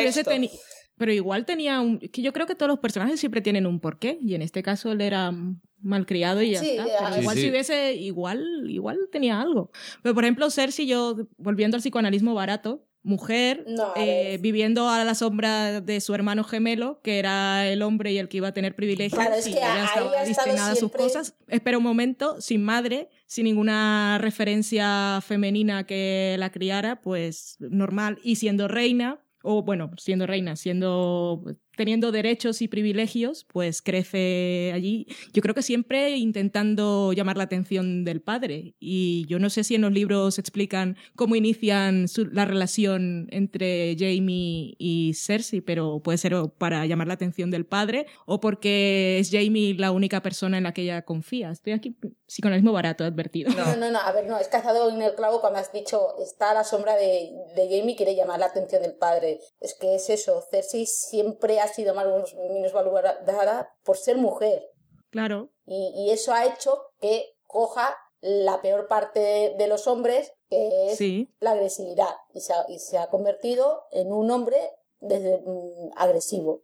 Pero igual tenía un... Que yo creo que todos los personajes siempre tienen un porqué, y en este caso él era malcriado y ya está. igual si hubiese... Igual, igual tenía algo. Pero por ejemplo, Cersei, yo, volviendo al psicoanalismo barato, mujer eh, viviendo a la sombra de su hermano gemelo, que era el hombre y el que iba a tener privilegios y ya estaba destinada a sus cosas. Espera un momento, sin madre, sin ninguna referencia femenina que la criara, pues normal, y siendo reina, o bueno, siendo reina, siendo teniendo derechos y privilegios, pues crece allí. Yo creo que siempre intentando llamar la atención del padre. Y yo no sé si en los libros explican cómo inician la relación entre Jamie y Cersei, pero puede ser para llamar la atención del padre o porque es Jamie la única persona en la que ella confía. Estoy aquí psicoanalismo barato, advertido. No, no, no, a ver, no, es cazado en el clavo cuando has dicho está a la sombra de, de Jamie quiere llamar la atención del padre. Es que es eso, Cersei siempre ha sido más valorada por ser mujer. Claro. Y, eso ha hecho que coja la peor parte de los hombres, que es la agresividad, y se, ha, y se, ha, convertido en un hombre desde, mm, agresivo.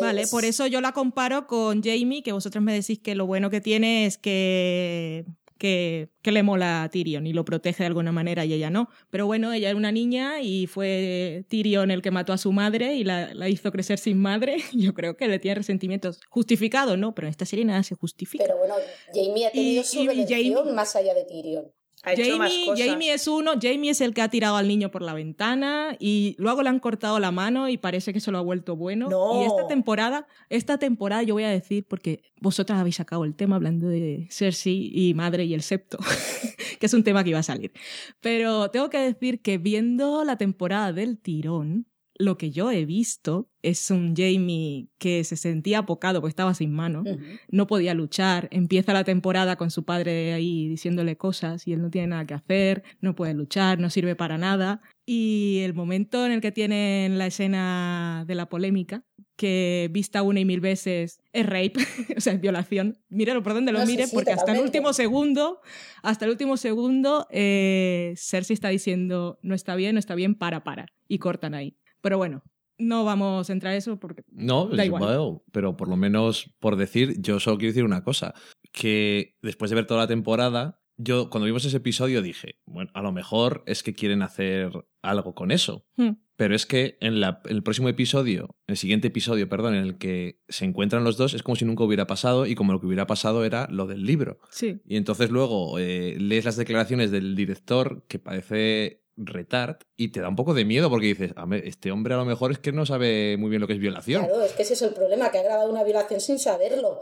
Vale, por eso yo la comparo con Jamie, que vosotros me decís que lo bueno que tiene es que que, le mola a Tyrion y lo protege de alguna manera y ella no. Pero bueno, ella era una niña y fue Tyrion el que mató a su madre y la, hizo crecer sin madre. Yo creo que le tiene resentimientos justificados, ¿no? Pero en esta serie nada se justifica. Pero bueno, Jamie ha tenido su y más allá de Tyrion. Jamie, es uno, Jamie es el que ha tirado al niño por la ventana y luego le han cortado la mano y parece que se lo ha vuelto bueno. Y esta temporada, esta temporada yo voy a decir, porque vosotras habéis sacado el tema hablando de Cersei y Madre y el Septo, que es un tema que iba a salir. Pero tengo que decir que viendo la temporada del tirón, lo que yo he visto es un Jamie que se sentía apocado porque estaba sin mano, no podía luchar, empieza la temporada con su padre ahí diciéndole cosas y él no tiene nada que hacer, no puede luchar, no sirve para nada. Y el momento en el que tienen la escena de la polémica, que vista una y mil veces es rape, o sea, es violación. Míralo por donde lo mire, porque hasta el último segundo, hasta el último segundo, eh, Cersei está diciendo no está bien, no está bien, para, para. Y cortan ahí. Pero bueno, no vamos a entrar en eso porque no, da igual. pero por lo menos por decir, yo solo quiero decir una cosa, que después de ver toda la temporada, yo cuando vimos ese episodio dije, bueno, a lo mejor es que quieren hacer algo con eso. Hmm. Pero es que en, el próximo episodio, el siguiente episodio, perdón, en el que se encuentran los dos, es como si nunca hubiera pasado y como lo que hubiera pasado era lo del libro. Sí. Y entonces luego eh, lees las declaraciones del director, que parece retard y te da un poco de miedo porque dices, a ver, este hombre a lo mejor es que no sabe muy bien lo que es violación. Claro, es que ese es el problema, que ha grabado una violación sin saberlo.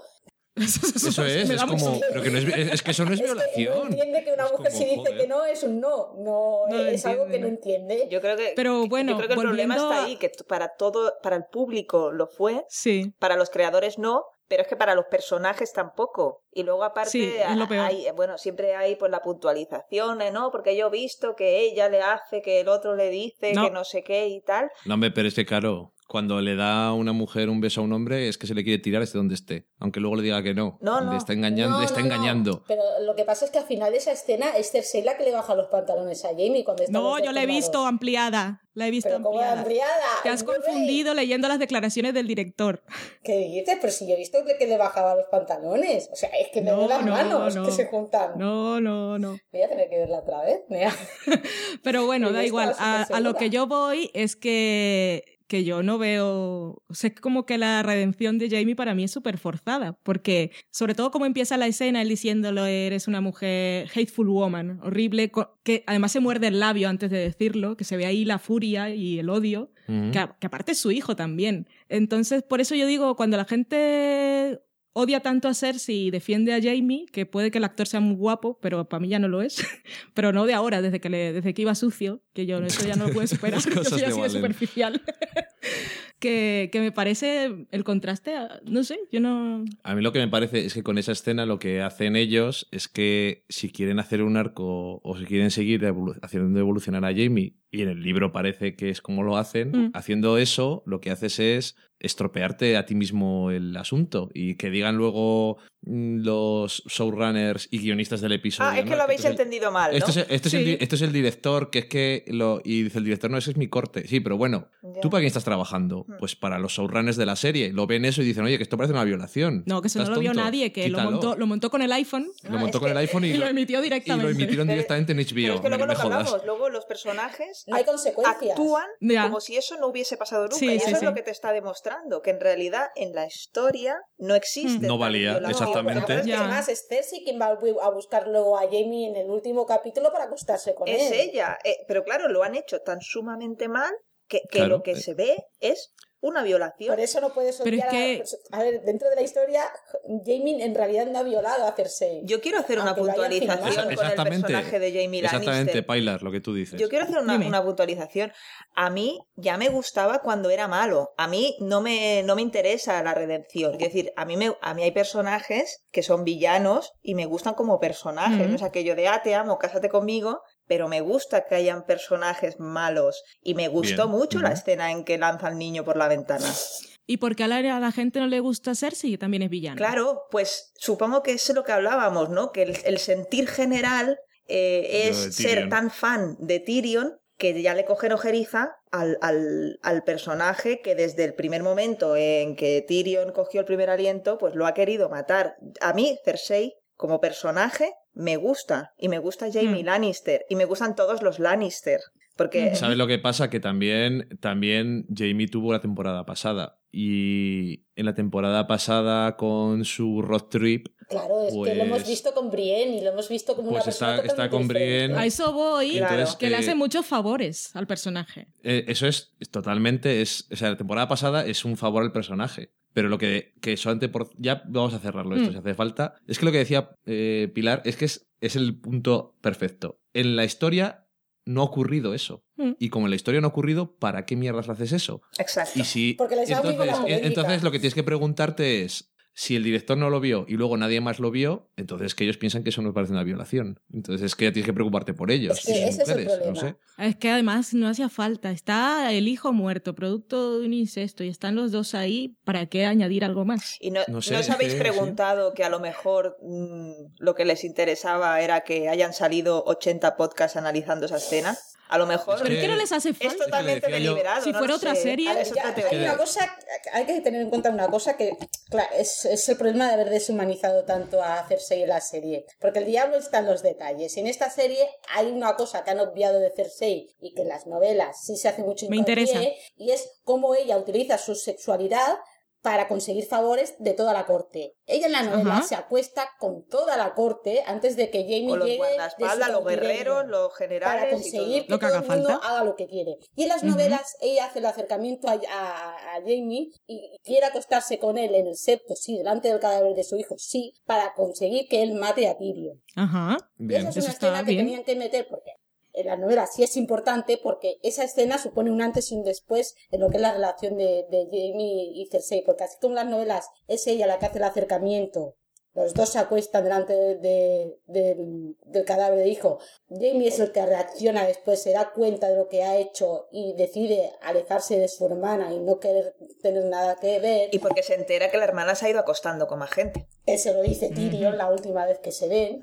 Eso es, es como. Pero que no es, es, que eso no es, violación. no entiende que una mujer si dice que no es un no. No, es algo que no entiende. Yo creo que, pero bueno, yo creo que el problema está ahí, que para todo, para el público lo fue, sí. para los creadores no, pero es que para los personajes tampoco. Y luego aparte, hay, bueno, siempre hay pues la puntualización, ¿no? Porque yo he visto que ella le hace, que el otro le dice, que no sé qué y tal. No, me pero es que claro, cuando le da a una mujer un beso a un hombre es que se le quiere tirar desde donde esté, aunque luego le diga que no. No, no. Le está engañando. está engañando. Pero lo que pasa es que al final de esa escena es Cersei la que le baja los pantalones a Jamie cuando está No, yo la he visto ampliada. La he visto ampliada. Te has confundido leyendo las declaraciones del director. ¿Qué dices? Pero si yo he visto que le bajaba los pantalones. O sea, es que me no, las manos que se juntan. No, no, no. Voy a tener que verla otra vez. Pero bueno, da igual. a lo que yo voy es que que yo no veo, sé como que la redención de Jamie para mí es súper forzada, porque sobre todo como empieza la escena, él diciéndolo, eres una mujer hateful woman, horrible, que además se muerde el labio antes de decirlo, que se ve ahí la furia y el odio, que, que aparte es su hijo también. Entonces, por eso yo digo, cuando la gente odia tanto a Cersei y defiende a Jamie, que puede que el actor sea muy guapo, pero para mí ya no lo es. pero no de ahora, desde que, le, desde que iba sucio, que yo eso ya no lo puedo superar, eso ya ha sido superficial. que, que, me parece el contraste, no sé, yo no... A mí lo que me parece es que con esa escena lo que hacen ellos es que si quieren hacer un arco o si quieren seguir haciendo evolucionar a Jamie, y en el libro parece que es como lo hacen, mm. haciendo eso lo que haces es estropearte a ti mismo el asunto y que digan luego mm, los showrunners y guionistas del episodio. Ah, es que lo habéis entendido mal. ¿no? Esto, es, el, director, que es que lo. Y dice el director, no, ese es mi corte. Sí, pero bueno, ¿tú para quién estás trabajando? Hmm. Pues para los showrunners de la serie. Lo ven eso y dicen, oye, que esto parece una violación. No, que eso no lo vio nadie, que lo montó, lo montó, con el iPhone. lo montó con el iPhone y, lo emitió directamente. Y lo emitieron directamente en HBO. Pero es que luego lo hablamos, luego los personajes no hay consecuencias. actúan como si eso no hubiese pasado nunca. y eso es lo que te está demostrando, que en realidad en la historia no existe. No valía, exactamente. además, es Cersei quien va a buscar luego a Jamie en el último capítulo para acostarse con él. Es ella, eh, pero claro, lo han hecho tan sumamente mal que, lo que eh. se ve es una violación. Por eso no puedes Pero es odiar que- a... a ver, dentro de la historia, Jamie en realidad no ha violado a Cersei. Yo quiero hacer una puntualización con el Exactamente. personaje de Jamie Exactamente, Lannister. Pilar, lo que tú dices. Yo quiero hacer una, puntualización. A mí ya me gustaba cuando era malo. A mí no me, no me interesa la redención. Es decir, a mí, me, a mí hay personajes que son villanos y me gustan como personajes. No es aquello de, ah, te amo, cásate conmigo. Pero me gusta que hayan personajes malos. Y me gustó Bien. mucho la escena en que lanza al niño por la ventana. Y porque a la, a la gente no le gusta Cersei, también es villana. Claro, pues supongo que es lo que hablábamos, ¿no? Que el, el sentir general eh, es ser tan fan de Tyrion que ya le cogen ojeriza al, al, al personaje que desde el primer momento en que Tyrion cogió el primer aliento, pues lo ha querido matar. A mí, Cersei, como personaje, me gusta. Y me gusta Jamie Mm. Lannister. Y me gustan todos los Lannister. Porque Ujú. ¿Sabes lo que pasa? Que también, también Jamie tuvo la temporada pasada. Y en la temporada pasada con su road trip, Claro, es que lo hemos Pues- visto con Brienne y lo hemos visto como una Pues persona está- está con. Brienne. A eso voy, Claro. entonces, que le eh, hace muchos favores al personaje. eh, eso es es totalmente, es, o sea, la temporada pasada es un favor al personaje. Pero lo que, que solamente por... Ya vamos a cerrarlo esto Mm. si hace falta. Es que lo que decía eh, Pilar es que es, es el punto perfecto. En la historia no ha ocurrido eso. Mm. Y como en la historia no ha ocurrido, ¿para qué mierdas haces eso? Exacto. Y si, Porque les entonces, entonces lo que tienes que preguntarte es si el director no lo vio y luego nadie más lo vio, entonces que ellos piensan que eso nos parece una violación. Entonces es que ya tienes que preocuparte por ellos Es sus ese es el mujeres, no problema. sé. Es que además no hacía falta. Está el hijo muerto, producto de un incesto, y están los dos ahí. ¿Para qué añadir algo más? Y no, No ¿no os es habéis que- preguntado que a lo mejor mm, lo que les interesaba era que hayan salido 80 podcasts analizando esa escena? A lo mejor Es ¿Pero que- qué no les hace es falta? totalmente decía yo- deliberado. Si no fuera lo otra sé. serie- ver, es Ya, otra hay una cosa, hay que tener en cuenta una cosa que claro, es, es el problema de haber deshumanizado tanto a Cersei en la serie. Porque el diablo está en los detalles. Y en esta serie hay una cosa que han obviado de Cersei y que en las novelas sí se hace mucho Me interesa. Y es cómo ella utiliza su sexualidad para conseguir favores de toda la corte. Ella en la novela Ajá. se acuesta con toda la corte antes de que Jamie Con los llegue guardaespaldas, los guerreros, los para generales conseguir y que Lo que todo haga el mundo falta. haga lo que quiere. Y en las novelas ella hace el acercamiento a, a- a Jamie y quiere acostarse con él en el septo, sí, delante del cadáver de su hijo, sí, para conseguir que él mate a Tyrion. Ajá. Y Bien. esa es Eso una está escena que bien. tenían que meter porque en las novelas sí es importante porque esa escena supone un antes y un después en lo que es la relación de, de Jamie y Cersei, porque así como en las novelas es ella la que hace el acercamiento, los dos se acuestan delante de- de- del, del cadáver de hijo, Jamie es el que reacciona después, se da cuenta de lo que ha hecho y decide alejarse de su hermana y no querer tener nada que ver, Y porque se entera que la hermana se ha ido acostando con más gente. él se lo dice Tyrion la última vez que se ven.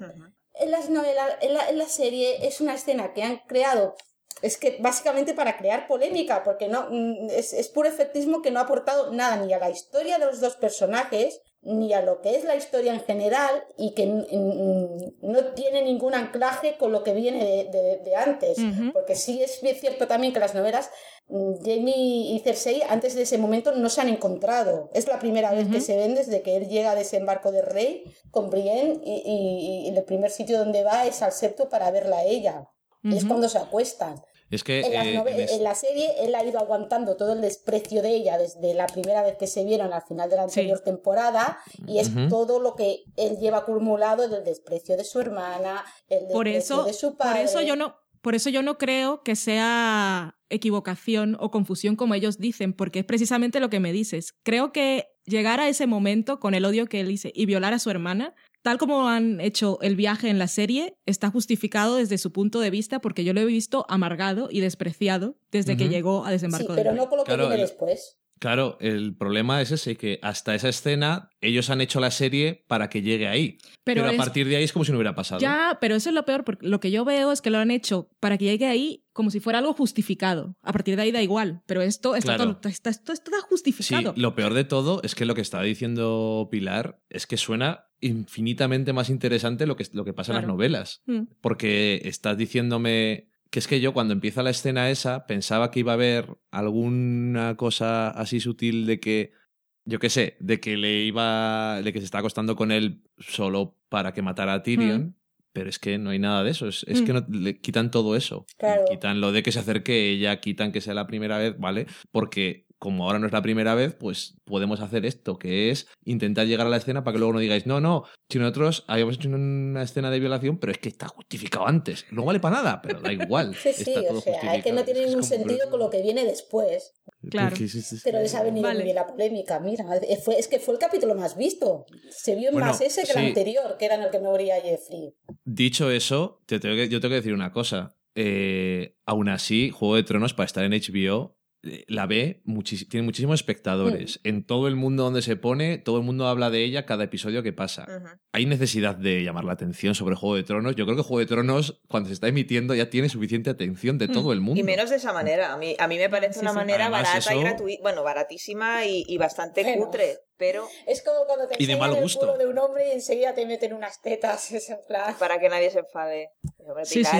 En las novelas, en la, en la serie es una escena que han creado, es que básicamente para crear polémica, porque no mm, es, es puro efectismo que no ha aportado nada ni a la historia de los dos personajes, ni a lo que es la historia en general, y que no tiene ningún anclaje con lo que viene de, de- de antes. Porque sí es bien cierto también que las novelas, mm, Jamie y Cersei antes de ese momento no se han encontrado. Es la primera vez que se ven desde que él llega a desembarco de Rey con Brienne y, y- y el primer sitio donde va es al septo para verla a ella. Es cuando se acuestan. Es que En, las eh, en es- en la serie él ha ido aguantando todo el desprecio de ella desde la primera vez que se vieron al final de la Sí. anterior temporada y es todo lo que él lleva acumulado del desprecio de su hermana, el Por desprecio eso, de su por padre. eso yo no, por eso yo no creo que sea equivocación o confusión como ellos dicen, porque es precisamente lo que me dices. Creo que llegar a ese momento con el odio que él dice y violar a su hermana, tal como han hecho el viaje en la serie, está justificado desde su punto de vista porque yo lo he visto amargado y despreciado desde que llegó a Sí, desembarco pero del no con lo que Claro, viene el- después. Claro, el problema es ese, que hasta esa escena ellos han hecho la serie para que llegue ahí. Pero, Pero a es- partir de ahí es como si no hubiera pasado. Ya, pero eso es lo peor, porque lo que yo veo es que lo han hecho para que llegue ahí como si fuera algo justificado. A partir de ahí da igual, pero esto está, Claro. todo, está, esto está Sí, justificado. lo peor de todo es que lo que estaba diciendo Pilar es que suena infinitamente más interesante lo que, lo que pasa en las novelas. Mm. Porque estás diciéndome que es que yo cuando empieza la escena esa pensaba que iba a haber alguna cosa así sutil de que, yo qué sé, de que le iba, de que se está acostando con él solo para que matara a Tyrion. Pero es que no hay nada de eso. Es, es Mm. que no, le quitan todo eso. Claro. Quitan lo de que se acerque ella, quitan que sea la primera vez, ¿vale? Porque como ahora no es la primera vez, pues podemos hacer esto, que es intentar llegar a la escena para que luego no digáis, no, no, si nosotros habíamos hecho una escena de violación, pero es que está justificado antes. No vale para nada, pero da igual. Sí, sí, o sea, es que no tiene ningún sentido con lo que viene después. Claro. Pero les ha venido muy bien la polémica, mira. Fue, es que fue el capítulo más visto. Se vio más ese que el anterior, que era en el que no moría Jeffrey. Dicho eso, yo tengo que decir una cosa. Eh, aún así, Juego de Tronos, para estar en HBO, eh, la ve, tiene muchísimos espectadores. Mm. En todo el mundo donde se pone, todo el mundo habla de ella cada episodio que pasa. Hay necesidad de llamar la atención sobre Juego de Tronos. Yo creo que Juego de Tronos, cuando se está emitiendo, ya tiene suficiente atención de mm. todo el mundo. Y menos de esa manera. A mí, a mí me parece una manera barata y gratuita, bueno, baratísima y, bastante cutre. Pero... Es como cuando te y de mal gusto. el culo de un hombre y enseguida te meten unas tetas. Es en plan... Para que nadie se enfade.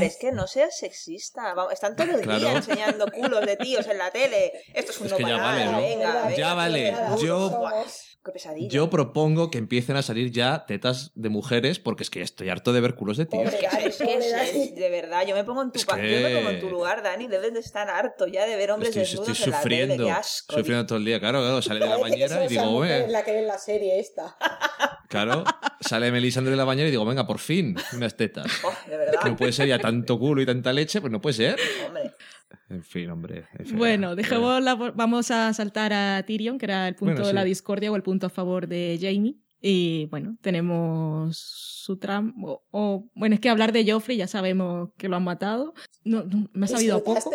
Es que no seas sexista. Están todo el día enseñando culos de tíos en la tele. Esto es un es que ya vale, ¿no? Venga, ya vale. Yo, yo propongo que empiecen a salir ya tetas de mujeres porque es que estoy harto de ver culos de tíos. Es que de verdad, yo me pongo en tu yo me pongo en tu lugar, Dani, debes de estar harto ya de ver hombres desnudos estoy sufriendo, en la tele, asco, sufriendo todo el día, claro, claro, sale de la bañera y digo, ve. la que ve la serie esta. Claro, sale Melisandre de la bañera y digo, venga, por fin, unas tetas. Oh, de verdad. No puede ser ya tanto culo y tanta leche, pues no puede ser. Hombre. En fin, hombre. bueno, dejemos vamos a saltar a Tyrion, que era el punto de la discordia o el punto a favor de Jamie. Y bueno, tenemos su tramo. O, bueno, es que hablar de Joffrey ya sabemos que lo han matado. No, me ha sabido poco.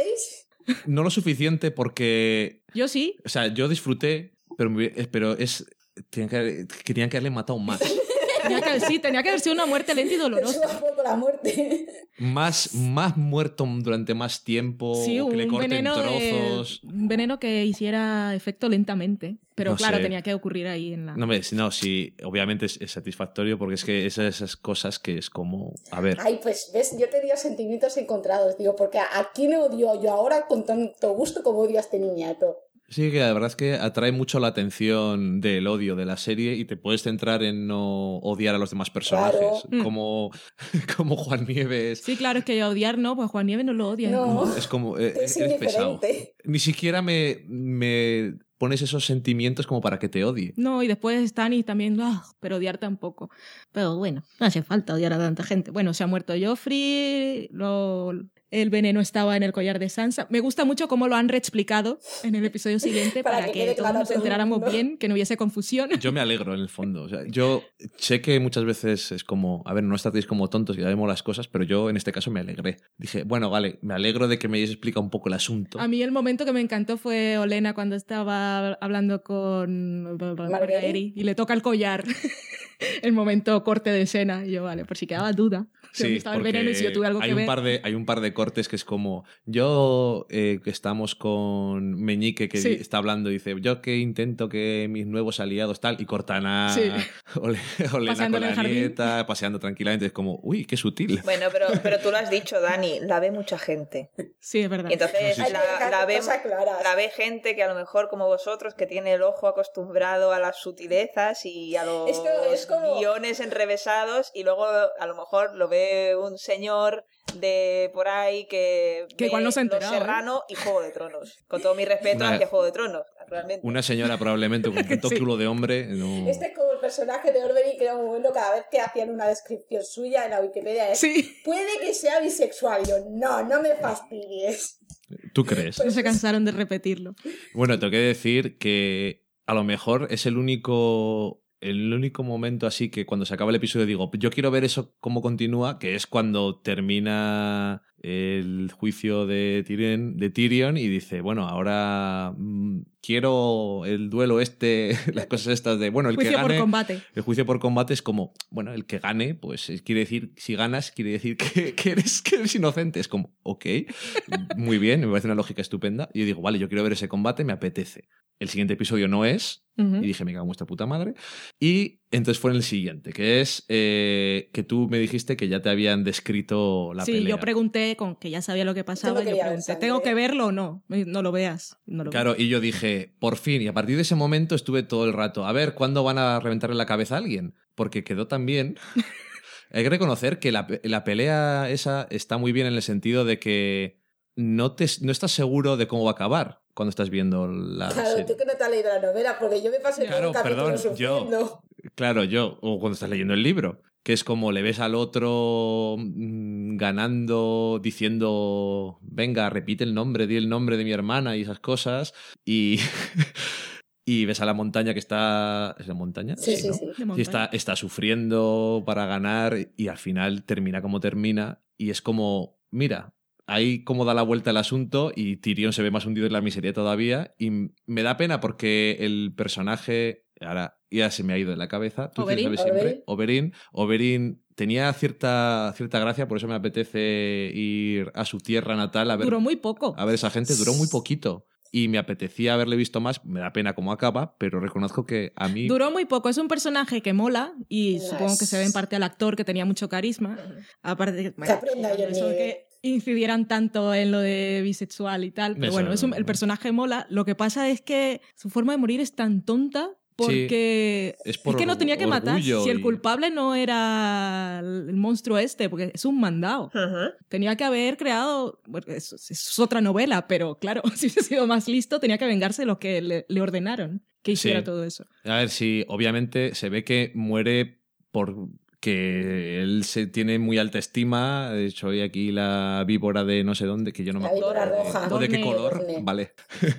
No lo suficiente porque. Yo sí. O sea, yo disfruté, pero, pero es. Tenían que, querían que haberle matado más. Tenía que, sí, tenía que haber sido una muerte lenta y dolorosa. la muerte. Más, más muerto durante más tiempo, sí, que le corten veneno trozos. un veneno que hiciera efecto lentamente. Pero claro, tenía que ocurrir ahí en la. No, no sí, obviamente es, satisfactorio porque es que esas, esas cosas que es como. A ver. Ay, pues ves, yo tenía sentimientos encontrados, digo, porque aquí me odio yo ahora con tanto gusto como odio a este niñato. Sí, que la verdad es que atrae mucho la atención del odio de la serie y te puedes centrar en no odiar a los demás personajes, mm. como, como Juan Nieves. Sí, claro, es que odiar no, pues Juan Nieves no lo odia. No, es como, eh, es, pesado. Ni siquiera me, me pones esos sentimientos como para que te odie. No, y después están y también, ah, pero odiar tampoco. Pero bueno, no hace falta odiar a tanta gente. Bueno, se ha muerto Joffrey, lo, el veneno estaba en el collar de Sansa. Me gusta mucho cómo lo han reexplicado en el episodio siguiente para, que, todos nos enteráramos bien, que no hubiese confusión. Yo me alegro en el fondo. yo sé que muchas veces es como, a ver, no estáis como tontos y vemos las cosas, pero yo en este caso me alegré. Dije, bueno, vale, me alegro de que me hayáis explicado un poco el asunto. A mí el momento que me encantó fue Olena cuando estaba hablando con Marguerite y le toca el collar. el momento corte de escena. Y yo, vale, por si quedaba duda. Sí, estaba el veneno y si yo tuve algo hay un Par de, hay un par de cortes que es como, yo eh, que estamos con Meñique que está hablando y dice, yo que intento que mis nuevos aliados tal, y cortan a Ole, Olena con la nieta, paseando tranquilamente, es como, uy, qué sutil. Bueno, pero, pero tú lo has dicho, Dani, la ve mucha gente. Sí, es verdad. Y entonces la, la, ve, la ve gente que a lo mejor como vosotros, que tiene el ojo acostumbrado a las sutilezas y a los guiones enrevesados, y luego a lo mejor lo ve un señor de por ahí que, que igual no se ¿eh? Serrano y Juego de Tronos. Con todo mi respeto hacia Juego de Tronos, realmente. Una señora probablemente con un título de hombre. Este es como el personaje de Orbery que era un momento cada vez que hacían una descripción suya en la Wikipedia es puede que sea bisexual. yo, no, no me fastidies. ¿Tú crees? no se cansaron de repetirlo. Bueno, tengo que decir que a lo mejor es el único el único momento así que cuando se acaba el episodio digo, yo quiero ver eso cómo continúa, que es cuando termina el juicio de Tyrion, de Tyrion y dice, bueno, ahora mm, quiero el duelo este, las cosas estas de, bueno, el juicio que gane... por combate. El juicio por combate es como, bueno, el que gane, pues quiere decir, si ganas, quiere decir que, eres, que eres inocente. Es como, ok, muy bien, me parece una lógica estupenda. Y yo digo, vale, yo quiero ver ese combate, me apetece. El siguiente episodio no es, y dije, me cago en vuestra puta madre. Y entonces fue en el siguiente, que es eh, que tú me dijiste que ya te habían descrito la pelea. Sí, yo pregunté con que ya sabía lo que pasaba. Yo pregunté, ¿tengo que verlo o no? No lo veas. claro, y yo dije, por fin. Y a partir de ese momento estuve todo el rato, a ver, ¿cuándo van a reventarle la cabeza a alguien? Porque quedó tan bien. Hay que reconocer que la, la pelea esa está muy bien en el sentido de que no, te, no estás seguro de cómo va a acabar cuando estás viendo la Claro, serie. tú que no te has leído la novela, porque yo me pasé todo Claro, un capítulo perdón, sufriendo. Claro, yo, o cuando estás leyendo el libro, que es como le ves al otro mm, ganando, diciendo, venga, repite el nombre, di el nombre de mi hermana y esas cosas, y, y ves a la montaña que está... ¿Es la montaña? Sí, sí, ¿no? sí. Montaña. está, está sufriendo para ganar y al final termina como termina y es como, mira, ahí como da la vuelta el asunto y Tyrion se ve más hundido en la miseria todavía y me da pena porque el personaje, ahora ya se me ha ido de la cabeza, tú Oberyn. sabes siempre, Oberyn, Oberyn tenía cierta, cierta gracia, por eso me apetece ir a su tierra natal a ver, Duró muy poco. a ver esa gente, duró muy poquito. Y me apetecía haberle visto más, me da pena cómo acaba, pero reconozco que a mí... Duró muy poco. Es un personaje que mola y Las- supongo que se ve en parte al actor que tenía mucho carisma. Aparte de Que aprenda yo eso de que incidieran tanto en lo de bisexual y tal. Pero Eso, bueno, es un- el personaje mola. Lo que pasa es que su forma de morir es tan tonta porque es por que no tenía que matar. Si el y- culpable no era el monstruo este, porque es un mandado. Tenía que haber creado. bueno, es, es otra novela, pero claro, si hubiese sido más listo, tenía que vengarse de lo que le, le ordenaron que hiciera Sí. todo eso. A ver, si obviamente se ve que muere porque él se tiene muy alta estima. De hecho, hay aquí la víbora de no sé dónde, que yo no me acuerdo. víbora roja. ¿O de qué color? Dorne. Vale.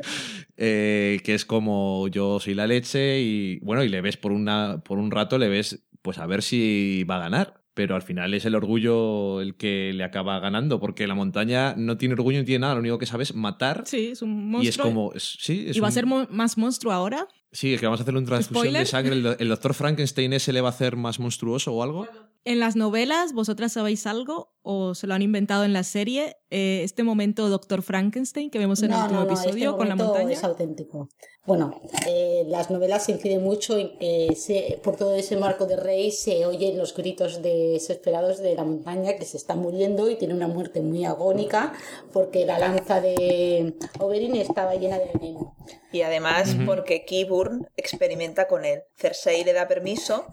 Eh, que es como yo soy la leche y bueno, y le ves por, una, por un rato, le ves pues a ver si va a ganar. Pero al final es el orgullo el que le acaba ganando, porque la montaña no tiene orgullo ni tiene nada, lo único que sabe es matar. Sí, es un monstruo. y es como. es- sí, es ¿Y va a ser mo- más monstruo ahora? Sí, que vamos a hacer una transfusión ¿Spoiler? de sangre. ¿El, do- el doctor Frankenstein ese le va a hacer más monstruoso o algo? En las novelas, ¿vosotras sabéis algo o se lo han inventado en la serie? Eh, este momento Doctor Frankenstein que vemos en el último episodio este con la montaña. Es auténtico. Bueno, eh, las novelas se inciden mucho en que se- por todo ese marco de rey se oyen los gritos desesperados de la montaña que se está muriendo y tiene una muerte muy agónica porque la lanza de Oberyn estaba llena de veneno. Y además porque Kiburn experimenta con él. Cersei le da permiso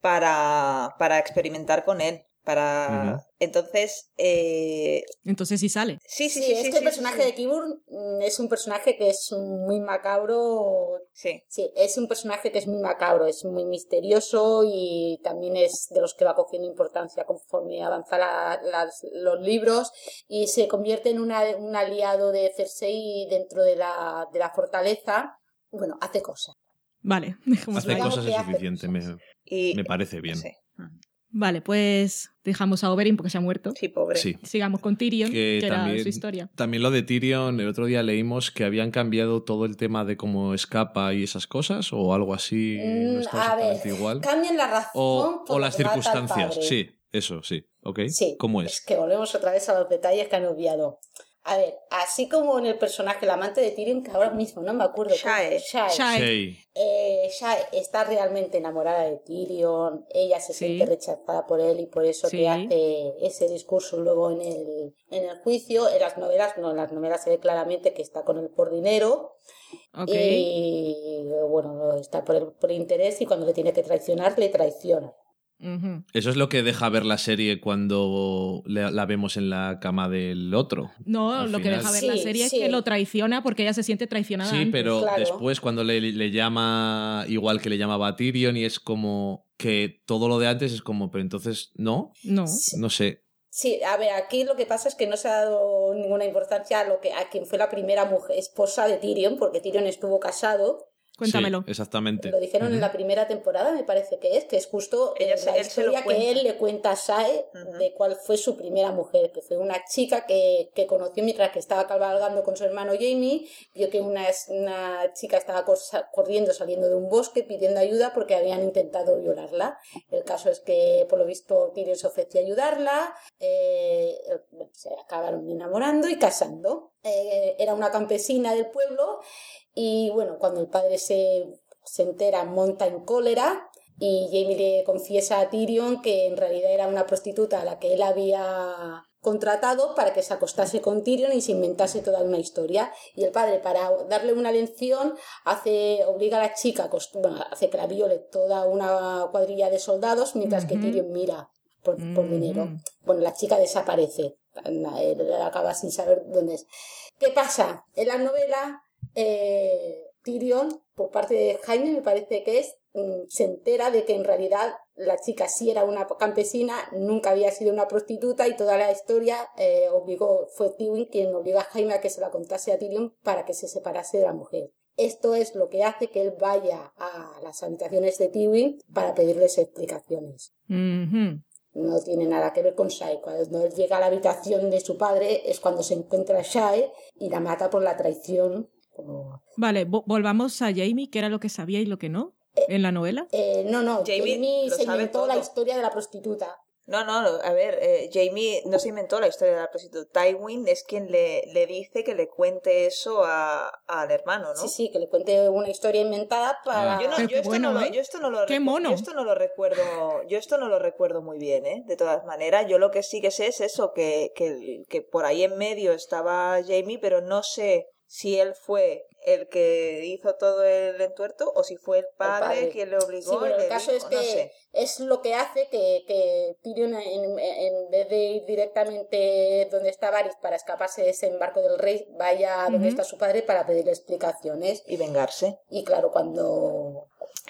para, para experimentar con él. Para... Entonces, eh, Entonces sí sale. sí, sí, Sí, sí. es sí, que el sí, personaje sí. de Kiburn mm, es un personaje que es muy macabro. Sí. Sí, es un personaje que es muy macabro, es muy misterioso y también es de los que va cogiendo importancia conforme avanzan la- las- los libros y se convierte en una- un aliado de Cersei dentro de la, de la fortaleza. Bueno, hace cosas. Vale, dejémoslo Hace ahí. Digamos cosas es hace suficiente, me, cosas. Y, me parece bien. Vale, pues dejamos a Oberyn porque se ha muerto. sí, pobre. Sí. Sigamos con Tyrion, Que que, era también- su historia. También lo de Tyrion, el otro día leímos que habían cambiado todo el tema de cómo escapa y esas cosas, o algo así, no Mm, está a ver, igual. cambian la razón O, por o la las circunstancias, sí, eso, sí, ¿ok? Sí, ¿Cómo es? que volvemos otra vez a los detalles que han obviado. A ver, así como en el personaje, el amante de Tyrion, que ahora mismo no me acuerdo. Shae. Shae. Shae. Eh, está realmente enamorada de Tyrion, ella se Sí. siente rechazada por él y por eso Sí. que hace ese discurso luego en el, en el juicio. En las novelas, no, en las novelas se ve claramente que está con él por dinero y bueno, está por, el, por interés y cuando le tiene que traicionar, le traiciona. Eso es lo que deja ver la serie cuando la vemos en la cama del otro. No, lo que deja ver la serie sí. es que lo traiciona porque ella se siente traicionada. Sí, antes. pero claro. después cuando le, le llama igual que le llamaba a Tyrion y es como que todo lo de antes es como, pero entonces no, No. no sé. Sí, a ver, aquí lo que pasa es que no se ha dado ninguna importancia a lo que a quien fue la primera mujer, esposa de Tyrion, porque Tyrion estuvo casado. Cuéntamelo. Sí, exactamente. Lo dijeron en la primera temporada, me parece que es, que es justo Ella eh, se- la él se lo historia que él le cuenta a Sae de cuál fue su primera mujer, que fue una chica que, que conoció mientras que estaba cabalgando con su hermano Jamie, vio que una, una chica estaba cor- corriendo, saliendo de un bosque pidiendo ayuda porque habían intentado violarla. El caso es que, por lo visto, Tyrion se ofreció a ayudarla, eh, se acabaron enamorando y casando. Eh, era una campesina del pueblo y bueno, cuando el padre se, se entera, monta en cólera y Jamie le confiesa a Tyrion que en realidad era una prostituta a la que él había contratado para que se acostase con Tyrion y se inventase toda una historia. Y el padre, para darle una lección, hace, obliga a la chica, bueno, hace que la viole toda una cuadrilla de soldados mientras que. Tyrion mira por, dinero. Bueno, la chica desaparece. él acaba sin saber dónde es. ¿Qué pasa? En la novela, eh, Tyrion, por parte de Jaime, me parece que es, mm, se entera de que en realidad la chica sí era una campesina, nunca había sido una prostituta y toda la historia eh, obligó, fue Tywin quien obligó a Jaime a que se la contase a Tyrion para que se separase de la mujer. Esto es lo que hace que él vaya a las habitaciones de Tywin para pedirles explicaciones. No tiene nada que ver con Shae. Cuando él llega a la habitación de su padre es cuando se encuentra Shae y la mata por la traición. Vale, volvamos a Jamie, que era lo que sabía y lo que no eh, en la novela. Eh, no, no, Jamie, se inventó la historia de la prostituta. No, no, a ver, eh, Jamie no se inventó la historia de la prostituta. Tywin es quien le, le dice que le cuente eso al hermano, ¿no? Sí, sí, que le cuente una historia inventada para... Yo, no, yo, esto, no lo, yo esto no lo Qué mono. Yo esto no lo recuerdo, yo esto no lo recuerdo muy bien, ¿eh? De todas maneras, yo lo que sí que sé es eso, que, que, que por ahí en medio estaba Jamie, pero no sé si él fue el que hizo todo el entuerto o si fue el padre, quien le obligó. Sí, el caso es que es lo que hace que, que Tyrion, en, vez de ir directamente donde está Varys para escaparse de ese embarco del rey, vaya a donde está su padre para pedirle explicaciones. Y vengarse. Y claro, cuando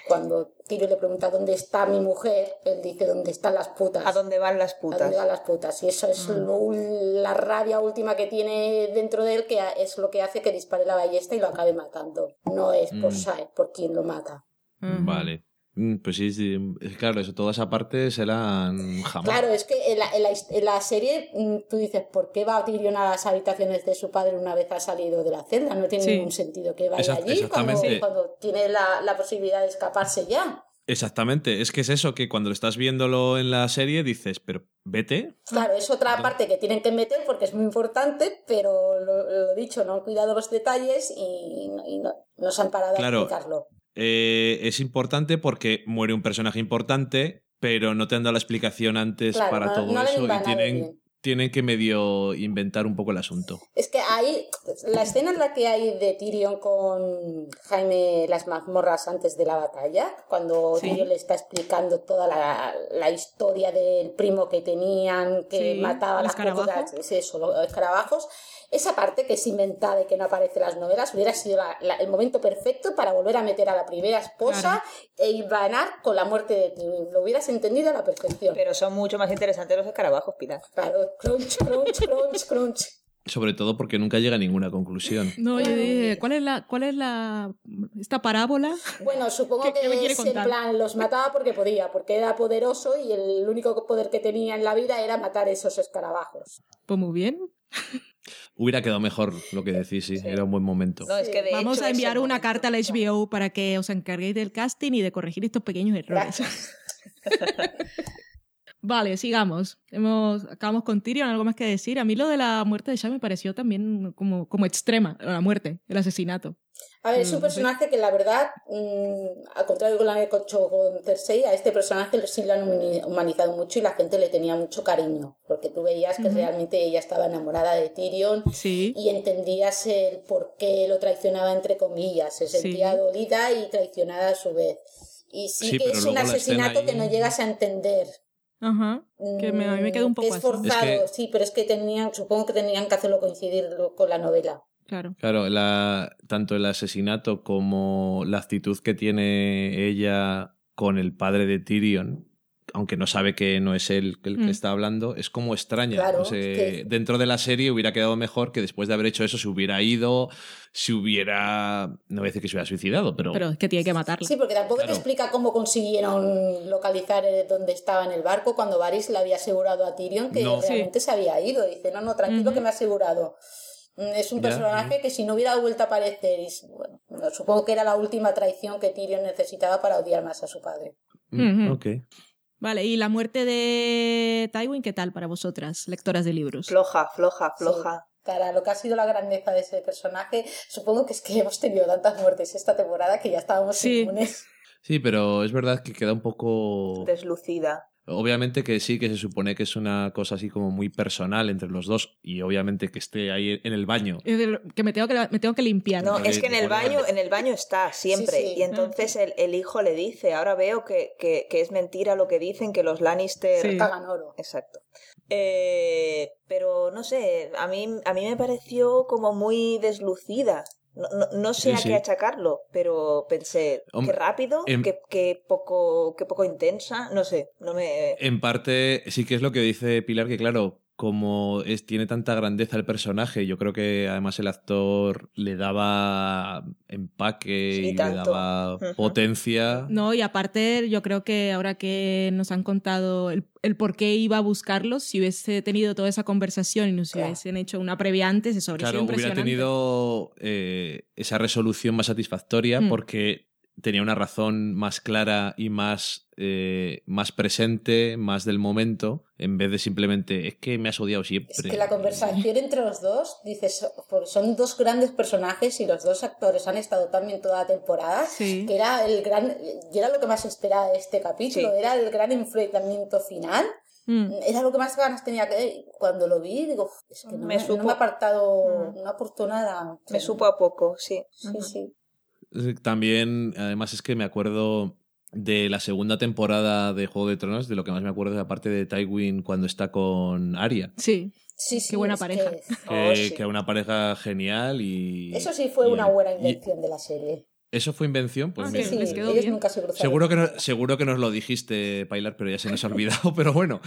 cuando Tiro le pregunta dónde está mi mujer, él dice dónde están las putas. ¿A dónde van las putas? ¿A dónde van las putas? Y eso es mm. la rabia última que tiene dentro de él, que es lo que hace que dispare la ballesta y lo acabe matando. No es por mm. por quien lo mata. Vale. Mm, pues sí, claro, eso, toda esa parte será jamás. Claro, es que en la, en, la, serie tú dices, ¿por qué va Tyrion a las habitaciones de su padre una vez ha salido de la celda? No tiene ningún sentido que vaya allí cuando, cuando, tiene la, la, posibilidad de escaparse ya. Exactamente, es que es eso, que cuando estás viéndolo en la serie dices, pero vete. Claro, es otra parte que tienen que meter porque es muy importante, pero lo, dicho, no han cuidado los detalles y, no, no, se han parado a explicarlo. Eh, es importante porque muere un personaje importante, pero no te han dado la explicación antes para todo eso y tienen, tienen que medio inventar un poco el asunto. Es que hay. La escena en la que hay de Tyrion con Jaime las mazmorras antes de la batalla, cuando Tyrion le está explicando toda la, historia del primo que tenían, que mataba a las es eso, los escarabajos esa parte que es inventada y que no aparece en las novelas hubiera sido el momento perfecto para volver a meter a la primera esposa e ibanar con la muerte de Tywin. Lo hubieras entendido a la perfección. Pero son mucho más interesantes los escarabajos, Pilar. Claro, crunch, crunch, crunch, crunch. Sobre todo porque nunca llega a ninguna conclusión. No, yo dije, ¿cuál es la, cuál es la esta parábola? Bueno, supongo que es en plan, los mataba porque podía, porque era poderoso y el único poder que tenía en la vida era matar esos escarabajos. Pues muy bien. Hubiera quedado mejor lo que decís, sí, era un buen momento. Vamos a enviar una carta a la HBO para que os encarguéis del casting y de corregir estos pequeños errores. vale, sigamos. Hemos, acabamos con Tyrion, algo más que decir. A mí lo de la muerte de Shah me pareció también como, como extrema, la muerte, el asesinato. A ver, es un personaje que la verdad, mm, al contrario de lo que he hecho con Cersei, a este personaje sí lo han humanizado mucho y la gente le tenía mucho cariño, porque tú veías que realmente ella estaba enamorada de Tyrion y entendías el por qué lo traicionaba entre comillas, se sentía dolida y traicionada a su vez. Y sí, que es un asesinato que no llegas a entender. Ajá, que me, a mí me quedó un poco es forzado, sí, pero es que tenían, supongo que tenían que hacerlo coincidir con la novela. Claro. Claro, la, tanto el asesinato como la actitud que tiene ella con el padre de Tyrion, aunque no sabe que no es él el que mm. está hablando, es como extraña. Dentro de la serie hubiera quedado mejor que después de haber hecho eso se hubiera ido, se hubiera. No voy a decir que se hubiera suicidado, pero. Pero es que tiene que matarla. Sí, porque tampoco te explica cómo consiguieron localizar eh, dónde estaba en el barco cuando Varys le había asegurado a Tyrion que realmente se había ido. Dice, no, no, tranquilo que me ha asegurado. Mm, es un personaje que si no hubiera vuelto a aparecer, bueno, supongo que era la última traición que Tyrion necesitaba para odiar más a su padre. Mm, ok. Vale, y la muerte de Tywin, ¿qué tal para vosotras, lectoras de libros? Floja, floja, floja. para lo que ha sido la grandeza de ese personaje, supongo que es que hemos tenido tantas muertes esta temporada que ya estábamos sí. inmunes. Sí, pero es verdad que queda un poco... Deslucida. Obviamente que sí, que se supone que es una cosa así como muy personal entre los dos y obviamente que esté ahí en el baño. Que me tengo que, me tengo que limpiar. No, es que en el baño, en el baño está siempre. Y entonces el, el, hijo le dice, ahora veo que, que, que, es mentira lo que dicen, que los Lannister pagan oro. Exacto. Eh, pero no sé, a mí, a mí me pareció como muy deslucida. No, no, sé a qué achacarlo, pero pensé, qué rápido, qué, poco, qué poco intensa, no sé, no me... En parte sí que es lo que dice Pilar, que claro, como es, tiene tanta grandeza el personaje, yo creo que además el actor le daba empaque y le daba potencia. No, y aparte yo creo que ahora que nos han contado el, por qué iba a buscarlos, si hubiese tenido toda esa conversación y nos hubiesen hecho una previa antes, eso habría claro, hubiera tenido eh, esa resolución más satisfactoria mm. porque tenía una razón más clara y más, eh, más presente, más del momento, en vez de simplemente es que me has odiado siempre. Es que la conversación entre los dos, dices, son dos grandes personajes y los dos actores han estado también toda la temporada, que era el gran, y era lo que más esperaba de este capítulo, era el gran enfrentamiento final. Mm. Era lo que más ganas tenía que cuando lo vi, digo, es que no me, ha apartado, mm. no aportó nada. Me supo a poco, sí. Sí, sí. También, además es que me acuerdo de la segunda temporada de Juego de Tronos, de lo que más me acuerdo es la parte de Tywin cuando está con Arya. Sí. Sí, sí, Qué buena pareja. Que, que, una pareja genial y... Eso sí fue una buena invención de la serie. ¿Eso fue invención? Pues ah, sí, quedó bien. nunca se seguro que, seguro que nos lo dijiste, Pilar, pero ya se nos ha olvidado. Pero bueno,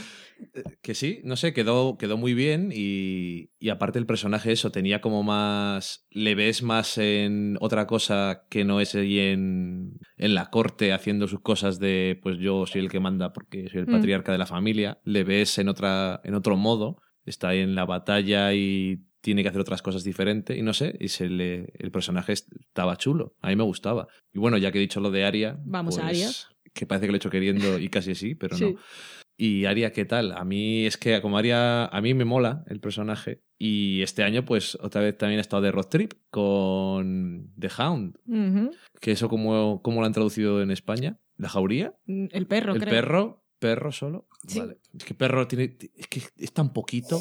eh, que sí, no sé, quedó, quedó muy bien y, y, aparte el personaje eso, tenía como más... Le ves más en otra cosa que no es ahí en, en la corte haciendo sus cosas de pues yo soy el que manda porque soy el mm. patriarca de la familia. Le ves en, otra, en otro modo. Está ahí en la batalla y tiene que hacer otras cosas diferentes y no sé, y se le, el personaje estaba chulo, a mí me gustaba. Y bueno, ya que he dicho lo de Aria, vamos a pues, Aria. Que parece que lo he hecho queriendo y casi sí, pero no. Y Aria, ¿qué tal? A mí es que como Aria, a mí me mola el personaje. Y este año, pues otra vez también he estado de road trip con The Hound. Que eso, ¿cómo, ¿cómo lo han traducido en España? ¿La jauría? Mm, el perro, El perro, perro solo. Vale. Es que perro tiene. Es que es tan poquito.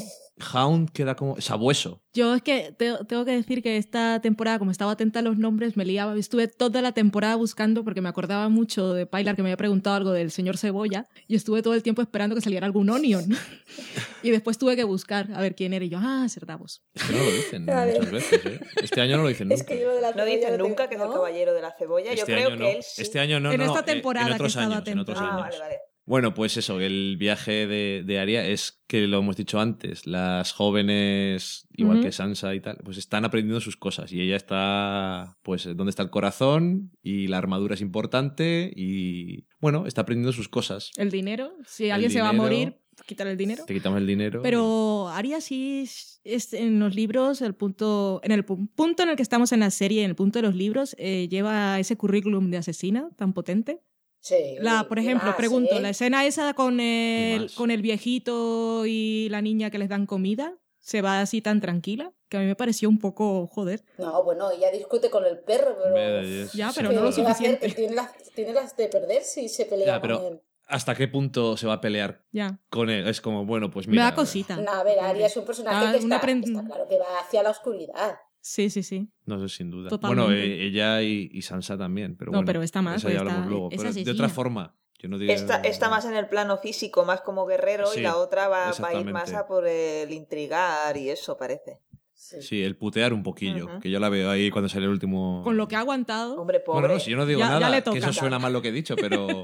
Hound queda como sabueso. Yo es que tengo que decir que esta temporada, como estaba atenta a los nombres, me liaba. Estuve toda la temporada buscando porque me acordaba mucho de Pilar que me había preguntado algo del señor Cebolla y estuve todo el tiempo esperando que saliera algún Onion. y después tuve que buscar a ver quién era y yo, ah, acertamos. Es que no lo dicen muchas veces, ¿eh? Este año no lo dicen nunca. Es que yo de la no dicen nunca que es el caballero de la cebolla. Este yo creo no. que él sí. Este año no, En no, esta temporada en otros que años, estaba en otros Ah, años. vale, vale. Bueno, pues eso, el viaje de, de, Aria es que lo hemos dicho antes, las jóvenes, igual que Sansa y tal, pues están aprendiendo sus cosas y ella está, pues, donde está el corazón y la armadura es importante y, bueno, está aprendiendo sus cosas. El dinero, si El alguien se va a morir, quitarle el dinero. Te quitamos el dinero. Pero Aria sí es, en los libros, el punto, en el pu- punto en el que estamos en la serie, en el punto de los libros, eh, lleva ese currículum de asesina tan potente. Sí. La, por ejemplo, pregunto, ¿eh? la escena esa con el, con el viejito y la niña que les dan comida, se va así tan tranquila, que a mí me pareció un poco joder. No, bueno, ella discute con el perro, pero... Ya, pero ¿qué no lo hacer? suficiente. Tiene las, tiene las de perder si se pelea Ya, pero- con él. ¿Hasta qué punto se va a pelear Ya. con él? Es como, bueno, pues Me mira. da cosita. No, a ver, Aria es un personaje Ah, que está, está claro que va hacia la oscuridad. Sí, sí, sí. No sé, sin duda. Totalmente. Bueno, eh, ella y, y Sansa también, pero No, bueno. pero esta más, esa ya hablamos está- luego. pero de otra forma. Yo no diría- Esta, está más en el plano físico, más como guerrero, Sí, y la otra va, va a ir más a por el intrigar y eso, parece. Sí. Sí, el putear un poquillo, que yo la veo ahí cuando sale el último... Con lo que ha aguantado, Hombre, pobre. Bueno, no, si yo no digo Ya- ya nada, le que eso suena mal lo que he dicho, pero tú,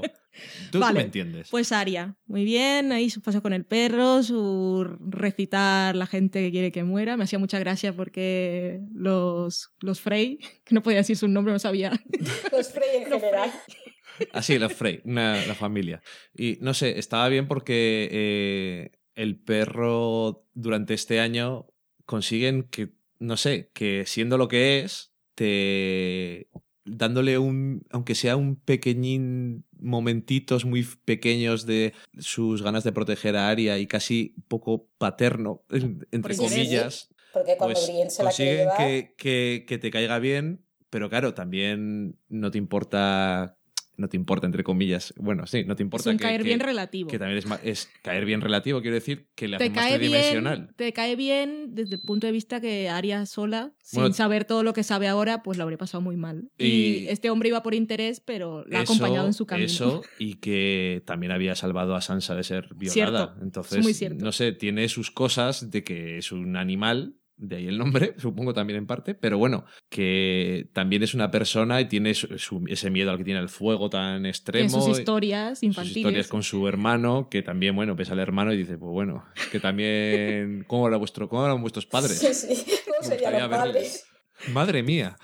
tú Vale, me entiendes. pues Aria. Muy bien, ahí su paso con el perro, su recitar la gente que quiere que muera. Me hacía mucha gracia porque los, los Frey, que no podía decir su nombre, no sabía. Los Frey en Los general. Así, Ah, los Frey, una, la familia. Y no sé, estaba bien porque eh, el perro durante este año consiguen que, no sé, que siendo lo que es, te dándole un, aunque sea un pequeñín momentitos muy pequeños de sus ganas de proteger a Aria y casi poco paterno, en- entre Porque sí. comillas, Porque cuando pues se la consiguen llevar... que, que, que te caiga bien, pero claro, también no te importa no te importa, entre comillas. Bueno, sí, no te Es importa. un que, caer que- bien relativo. Que también es, es caer bien relativo, quiero decir que hace te cae, tridimensional. bien, te cae bien desde el punto de vista que Aria sola, sin saber todo lo que sabe ahora, pues lo habría pasado muy mal. Y, Y- este hombre iba por interés, pero la ha acompañado en su camino. Eso, y que también había salvado a Sansa de ser violada. Cierto, Entonces, es muy no sé, tiene sus cosas de que es un animal, de ahí el nombre, supongo también en parte, pero bueno, que también es una persona y tiene su- su- ese miedo al que tiene el fuego tan Tiene extremo. sus historias sus infantiles. historias con su hermano, que también, bueno, ves al hermano y dice, pues bueno, que también, ¿cómo, era vuestro, cómo eran vuestros padres? Sí, sí. ¿Cómo serían los padres? Madre mía,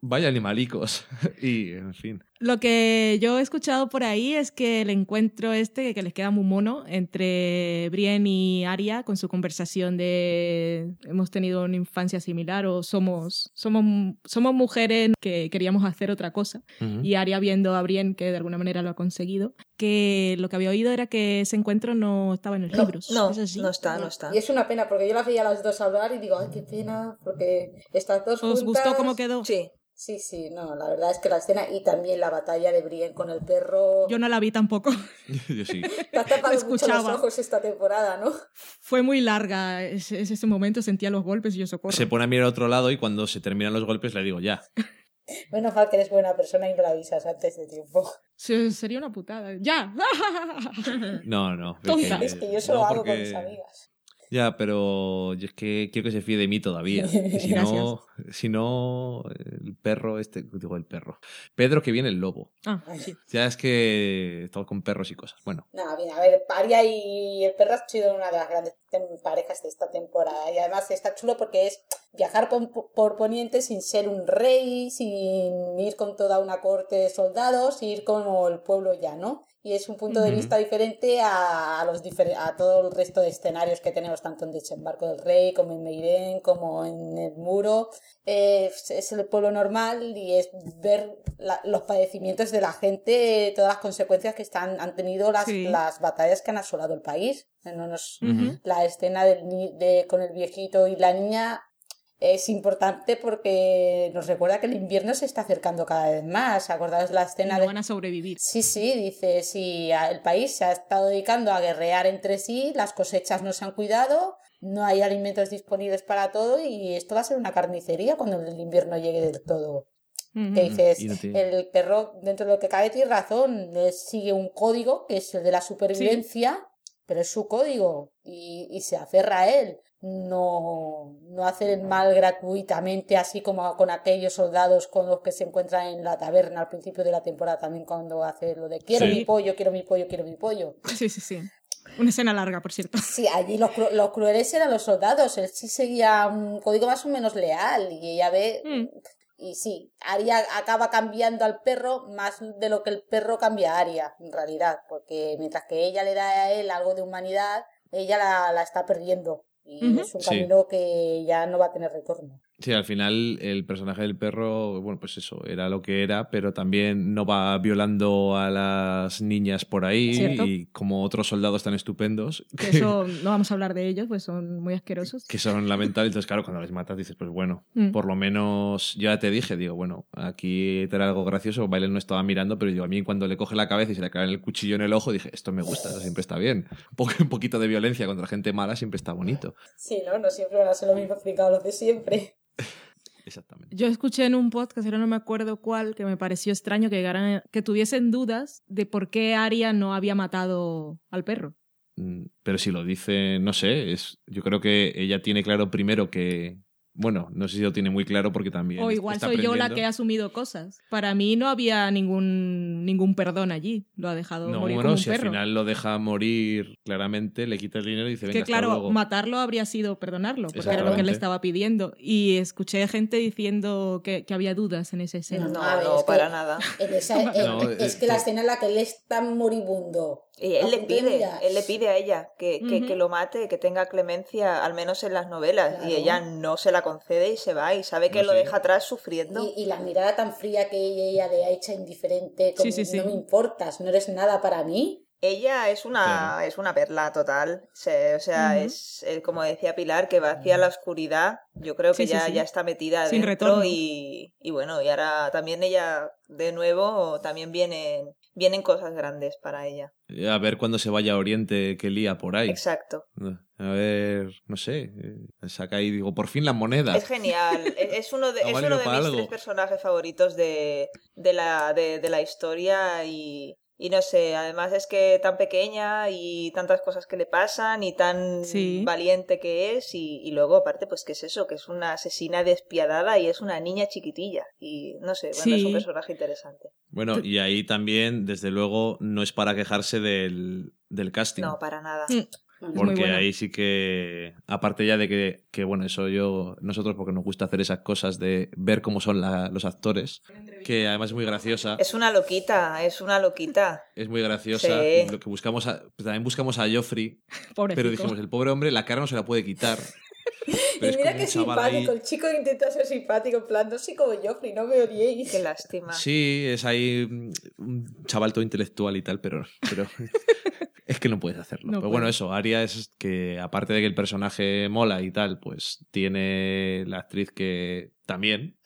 vaya animalicos. y, en fin. Lo que yo he escuchado por ahí es que el encuentro este, que les queda muy mono, entre Brienne y Arya, con su conversación de hemos tenido una infancia similar o somos, somos, somos mujeres que queríamos hacer otra cosa. Y Arya viendo a Brienne que de alguna manera lo ha conseguido, que lo que había oído era que ese encuentro no estaba en los No, libros. no, no está, no está. Y es una pena, porque yo las veía a las dos hablar y digo, ay, qué pena, porque estas dos ¿Os juntas... gustó cómo quedó? Sí, Sí, sí, no, la verdad es que la escena y también la batalla de Brienne con el perro... Yo no la vi tampoco. Yo sí. Te ha tapado lo mucho los ojos esta temporada, ¿no? Fue muy larga ese, ese momento, sentía los golpes y yo socorro. Se pone a mirar a otro lado y cuando se terminan los golpes le digo ya. Menos mal que eres buena persona y no la avisas antes de tiempo. Se- Sería una putada. ¡Ya! No, no. Tonta. que- Es que yo eso lo no, hago porque- con mis amigas. Ya, pero yo es que quiero que se fíe de mí todavía. Y si no, si no, el perro, este, digo el perro. Pedro que viene el lobo. Ah, sí. Ya es que estamos con perros y cosas. Bueno, Nada, bien, a ver, Aria y el perro ha sido una de las grandes parejas de esta temporada. Y además está chulo porque es viajar por, por Poniente sin ser un rey, sin ir con toda una corte de soldados, ir como el pueblo llano. Y es un punto de vista diferente a, a los difer- a todo el resto de escenarios que tenemos, tanto en Desembarco del Rey, como en Meirén, como en el Muro. Eh, es- el pueblo normal y es ver la- los padecimientos de la gente, todas las consecuencias que están, han tenido las, Sí. las batallas que han asolado el país. No nos-. La escena del de, con el viejito y la niña es importante porque nos recuerda que el invierno se está acercando cada vez más. ¿Acordáis la escena no de van a sobrevivir. Sí, sí, dice, si el país se ha estado dedicando a guerrear entre sí, las cosechas no se han cuidado, no hay alimentos disponibles para todo y esto va a ser una carnicería cuando el invierno llegue del todo. Que dices, el perro, dentro de lo que cabe, tiene razón, sigue un código que es el de la supervivencia, pero es su código y, y se aferra a él. No, no hacer el mal gratuitamente, así como con aquellos soldados con los que se encuentra en la taberna al principio de la temporada, también cuando hace lo de quiero Sí. mi pollo, quiero mi pollo, quiero mi pollo. Sí, sí, sí. Una escena larga, por cierto. Sí, allí los, cru- los crueles eran los soldados, él sí seguía un código más o menos leal y ella ve... Mm. Y sí, Aria acaba cambiando al perro más de lo que el perro cambia a Aria, en realidad, porque mientras que ella le da a él algo de humanidad, ella la, la está perdiendo. Y es un Sí. camino que ya no va a tener retorno. Sí, al final el personaje del perro, bueno, pues eso, era lo que era, pero también no va violando a las niñas por ahí Cierto. y como otros soldados tan estupendos Que eso no vamos a hablar de ellos, pues son muy asquerosos. que son lamentables. Entonces, claro, cuando les matas dices, pues bueno, Mm. por lo menos ya te dije, digo, bueno, aquí te era algo gracioso, Bailen no estaba mirando, pero yo a mí cuando le coge la cabeza y se le cae el cuchillo en el ojo, dije, esto me gusta, eso siempre está bien. Un, poquito de violencia contra gente mala siempre está bonito. Sí, ¿no? No siempre van a ser los mismos fricados los de siempre. Exactamente. Yo escuché en un podcast, ahora no me acuerdo cuál, que me pareció extraño que, llegaran- que tuviesen dudas de por qué Aria no había matado al perro. Mm, Pero si lo dice, no sé, es, yo creo que ella tiene claro primero que, bueno, no sé si lo tiene muy claro porque también... O igual está soy yo la que he asumido cosas. Para mí no había ningún, ningún perdón allí. Lo ha dejado No, morir bueno, como un si al final lo deja morir claramente, le quita el dinero y dice, venga, que hasta claro, luego. matarlo habría sido perdonarlo, porque era lo que le estaba pidiendo. Y escuché gente diciendo que, que había dudas en esa escena. no, ver, no, es que- para nada. En esa- en- No, es que la por- escena en la que él es tan moribundo. Y él a le pide, él le pide a ella que, que, que lo mate, que tenga clemencia, al menos en las novelas, y ella no se la concede y se va, y sabe que No, lo sí. deja atrás sufriendo. Y, y la mirada tan fría que ella, le ha hecho indiferente, como Sí, sí, sí. no me importas, no eres nada para mí. Ella es una, es una perla total. Se- o sea, es eh, como decía Pilar, que va hacia la oscuridad. Yo creo que Sí, sí, ya, sí. ya está metida Sin dentro retorno. y, y bueno, y ahora también ella, de nuevo, también vienen, vienen cosas grandes para ella. A ver cuando se vaya a Oriente que lía por ahí. Exacto. A ver, no sé, eh, saca ahí, digo, por fin la moneda. Es genial. Es es uno de, es uno de mis algo. tres personajes favoritos de, de, la, de, de la historia y, y no sé, además es que tan pequeña y tantas cosas que le pasan y tan Sí. valiente que es y, y luego aparte pues que es eso, que es una asesina despiadada y es una niña chiquitilla y no sé, bueno, es un personaje interesante. Bueno, y ahí también, desde luego, no es para quejarse del, del casting. No, para nada. Porque bueno. ahí sí que, aparte ya de que, que, bueno, eso yo, nosotros porque nos gusta hacer esas cosas de ver cómo son la- los actores, que además es muy graciosa, Es una loquita, es una loquita. es muy graciosa, Sí. lo que buscamos, a- también buscamos a Joffrey, Pobrecito. pero dijimos, el pobre hombre la cara no se la puede quitar. Pero Y mira que ahí- simpático, el chico intenta ser simpático, en plan, no soy como Joffrey, no me odiéis. Qué lástima. Sí, es ahí un chaval todo intelectual y tal, pero, pero es que no puedes hacerlo. No pero bueno, eso, Aria es que aparte de que el personaje mola y tal, pues tiene la actriz que también,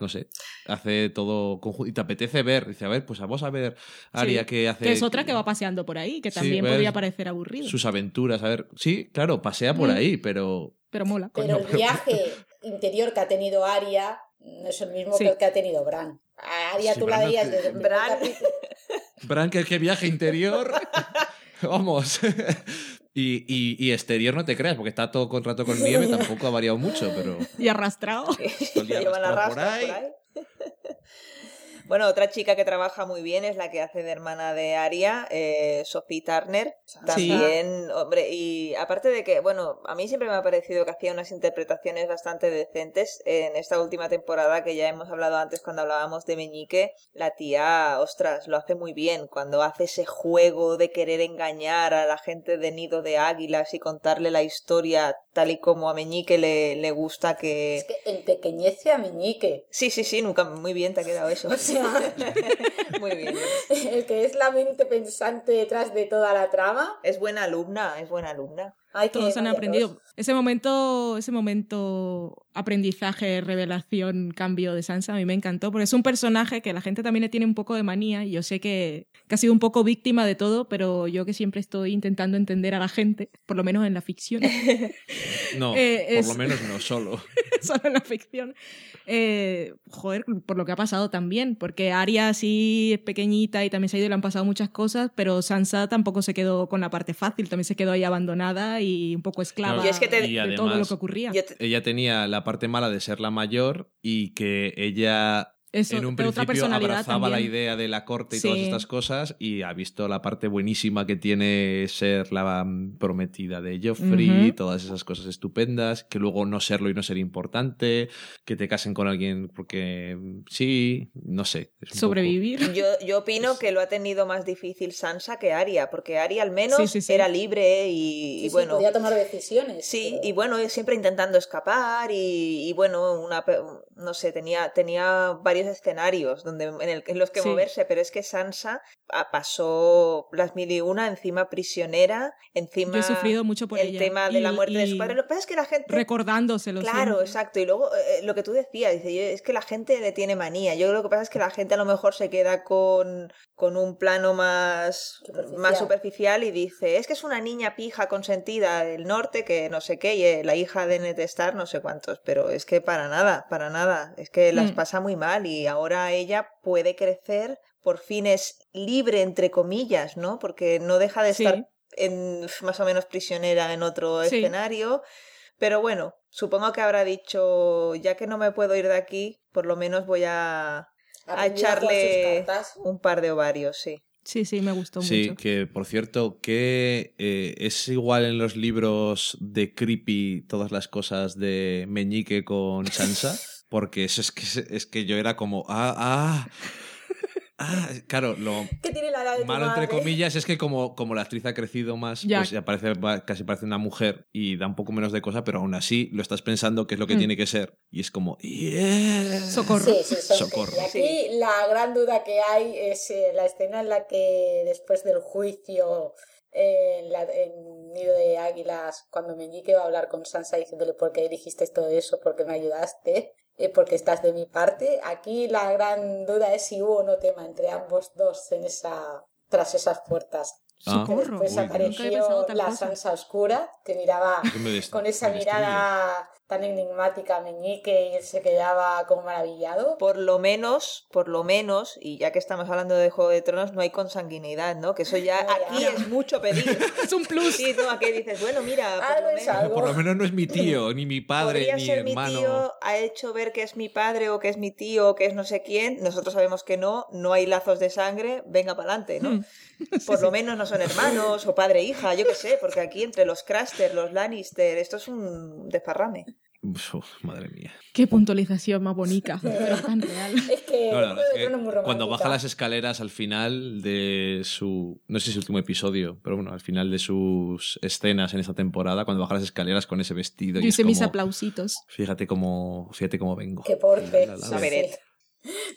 no sé, hace todo conjunto y te apetece ver, dice, a ver, pues vamos a ver Aria Sí, que hace Que es otra que va paseando por ahí, que también ves podría parecer aburrido. sus aventuras, a ver, sí, claro, pasea por Mm. ahí, pero Pero mola. Pero Coño, el pero- viaje interior que ha tenido Aria no es el mismo Sí. que el que ha tenido Bran. A Aria Sí, tú la Bran veías te- desde Bran-. Bran, que qué viaje interior. Vamos. Y, y, y exterior no te creas, porque está todo contrato con nieve, tampoco ha variado mucho, pero. Y arrastrado. Llevan la arrastrado por rastra ahí. por ahí. Bueno, otra chica que trabaja muy bien es la que hace de hermana de Aria, eh, Sophie Turner. También, hombre, y aparte de que, bueno, a mí siempre me ha parecido que hacía unas interpretaciones bastante decentes. En esta última temporada que ya hemos hablado antes cuando hablábamos de Meñique, la tía, ostras, lo hace muy bien. Cuando hace ese juego de querer engañar a la gente de Nido de Águilas y contarle la historia tal y como a Meñique le, le gusta que... Es que empequeñece a Meñique. Sí, sí, sí, nunca muy bien te ha quedado eso. O sea, muy bien. el que es la mente pensante detrás de toda la trama. Es buena alumna, es buena alumna. Que Todos han aprendido. dos. Ese momento, ese momento aprendizaje, revelación, cambio de Sansa a mí me encantó, porque es un personaje que la gente también le tiene un poco de manía y yo sé que, que ha sido un poco víctima de todo, pero yo que siempre estoy intentando entender a la gente, por lo menos en la ficción, No, Eh, por es- lo menos no solo. solo en la ficción, eh, joder, por lo que ha pasado también, porque Arya sí es pequeñita y también se ha ido y le han pasado muchas cosas, pero Sansa tampoco se quedó con la parte fácil, también se quedó ahí abandonada y un poco esclava Claro, Y es que te- de todo lo que ocurría. Te- Ella tenía la parte mala de ser la mayor y que ella Eso, en un otra principio personalidad abrazaba la también. idea de la corte y Sí. todas estas cosas y ha visto la parte buenísima que tiene ser la mm, prometida de Joffrey, Ujú. todas esas cosas estupendas, que luego no serlo y no ser importante, que te casen con alguien porque mm, sí, no sé. un poco- Sobrevivir. Yo, yo opino que lo ha tenido más difícil Sansa que Aria, porque Aria al menos Sí, sí, sí. era libre y, Sí, y sí, bueno. podía tomar decisiones. Sí, pero- y bueno, siempre intentando escapar y, y bueno, una, no sé, tenía, tenía varios escenarios donde, en, el- en los que Sí. moverse, pero es que Sansa ah, pasó las mil y una encima prisionera, encima Yo he sufrido mucho por el ella. tema de la Y- muerte de su padre. Lo que pasa es que la gente... Recordándoselo. Claro, siempre. exacto. Y luego eh, lo que tú decías, dice, yo- es que la gente le tiene manía. Yo lo que pasa es que la gente a lo mejor se queda con, con un plano más Superficial. más superficial y dice, es que es una niña pija consentida del norte que no sé qué, y eh, la hija de Ned Stark no sé cuántos, pero es que para nada, para nada. Es que las Mm. pasa muy mal y ahora ella puede crecer, por fin es libre entre comillas, ¿no? Porque no deja de Sí. estar en, más o menos prisionera en otro Sí. escenario. Pero bueno, supongo que habrá dicho, ya que no me puedo ir de aquí, por lo menos voy a, echarle un par de ovarios, sí. Sí, sí, me gustó Sí, mucho. que por cierto, que eh, es igual en los libros de Creepy todas las cosas de Meñique con Sansa, porque es, es que, es que yo era como, ah, ah, Ah, claro, lo ¿Qué tiene la edad de malo entre comillas es que como, como la actriz ha crecido más, Ya. pues ya parece, casi parece una mujer y da un poco menos de cosa, pero aún así lo estás pensando que es lo que Mm. tiene que ser. Y es como... "Yeah". Socorro. Sí, sí, Socorro. Y aquí la gran duda que hay es eh, la escena en la que después del juicio eh, en, la- en Nido de Águilas, cuando Meñique va a hablar con Sansa diciéndole por qué dijiste todo eso, por qué me ayudaste, eh, porque estás de mi parte. Aquí la gran duda es si hubo o no tema entre ambos dos en esa tras esas puertas. Ah, Socorro. Después Uy, apareció la cosa. Sansa oscura que miraba con esa mirada tan enigmática Meñique y él se quedaba como maravillado. Por lo menos, por lo menos, y ya que estamos hablando de Juego de Tronos, no hay consanguinidad, ¿no? Que eso ya No, ya. aquí es mucho pedir. Es un plus. Sí, no, aquí dices, bueno, mira, por Algo lo es menos. algo. Por lo menos no es mi tío, ni mi padre, Podría ni ser hermano. mi tío, ha hecho ver que es mi padre o que es mi tío o que es no sé quién. Nosotros sabemos que no, no hay lazos de sangre, venga para adelante, ¿no? Mm. Por lo menos no son hermanos o padre e hija, yo qué sé, porque aquí entre los Craster, los Lannister, esto es un desparrame. Uf, madre mía. Qué puntualización más bonita, pero tan real. Es que No, Juego es que es cuando baja las escaleras al final de su. No sé si es el último episodio, pero bueno, al final de sus escenas en esta temporada, cuando baja las escaleras con ese vestido. Yo y es hice mis como, aplausitos. Fíjate cómo, fíjate cómo vengo. Qué porte. La, la, la.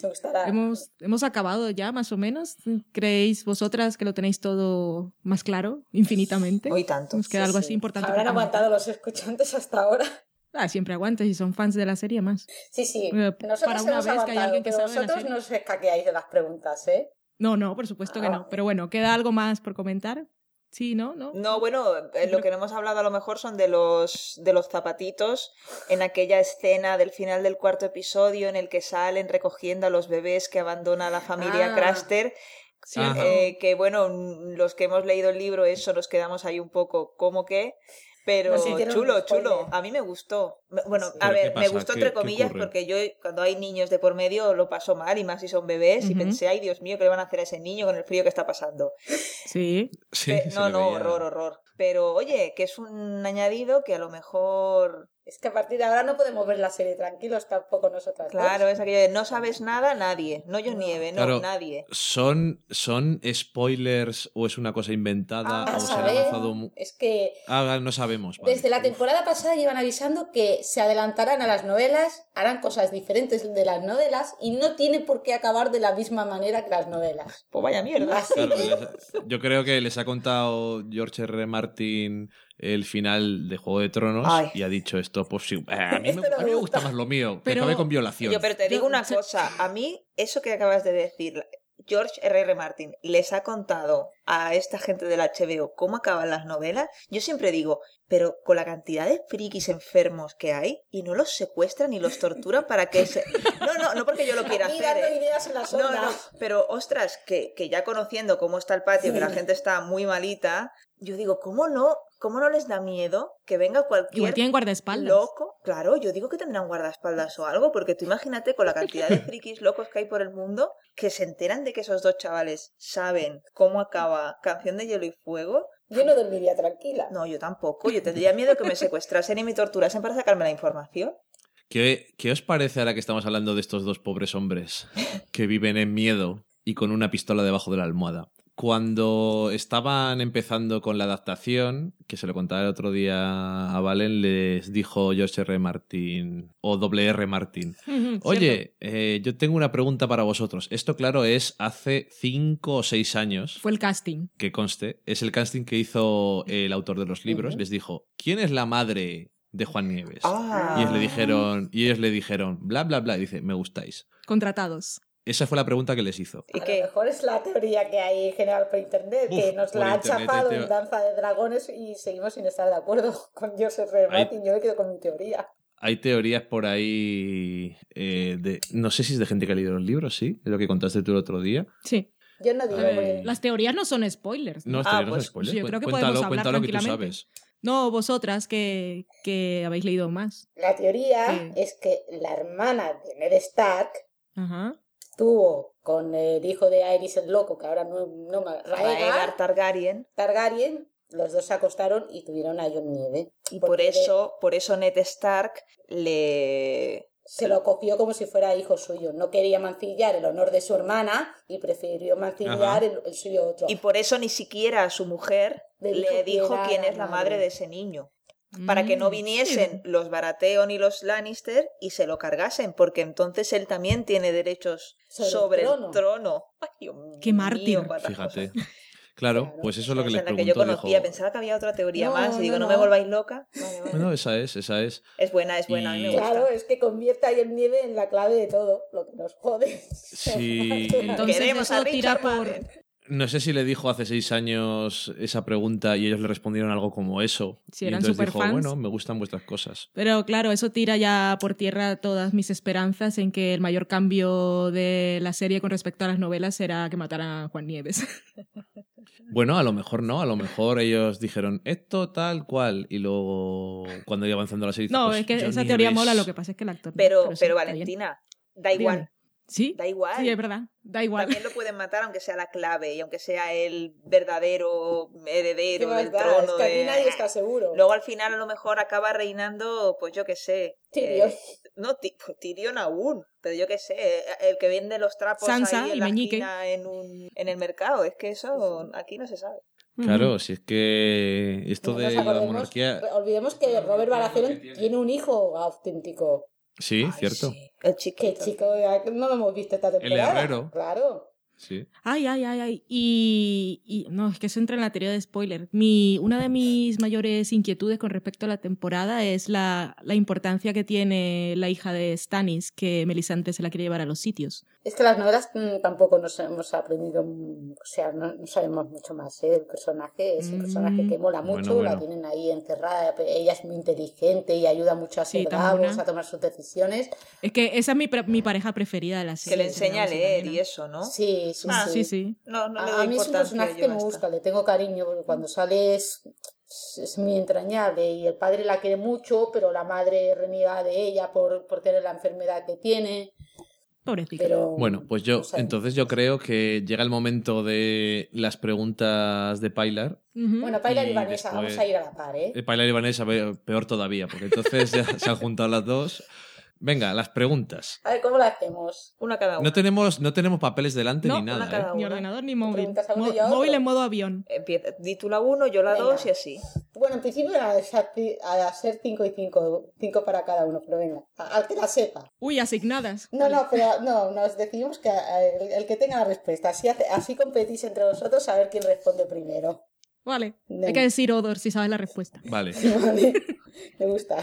Me gustará. Hemos, hemos acabado ya, más o menos. ¿Creéis vosotras que lo tenéis todo más claro, infinitamente? Hoy tanto. Nos queda Sí, algo sí. así importante. Habrán aguantado los escuchantes hasta ahora. Ah, siempre aguantes si son fans de la serie más. Sí, sí. Eh, Nosotros para una hemos vez que hay alguien que sabe de la vosotros serie. no os escaqueáis de las preguntas, ¿eh? No, no, por supuesto que Ah. no. Pero bueno, ¿queda algo más por comentar? Sí, ¿no? ¿No? No, bueno, eh, lo que no hemos hablado a lo mejor son de los de los zapatitos en aquella escena del final del cuarto episodio en el que salen recogiendo a los bebés que abandona la familia Ah. Craster. Ajá. eh, que bueno, los que hemos leído el libro, eso nos quedamos ahí un poco como que. Pero chulo, chulo. A mí me gustó. Bueno, Sí. a ¿Pero qué ver, me gustó ¿Qué- entre comillas porque yo cuando hay niños de por medio lo paso mal y más si son bebés y pensé, ay Dios mío, ¿qué le van a hacer a ese niño con el frío que está pasando? Sí. Sí, Pe- no, no, veía- horror, horror. Pero oye, que es un añadido que a lo mejor. Es que a partir de ahora no podemos ver la serie tranquilos tampoco nosotras. dos. Claro, es aquello de no sabes nada, nadie. No yo nieve, no, Claro. nadie. ¿Son, ¿Son spoilers o es una cosa inventada A o se avanzado mu- es que Ah, no sabemos. vale. desde la Uf. temporada pasada llevan avisando que se adelantarán a las novelas, harán cosas diferentes de las novelas y no tiene por qué acabar de la misma manera que las novelas. Pues vaya mierda. Así Claro, yo creo que les ha contado George R. R. Martin el final de Juego de Tronos Ay. y ha dicho esto, pues sí, eh, a mí, me, a mí gusta más lo mío, que Pero- acabe con violación. Yo, pero te digo una cosa, a mí, eso que acabas de decir, George R. R. Martin les ha contado a esta gente del HBO cómo acaban las novelas, yo siempre digo, pero con la cantidad de frikis enfermos que hay, y no los secuestran y los torturan para que se... No, no, no porque yo lo quiera hacer, ¿eh? ideas en la No, no, pero ostras, que, que ya conociendo cómo está el patio, que la gente está muy malita, yo digo, ¿cómo no? ¿Cómo no les da miedo que venga Igual cualquier tienen guardaespaldas. loco? Claro, yo digo que tendrán guardaespaldas o algo, porque tú imagínate con la cantidad de frikis locos que hay por el mundo que se enteran de que esos dos chavales saben cómo acaba Canción de Hielo y Fuego. Yo no dormiría tranquila. No, yo tampoco. Yo tendría miedo que me secuestrasen y me torturasen para sacarme la información. ¿Qué, ¿Qué os parece ahora que estamos hablando de estos dos pobres hombres que viven en miedo y con una pistola debajo de la almohada? Cuando estaban empezando con la adaptación, que se lo contaba el otro día a Valen, les dijo George R. Martin o R. Martin. Oye, eh, yo tengo una pregunta para vosotros. Esto, claro, es hace cinco o seis años, Fue el casting. que conste, es el casting que hizo el autor de los libros. Les dijo, ¿quién es la madre de Juan Nieves? Ah. Y ellos le dijeron, y ellos le dijeron, bla, bla, bla. Y dice, me gustáis. Contratados. Esa fue la pregunta que les hizo. ¿Y a lo mejor es la teoría que hay en general por internet, Uf, que nos la ha internet, chapado eh, en Danza de Dragones y seguimos sin estar de acuerdo con Joseph R. Hay- Martin. Yo me quedo con mi teoría. Hay teorías por ahí eh, de... No sé si es de gente que ha leído los libros, ¿sí? Es lo que contaste tú el otro día. Sí. Yo no digo... Las teorías no son spoilers. ¿no? No, Ah, no pues, es spoiler. yo creo que cuéntalo, podemos hablar cuéntalo que tú tranquilamente. sabes. No, vosotras que, que habéis leído más. La teoría Sí. es que la hermana de Ned Stark Ajá. Tuvo con el hijo de Aerys el Loco, que ahora no, no me... Raegar Targaryen. Targaryen, los dos se acostaron y tuvieron a Jon Nieve. Y por de- eso, por eso Ned Stark le, se lo cogió como si fuera hijo suyo. No quería mancillar el honor de su hermana y prefirió mancillar el, el, suyo otro. Y por eso ni siquiera a su mujer Le dijo quién es la madre. madre de ese niño. Para que no Mm, viniesen sí. los Baratheon y los Lannister y se lo cargasen, porque entonces él también tiene derechos Sobre sobre, el el trono. trono. Ay, Dios Qué mío, mártir. cuántas Fíjate. Claro, Claro. pues eso es lo que les es la que yo preguntó. conocía, dijo, pensaba que había otra teoría No, más y digo, no, no, me volváis loca. Vale, vale. No, esa es, esa es. Es buena, es buena, a mí me gusta. Claro, es que convierte ahí en nieve en la clave de todo, lo que nos jode. Sí. Entonces Queremos eso a tira Richard por... Madden. No sé si le dijo hace seis años esa pregunta y ellos le respondieron algo como eso. Y eran entonces dijo, superfans. bueno, me gustan vuestras cosas. Pero claro, eso tira ya por tierra todas mis esperanzas en que el mayor cambio de la serie con respecto a las novelas será que mataran a Juan Nieves. Bueno, a lo mejor no, a lo mejor ellos dijeron esto tal cual y luego cuando iba avanzando la serie... No, pues, es que esa teoría mola, lo que pasa es que el actor... no, Pero, sí, pero bien. Valentina, da igual. Dígame. ¿Sí? Da igual. Sí, es verdad, da igual. También lo pueden matar aunque sea la clave y aunque sea el verdadero ¿Qué heredero del da? trono. Es que aquí de- nadie está seguro. Luego al final a lo mejor acaba reinando, pues yo qué sé. Tyrion. eh, no, pues, Tyrion aún, pero yo qué sé, eh, el que vende los trapos Sansa ahí en y la Meñique. esquina en, un, en el mercado. Es que eso aquí no se sabe. Claro, si es que esto No de la monarquía... Olvidemos que Robert Baratheon tiene un hijo auténtico. Sí, Ay, cierto. sí, El Que chiquito. chico, no lo hemos visto esta temporada. herrero. Claro. Sí. Ay, ay, ay, ay. Y, y- no, es que eso entra en la teoría de spoiler. Mi, una de mis mayores inquietudes con respecto a la temporada es la, la importancia que tiene la hija de Stannis, que Melisandre se la quiere llevar a los sitios. Es que las novelas mm, tampoco nos hemos aprendido, mm, o sea, no, no sabemos mucho más. ¿eh? El personaje es un Mm. personaje que mola Bueno, mucho, la tienen ahí encerrada. Ella es muy inteligente y ayuda mucho a Sí, ser tan bravos, a tomar sus decisiones. Es que esa es mi, pre- mi pareja preferida de la Que serie. le enseña a leer y eso, ¿no? Sí, Ah, Sí, sí. No, no le A, doy a mí es un importancia personaje que a me gusta, le tengo cariño, porque cuando sale es, es muy entrañable y el padre la quiere mucho, pero la madre reniega de ella por, por tener la enfermedad que tiene. Pobrecita. Pero, Bueno, pues yo, no sé. entonces yo creo que llega el momento de las preguntas de Pilar. Bueno, Pilar y, y Vanessa, después- vamos a ir a la par, ¿eh? Eh, Pilar y Vanessa, pe- peor todavía, porque entonces ya se han juntado las dos. Venga, las preguntas. A ver, ¿cómo la hacemos? Una cada una. No tenemos, no tenemos papeles delante No, ni una nada, cada ¿eh? Ni una. ordenador ni móvil. Mo- móvil en modo avión. Empieza, di tú la uno, yo la Venga. dos y así. Bueno, en principio era a ser 5 y 5, 5 para cada uno, pero venga, a- al que la sepa. Uy, asignadas. No, no, pero no, nos decidimos que eh, el, el que tenga la respuesta, así, hace- así competís entre vosotros a ver quién responde primero. Vale. Hay que decir Odor si sabes la respuesta. Vale, Vale, me gusta.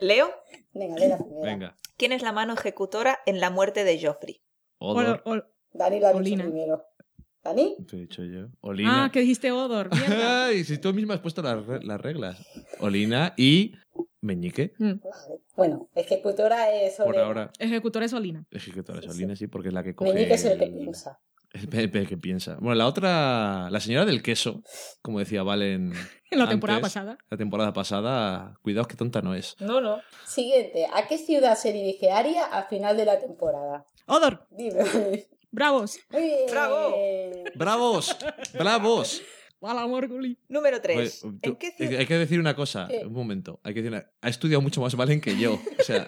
Leo, Venga, lee la primera. venga. ¿quién es la mano ejecutora en la muerte de Joffrey? Odor, Dani la ha dicho Olina. primero. ¿Dani? te he dicho yo. Olina. Ah, que dijiste Odor. Ay, si tú misma has puesto las, las reglas. Olina y Meñique, Mm. Bueno, ejecutora es sobre... por ahora. Ejecutora es Olina. Ejecutora es Sí. Olina, sí, porque es la que coge. Meñique es el que piensa. El Pepe que piensa. Bueno, la otra, la señora del queso, como decía Valen En la temporada pasada. la temporada pasada, cuidado que tonta no es. No, no. Siguiente, ¿a qué ciudad se dirige Aria al final de la temporada? Odor. Dime. Bravos. Muy bien. Bravo. ¡Bravos! ¡Bravos! Número Oye, tres. tú- ¿En qué ciudad? hay que decir una cosa, ¿Qué? un momento. Hay que decir una- ha estudiado mucho más Valen que yo. O sea,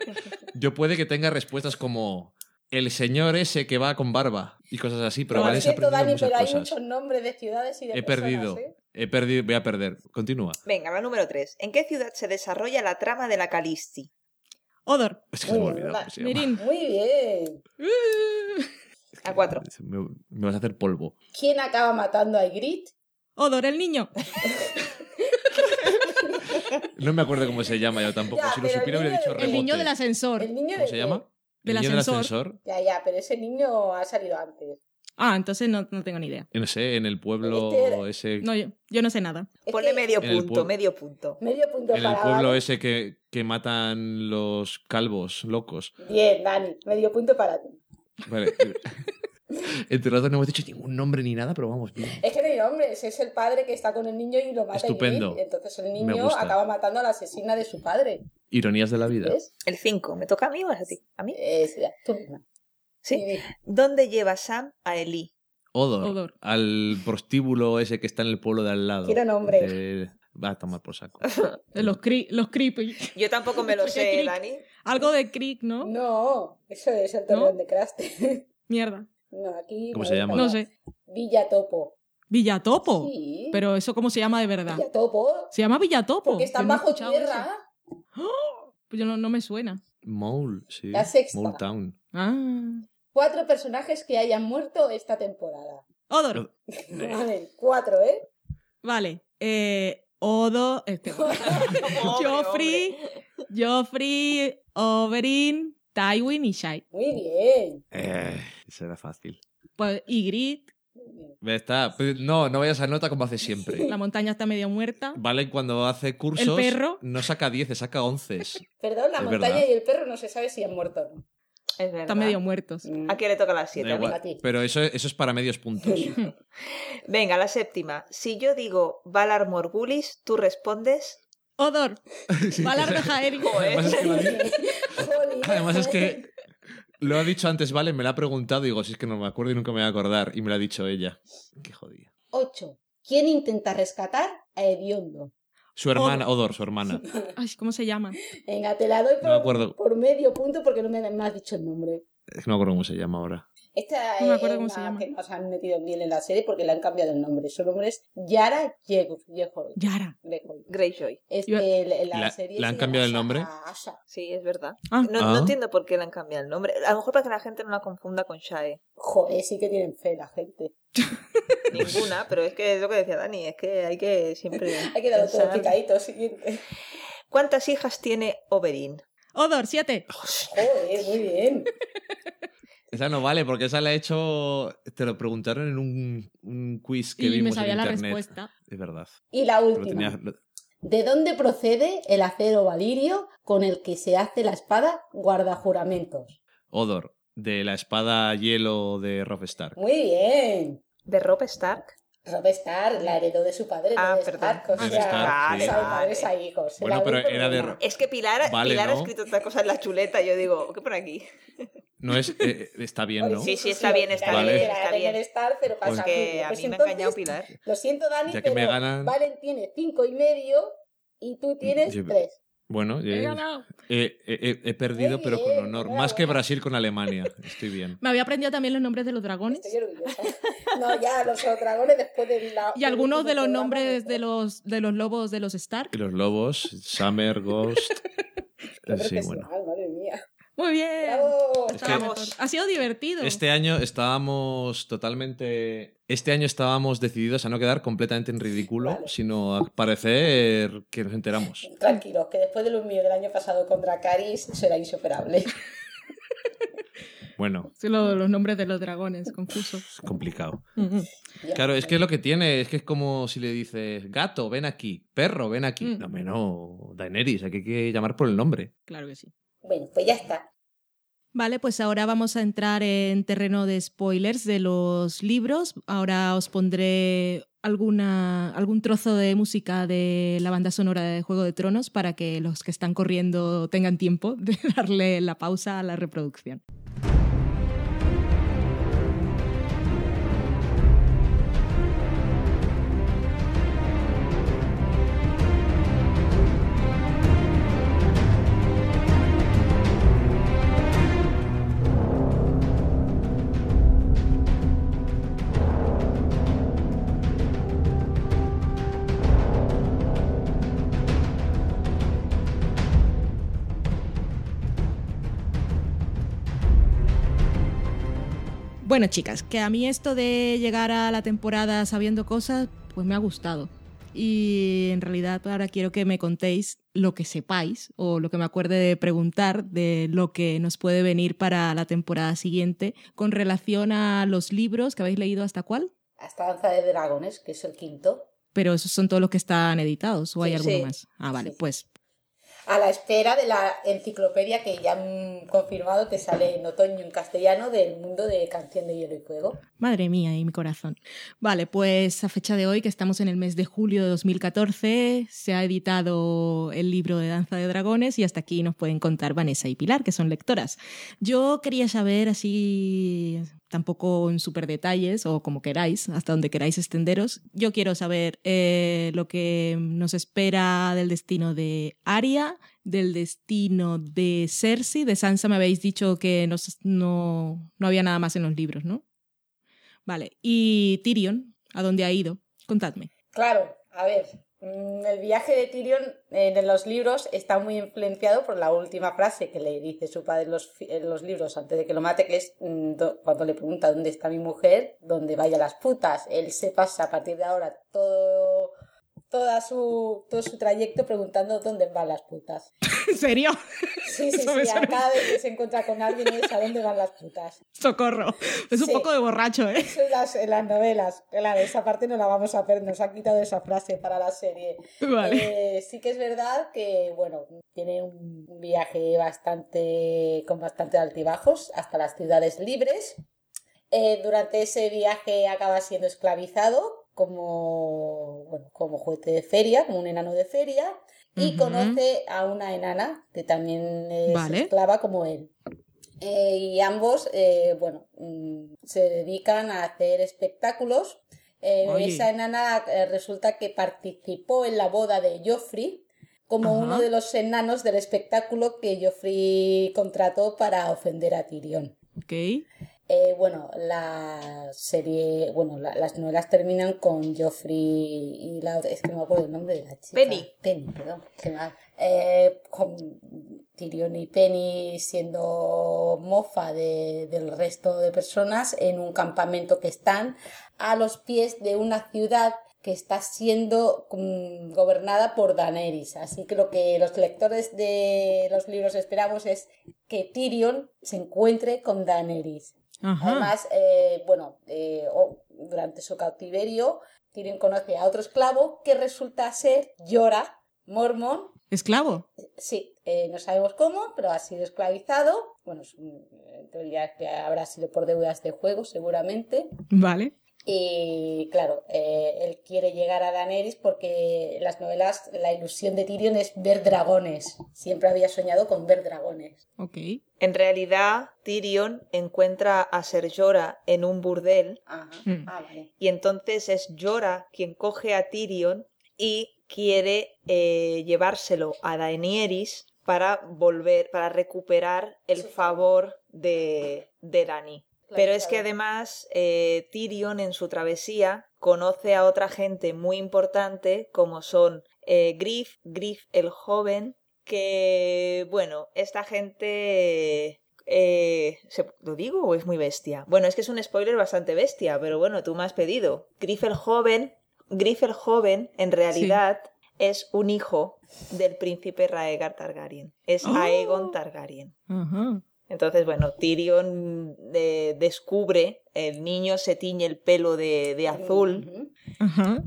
yo puede que tenga respuestas como el señor ese que va con barba y cosas así, pero siento, aprendido Dani, muchas pero hay cosas. muchos nombres de ciudades y de He personas, perdido. ¿eh? He perdido, voy a perder. Continúa. Venga, la número tres. ¿En qué ciudad se desarrolla la trama de la Calisti? Odor. Es que se me ha Muy olvidado se. Mirin. Muy bien. A cuatro. Me, me vas a hacer polvo. ¿Quién acaba matando a Ygritte? Odor, el niño. No me acuerdo cómo se llama yo tampoco. Ya, si lo supiera hubiera niño dicho rebote. El niño del ascensor. El niño ¿Cómo de se qué? llama? Del ¿El niño ascensor. del ascensor? Ya, ya, pero ese niño ha salido antes. Ah, entonces no, no tengo ni idea. No sé, en el pueblo Este- ese... No, yo, yo no sé nada. Es Ponle que medio punto, medio punto. medio punto En el pueblo Dani. ese que, que matan los calvos locos. Bien, Dani, medio punto para ti. Vale. Entre los dos no hemos dicho ningún nombre ni nada, pero vamos bien. Es que no hay nombres, es el padre que está con el niño y lo mata Estupendo. Entonces el niño acaba matando a la asesina de su padre. Ironías de la vida. ¿Ves? El cinco. ¿Me toca a mí o es a ti? ¿A mí? Es, ya, tú misma. Sí. ¿Dónde lleva Sam a Eli? Odor, Odor. Al prostíbulo ese que está en el pueblo de al lado. Quiero nombre. De- Va a tomar por saco. Los, cri los creepy. Yo tampoco me lo ¿Qué sé? Dani. Algo de creek, ¿no? No, eso es el torreón de Craste. Mierda. No, aquí. ¿Cómo me se llama? No sé. Villatopo. Villatopo. Sí. Pero eso cómo se llama de verdad. Villatopo. Se llama Villatopo. Porque están no bajo tierra. eso. Pues yo no, no me suena. Mole, sí. La sexta. Mole Town. Ah. Cuatro personajes que hayan muerto esta temporada. Odor. Vale, cuatro, ¿eh? Vale. Eh, Odo. Este, Joffrey. Joffrey. Oberyn. Tywin y Shai. Muy bien. Eh, eso era fácil. Pues, y Grit. Muy bien. Ve, Está. Pero No, no vayas a nota como hace siempre. La montaña está medio muerta. Vale, cuando hace cursos. El perro. No saca 10, saca 11. Perdón, la Es montaña verdad. y el perro no se sabe si han muerto o no. Es verdad. Están medio muertos. Mm. ¿A quién le toca las siete? igual. A ti. Pero eso, eso es para medios puntos. Venga, la séptima. Si yo digo Valar Morgulis, tú respondes. Odor. Valar de. Además es que. Además es que lo ha dicho antes, vale, me la ha preguntado y digo, si es que no me acuerdo y nunca me voy a acordar. Y me lo ha dicho ella. Qué jodida. Ocho. ¿Quién intenta rescatar a Ediondo? Su hermana, Odor, su hermana. Ay, ¿cómo se llama? Venga, te la doy No por, me acuerdo. por medio punto porque no me, me has dicho el nombre. Es que no me acuerdo cómo se llama ahora. Esta No me es acuerdo cómo se llama. que nos han metido bien en la serie porque le han cambiado el nombre. Su nombre es Yara Yehoy. Yara. Greyjoy. Es que la, la ¿La- serie le han cambiado el nombre? Asha- Asha. Sí, es verdad. Ah. No, Ah. no entiendo por qué le han cambiado el nombre. A lo mejor para que la gente no la confunda con Shae. Joder, sí que tienen fe la gente. Ninguna, pero es que es lo que decía Dani, es que hay que siempre. Hay que darlo todo picadito. Siguiente. ¿Cuántas hijas tiene Oberyn? Odor, siete. Joder, muy bien. Esa no vale, porque esa la he hecho. Te lo preguntaron en un, un quiz que Y vimos me sabía en la internet. respuesta. Es verdad. Y la última. ¿De dónde procede el acero valirio con el que se hace la espada guardajuramentos? Odor, de la espada hielo de Robb Stark. Muy bien. ¿De Rob Stark? Rob Stark la heredó de su padre, Ah, perdón. Stark. O De sea, Stark, sí. sabe padres a hijos. Bueno, pero era de. Es que Pilar, Vale, Pilar ha ¿no? escrito otra cosa en la chuleta. Yo digo, ¿qué por aquí? No es. eh, está bien, ¿no? Sí, sí, está bien, está bien, Era está de bien. Stark, pero Pues pasa Que a Pues mí me ha entonces, engañado Pilar. Lo siento, Dani, Ya que me pero ganan- Valen tiene cinco y medio y tú tienes Yo- tres. Bueno, He eh, eh, eh, he perdido, pero con honor. Más que Brasil con Alemania. Estoy bien. Me había aprendido también los nombres de los dragones. Estoy orgullosa. No, ya, los dragones después de la... Y algunos de los nombres de los, de los lobos de los Stark. Y los lobos, Summer, Ghost. Qué Sí, bueno. madre mía. Muy bien. Bravo. Es Estaba que- mejor. Ha sido divertido. Este año estábamos totalmente. Este año estábamos decididos a no quedar completamente en ridículo, Vale. sino a parecer que nos enteramos. Tranquilos, que después de los míos del año pasado con Dracaris será insuperable. Bueno, Sí, lo- los nombres de los dragones, confuso. es complicado. Claro, es que es lo que tiene, es que es como si le dices, gato, ven aquí, perro, ven aquí. Mm. No, no, Daenerys, hay que, hay que llamar por el nombre. Claro que sí. Bueno, pues ya está. Vale, pues ahora vamos a entrar en terreno de spoilers de los libros. Ahora os pondré alguna, algún trozo de música de la banda sonora de Juego de Tronos para que los que están corriendo tengan tiempo de darle la pausa a la reproducción. Bueno, chicas, que a mí esto de llegar a la temporada sabiendo cosas, pues me ha gustado. Y en realidad ahora quiero que me contéis lo que sepáis o lo que me acuerde de preguntar de lo que nos puede venir para la temporada siguiente con relación a los libros que habéis leído hasta cuál. Hasta Danza de Dragones, que es el quinto. Pero esos son todos los que están editados o hay Sí, alguno sí. más. Ah, vale, Sí. pues A la espera de la enciclopedia que ya han confirmado que sale en otoño en castellano del mundo de Canción de Hielo y Fuego. Madre mía y mi corazón. Vale, pues a fecha de hoy, que estamos en el mes de julio de 2014, se ha editado el libro de Danza de Dragones y hasta aquí nos pueden contar Vanessa y Pilar, que son lectoras. Yo quería saber así tampoco en súper detalles o como queráis, hasta donde queráis extenderos. Yo quiero saber eh, lo que nos espera del destino de Arya, del destino de Cersei. De Sansa me habéis dicho que no, no, no había nada más en los libros, ¿no? Vale. ¿Y Tyrion? ¿A dónde ha ido? Contadme. Claro, a ver, el viaje de Tyrion en los libros está muy influenciado por la última frase que le dice su padre en los, en los libros antes de que lo mate, que es mm, cuando le pregunta dónde está mi mujer, dónde vaya las putas. Él se pasa a partir de ahora todo toda su, todo su trayecto preguntando dónde van las putas. ¿En serio? Sí, sí, sí. cada vez que se encuentra con alguien es a dónde van las putas. Socorro. Es un poco de borracho, ¿eh? Eso en las, en las novelas. Claro, esa parte no la vamos a perder. Nos ha quitado esa frase para la serie. Vale. Eh, sí que es verdad que, bueno, tiene un viaje bastante con bastante altibajos hasta las ciudades libres. Eh, durante ese viaje acaba siendo esclavizado como, bueno, como juguete de feria, como un enano de feria, y conoce a una enana que también es esclava como él. Eh, y ambos, eh, bueno, mm, se dedican a hacer espectáculos. Eh, esa enana resulta que participó en la boda de Joffrey como uno de los enanos del espectáculo que Joffrey contrató para ofender a Tyrion. Okay. Eh, bueno, la serie, bueno, las novelas terminan con Joffrey y la otra, es que no me acuerdo el nombre de la chica. Penny. Penny, perdón. Eh, con Tyrion y Penny siendo mofa de, del resto de personas en un campamento que están a los pies de una ciudad que está siendo mm, gobernada por Daenerys. Así que lo que los lectores de los libros esperamos es que Tyrion se encuentre con Daenerys. Además, eh, bueno, eh, durante su cautiverio, Tyrion conoce a otro esclavo que resulta ser Yora Mormon. ¿Esclavo? Sí, eh, no sabemos cómo, pero ha sido esclavizado. Bueno, en teoría que habrá sido por deudas de juego, seguramente. Vale. Y claro, eh, él quiere llegar a Daenerys porque en las novelas la ilusión de Tyrion es ver dragones. Siempre había soñado con ver dragones. Ok. En realidad, Tyrion encuentra a Ser Jorah en un burdel. Mm. Ah, y entonces es Jorah quien coge a Tyrion y quiere eh, llevárselo a Daenerys para volver, para recuperar el favor de, de Dany. Pero es que además eh, Tyrion en su travesía conoce a otra gente muy importante como son eh, Griff, Griff el joven, que bueno, esta gente... Eh, ¿Lo digo o es muy bestia? Bueno, es que es un spoiler bastante bestia, pero bueno, tú me has pedido. Griff el joven, Griff el joven en realidad es un hijo del príncipe Raegar Targaryen. Es ¡Oh! Aegon Targaryen. Entonces, bueno, Tyrion eh, descubre, el niño se tiñe el pelo de, azul,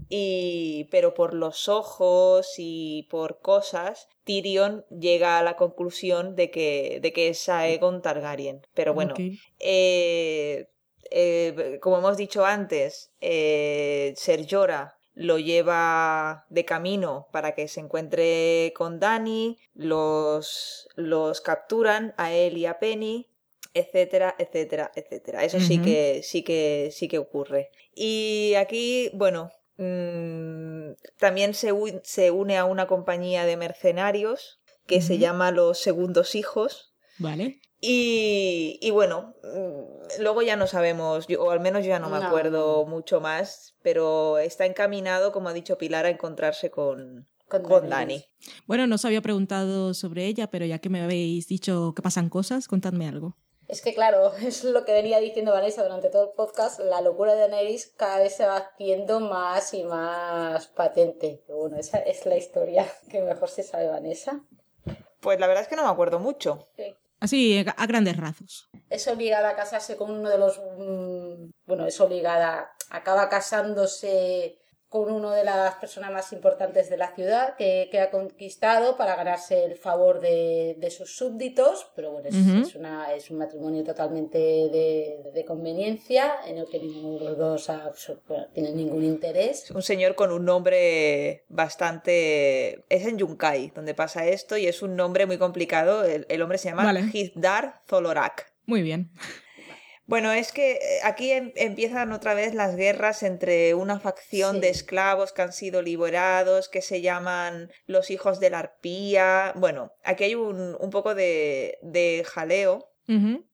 y, pero por los ojos y por cosas, Tyrion llega a la conclusión de que, de que es Aegon Targaryen. Pero bueno, eh, eh, como hemos dicho antes, Ser Jorah lo lleva de camino para que se encuentre con Dani, los, los capturan a él y a Penny, etcétera, etcétera, etcétera. Eso sí que sí que sí que ocurre. Y aquí, bueno, mm, también se, se, une a una compañía de mercenarios que se llama Los Segundos Hijos. Vale. Y, y, bueno, mm, luego ya no sabemos, o al menos yo ya no me acuerdo mucho más, pero está encaminado, como ha dicho Pilar, a encontrarse con, con, Dani. Bueno, no os había preguntado sobre ella, pero ya que me habéis dicho que pasan cosas, contadme algo. Es que claro, es lo que venía diciendo Vanessa durante todo el podcast, la locura de Daenerys cada vez se va haciendo más y más patente. Pero bueno, esa es la historia que mejor se sabe Vanessa. Pues la verdad es que no me acuerdo mucho. Sí. Así, a grandes rasgos. Es obligada a casarse con uno de los... Mm, bueno, es obligada, acaba casándose con una de las personas más importantes de la ciudad que, ha conquistado para ganarse el favor de, sus súbditos, pero bueno, es, una, es un matrimonio totalmente de, conveniencia en el que ninguno de los dos tiene ningún interés. Un señor con un nombre bastante... es en Yunkai donde pasa esto y es un nombre muy complicado, el, hombre se llama Hizdar Zolorak. Muy bien. Bueno, es que eh, aquí em- empiezan otra vez las guerras entre una facción de esclavos que han sido liberados, que se llaman los hijos de la arpía. Bueno, aquí hay un, un poco de, de jaleo.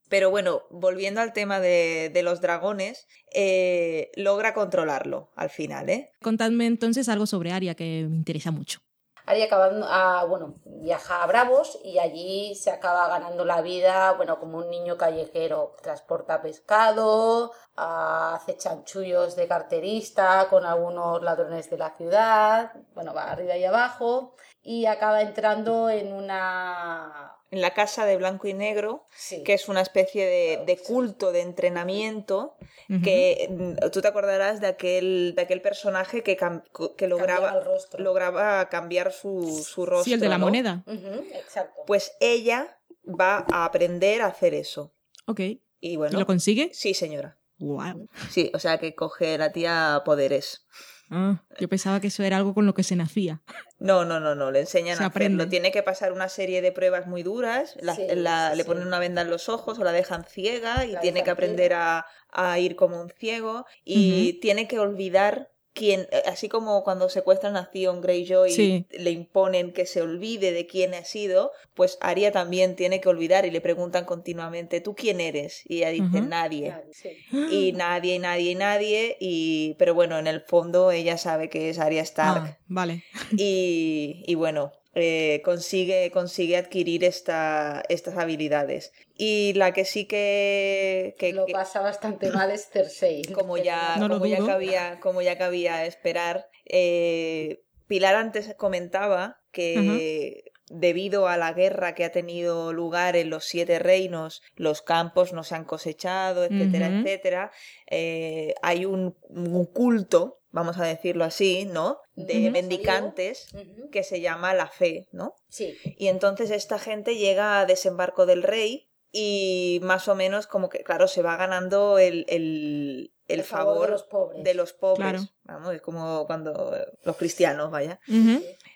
Pero bueno, volviendo al tema de, de los dragones, eh, logra controlarlo al final, ¿eh? Contadme entonces algo sobre Aria que me interesa mucho. Ahí acabando, ah, bueno, viaja a Bravos y allí se acaba ganando la vida, bueno, como un niño callejero. Transporta pescado, ah, hace chanchullos de carterista con algunos ladrones de la ciudad, bueno, va arriba y abajo y acaba entrando en una... En la casa de blanco y negro, Sí, que es una especie de, de culto de entrenamiento, que mm, tú te acordarás de aquel, de aquel personaje que, cam- que lograba, lograba cambiar su, su rostro. Sí, el de la ¿no? moneda. Exacto. Pues ella va a aprender a hacer eso. Ok. Y ¿Y bueno, lo consigue? sí, señora. Wow. Sí, o sea que coge la tía poderes. Ah, yo pensaba que eso era algo con lo que se nacía. No, no, no, no, le enseñan Se a hacerlo. Tiene que pasar una serie de pruebas muy duras, la- Sí, la- sí, le ponen una venda en los ojos o la dejan ciega y La tiene que aprender a, a ir como un ciego y tiene que olvidar quién, eh, así como cuando secuestran a Theon Greyjoy Sí. y le imponen que se olvide de quién ha sido, pues Arya también tiene que olvidar y le preguntan continuamente, ¿tú quién eres? Y ella dice, nadie. Sí. Y nadie, y nadie, y nadie, y pero bueno, en el fondo ella sabe que es Arya Stark Ah, vale. y, y bueno, eh, consigue, consigue adquirir esta, estas habilidades. Y la que sí que, que- Lo que- pasa bastante mal es Cersei. como ya, No como ya cabía, como ya cabía esperar, eh, Pilar antes comentaba que debido a la guerra que ha tenido lugar en los siete reinos, los campos no se han cosechado, etcétera, etcétera, eh, hay un, un culto, vamos a decirlo así, ¿no? De mendicantes que se llama la fe, ¿no? Sí. Y entonces esta gente llega a desembarco del rey y más o menos como que, claro, se va ganando el, el, el El favor de los pobres. de los pobres. Claro. Vamos, es como cuando los cristianos, vaya.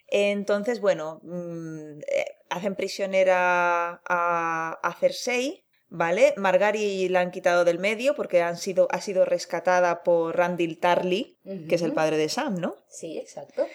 Entonces, bueno, mm, eh, hacen prisionera a, a Cersei, ¿vale? Margari la han quitado del medio porque han sido, ha sido rescatada por Randall Tarly, que es el padre de Sam, ¿no? Sí, exacto.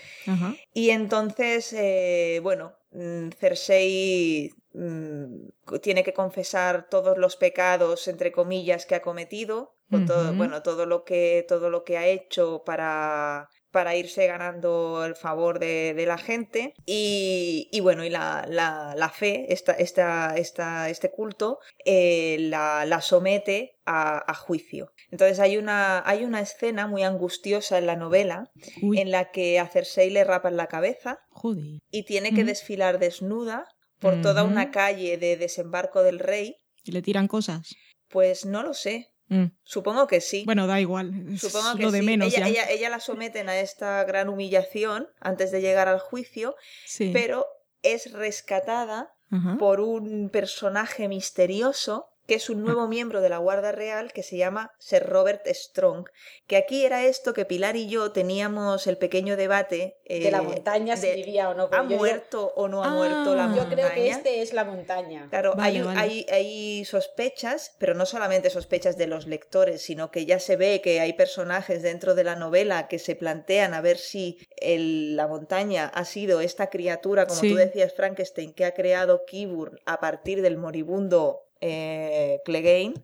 Y entonces, eh, bueno, mm, Cersei mm, tiene que confesar todos los pecados, entre comillas, que ha cometido, o todo, bueno, todo lo que, todo lo que ha hecho para, para irse ganando el favor de, de la gente. Y, y bueno, y la, la, la fe, esta, esta, esta, este culto, eh, la, la somete a, a juicio. Entonces hay una, hay una escena muy angustiosa en la novela Uy, en la que a Cersei le rapan la cabeza joder. y tiene que desfilar desnuda por toda una calle de desembarco del rey. ¿Y le tiran cosas? Pues no lo sé. Mm. Supongo que sí. Bueno, da igual. Es Supongo que lo de sí. menos ella, ya. ella- ella la someten a esta gran humillación antes de llegar al juicio, Sí. pero es rescatada por un personaje misterioso que es un nuevo miembro de la Guardia Real que se llama Sir Robert Strong, que aquí era esto que Pilar y yo teníamos el pequeño debate de la eh, montaña si de, vivía o no. ¿Ha yo muerto o no ha Ah. muerto la Yo creo que montaña? este es la montaña. Claro, Vale, hay, vale. hay, hay sospechas, pero no solamente sospechas de los lectores, sino que ya se ve que hay personajes dentro de la novela que se plantean a ver si el- la montaña ha sido esta criatura, como Sí. tú decías, Frankenstein, que ha creado Kiburn a partir del moribundo eh, Clegane,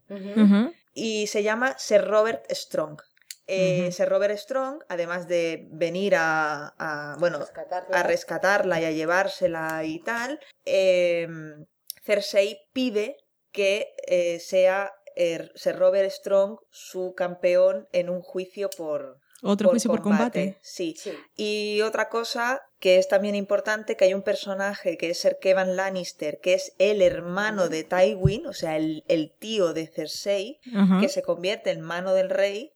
y se llama Sir Robert Strong. Eh. Sir Robert Strong, además de venir a, a- bueno, Rescatarla. a rescatarla y a llevársela y tal, eh, Cersei pide que eh, sea eh, Sir Robert Strong su campeón en un juicio por, Otro juicio por combate. Sí. Sí. Y otra cosa que es también importante, que hay un personaje que es Sir Kevan Lannister, que es el hermano de Tywin, o sea, el, el tío de Cersei, que se convierte en mano del rey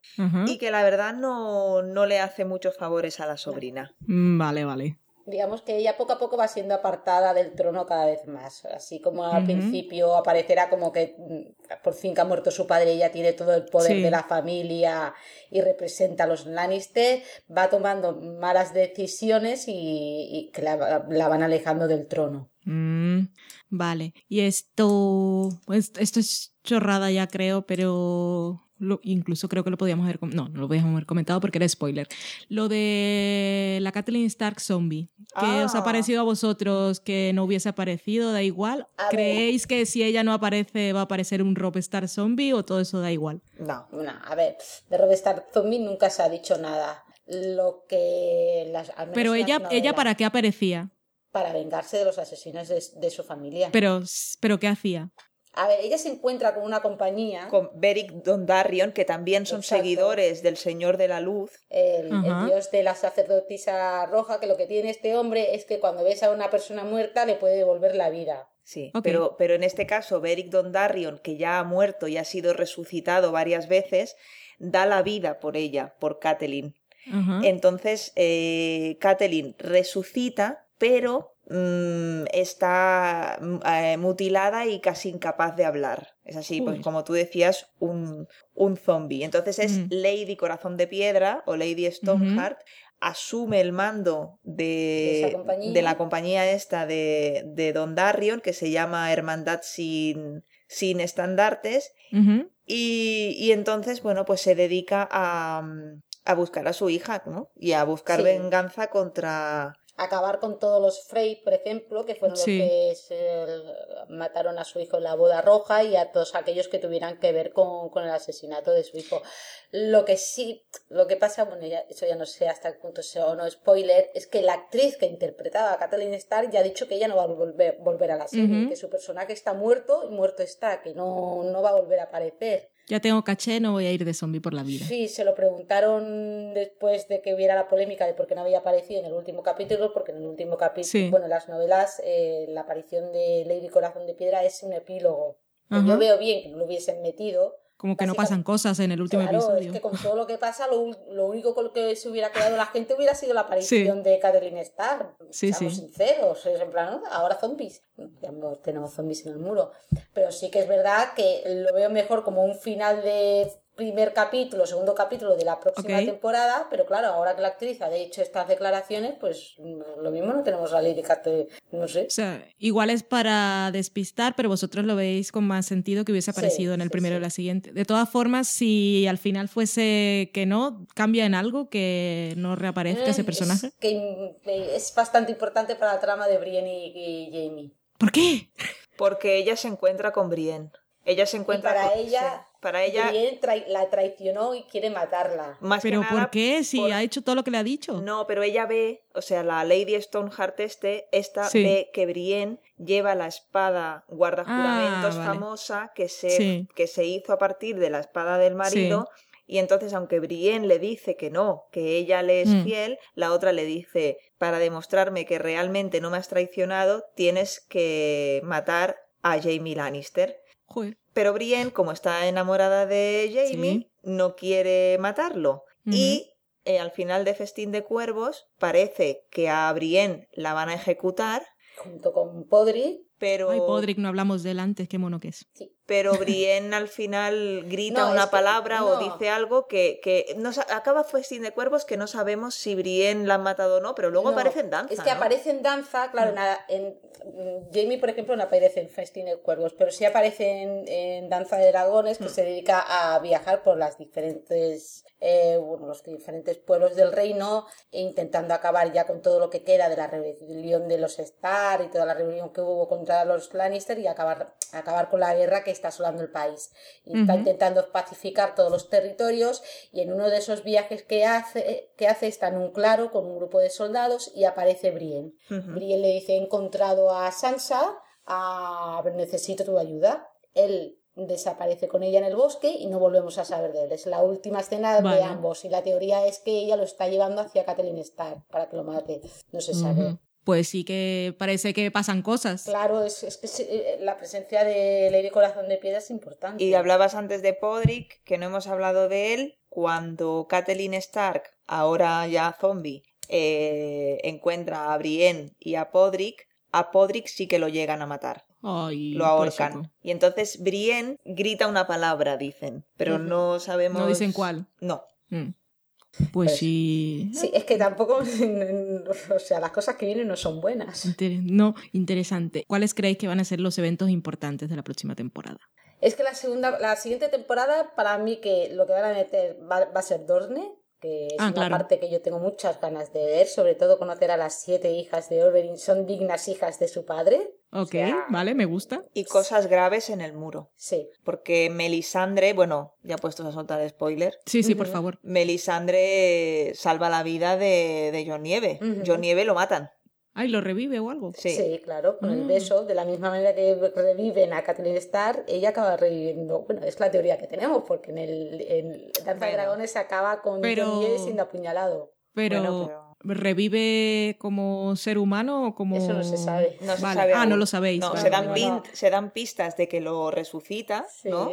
y que la verdad no, no le hace muchos favores a la sobrina. Mm, Vale, vale. Digamos que ella poco a poco va siendo apartada del trono cada vez más. Así como al principio aparecerá como que mm, por fin que ha muerto su padre, ella tiene todo el poder Sí. de la familia y representa a los Lannister, va tomando malas decisiones y, y que la, la van alejando del trono. Mm, vale. Y esto, pues, esto es chorrada ya creo, pero incluso creo que lo podíamos haber no, no lo podíamos haber comentado porque era spoiler. Lo de la Kathleen Stark zombie, ¿qué os ha ah. parecido a vosotros que no hubiese aparecido? Da igual. ¿Creéis que si ella no aparece va a aparecer un Rob Star zombie o todo eso da igual? No, no, a ver, de Rob Star zombie nunca se ha dicho nada. Lo que las Pero ella ella para qué aparecía? Para vengarse de los asesinos de, de su familia. Pero pero ¿qué hacía? A ver, ella se encuentra con una compañía. Con Beric Dondarrion, que también son seguidores del Señor de la Luz. El, dios de la sacerdotisa roja, que lo que tiene este hombre es que cuando ves a una persona muerta le puede devolver la vida. Sí, pero, pero en este caso, Beric Dondarrion, que ya ha muerto y ha sido resucitado varias veces, da la vida por ella, por Catelyn. Entonces, eh, Catelyn resucita, pero Mm, está mm, eh, mutilada y casi incapaz de hablar. Es así, pues como tú decías, un, un zombie. Entonces es Lady Corazón de Piedra o Lady Stoneheart. Asume el mando de, de, la compañía esta de, de, Don Darrion, que se llama Hermandad sin, sin estandartes. y, y, entonces, bueno, pues se dedica a, a buscar a su hija, ¿no? Y a buscar venganza contra, acabar con todos los Frey, por ejemplo, que fueron los que mataron a su hijo en la boda roja y a todos aquellos que tuvieran que ver con, el asesinato de su hijo. Lo que sí, lo que pasa, bueno, ya, eso ya no sé hasta qué punto sea o no spoiler, es que la actriz que interpretaba a Kathleen Starr ya ha dicho que ella no va a volver, volver a la serie, que su personaje está muerto y muerto está, que no, no va a volver a aparecer. Ya tengo caché, no voy a ir de zombie por la vida. Sí, se lo preguntaron después de que hubiera la polémica de por qué no había aparecido en el último capítulo, porque en el último capítulo, bueno, las novelas, eh, la aparición de Lady Corazón de Piedra es un epílogo. Yo veo bien que no lo hubiesen metido, como que no pasan cosas en el último episodio. Es que con todo lo que pasa, lo, único con lo que se hubiera quedado la gente hubiera sido la aparición de Catherine Starr. Sí, Seamos sinceros, es en plan, ahora zombies. tenemos zombies en el muro. Pero sí que es verdad que lo veo mejor como un final de primer capítulo, segundo capítulo de la próxima temporada, pero claro, ahora que la actriz ha hecho estas declaraciones, pues lo mismo no tenemos a Lady Cat, no sé. O sea, igual es para despistar, pero vosotros lo veis con más sentido que hubiese aparecido en el primero y la siguiente. De todas formas, si al final fuese que no, cambia en algo que no reaparezca ese mm, personaje. Es, que es bastante importante para la trama de Brienne y, Jamie. ¿Por qué? Porque ella se encuentra con Brienne. Ella se encuentra para ella para ella. la traicionó y quiere matarla. ¿Pero por qué? Si ha hecho todo lo que le ha dicho. No, pero ella ve, o sea, la Lady Stoneheart este, esta ve que Brienne lleva la espada guardajuramentos ah, famosa que se, que se hizo a partir de la espada del marido. Y entonces, aunque Brienne le dice que no, que ella le es mm. fiel, la otra le dice, para demostrarme que realmente no me has traicionado, tienes que matar a Jamie Lannister. Pero Brienne, como está enamorada de Jamie, no quiere matarlo. Y eh, al final de Festín de Cuervos parece que a Brienne la van a ejecutar. Junto con Podrick. Pero... Ay, Podrick, no hablamos de él antes, qué mono que es. Pero Brienne al final grita una palabra o dice algo que, que acaba Festín de Cuervos que no sabemos si Brienne la han matado o no, pero luego aparece en danza. Es que aparece en danza, claro, mm. en, Jamie, por ejemplo, no aparece en Festín de Cuervos, pero sí aparece en, Danza de Dragones, que mm. se dedica a viajar por las diferentes, eh, los diferentes pueblos del reino, e intentando acabar ya con todo lo que queda de la rebelión de los Stark y toda la rebelión que hubo contra los Lannister y acabar, acabar con la guerra que está asolando el país. Y está intentando pacificar todos los territorios y en uno de esos viajes que hace, que hace está en un claro con un grupo de soldados y aparece Brienne. Brienne le dice, he encontrado a Sansa, a... necesito tu ayuda. Él desaparece con ella en el bosque y no volvemos a saber de él. Es la última escena de ambos y la teoría es que ella lo está llevando hacia Kathleen Stark para que lo mate. No se sabe. Pues sí que parece que pasan cosas. Claro, es, que eh, la presencia de Lady Corazón de Piedra es importante. Y hablabas antes de Podrick, que no hemos hablado de él. Cuando Kathleen Stark, ahora ya zombie, eh, encuentra a Brienne y a Podrick, a Podrick sí que lo llegan a matar. lo ahorcan. Y entonces Brienne grita una palabra, dicen, pero no sabemos. No dicen cuál. No. Mm. Pues sí. Sí, es que tampoco, o sea, las cosas que vienen no son buenas. no, interesante. ¿Cuáles creéis que van a ser los eventos importantes de la próxima temporada? Es que la segunda, la siguiente temporada, para mí que lo que van a meter va, va a ser Dorne, que es Ah, una claro. parte que yo tengo muchas ganas de ver, sobre todo conocer a las siete hijas de Oberyn, son dignas hijas de su padre. Ok, sea- vale, me gusta. Y cosas graves en el muro. Sí. Porque Melisandre, bueno, ya puestos a soltar spoiler, Sí, sí, por favor. Melisandre salva la vida de, de John Nieve. John Nieve lo matan. Ay, ¿lo revive o algo? Sí. Sí, claro, con el Mm. beso, de la misma manera que reviven a Catelyn Starr, ella acaba reviviendo, bueno, es la teoría que tenemos, porque en el en Danza de. Dragones se acaba con Pero- siendo apuñalado. Pero, Bueno, pero ¿revive como ser humano o como...? Eso no se sabe. no se Vale. sabe Ah, aún. no lo sabéis. No, vale, se, dan vale. pin- no. se dan pistas de que lo resucita, Sí. ¿no?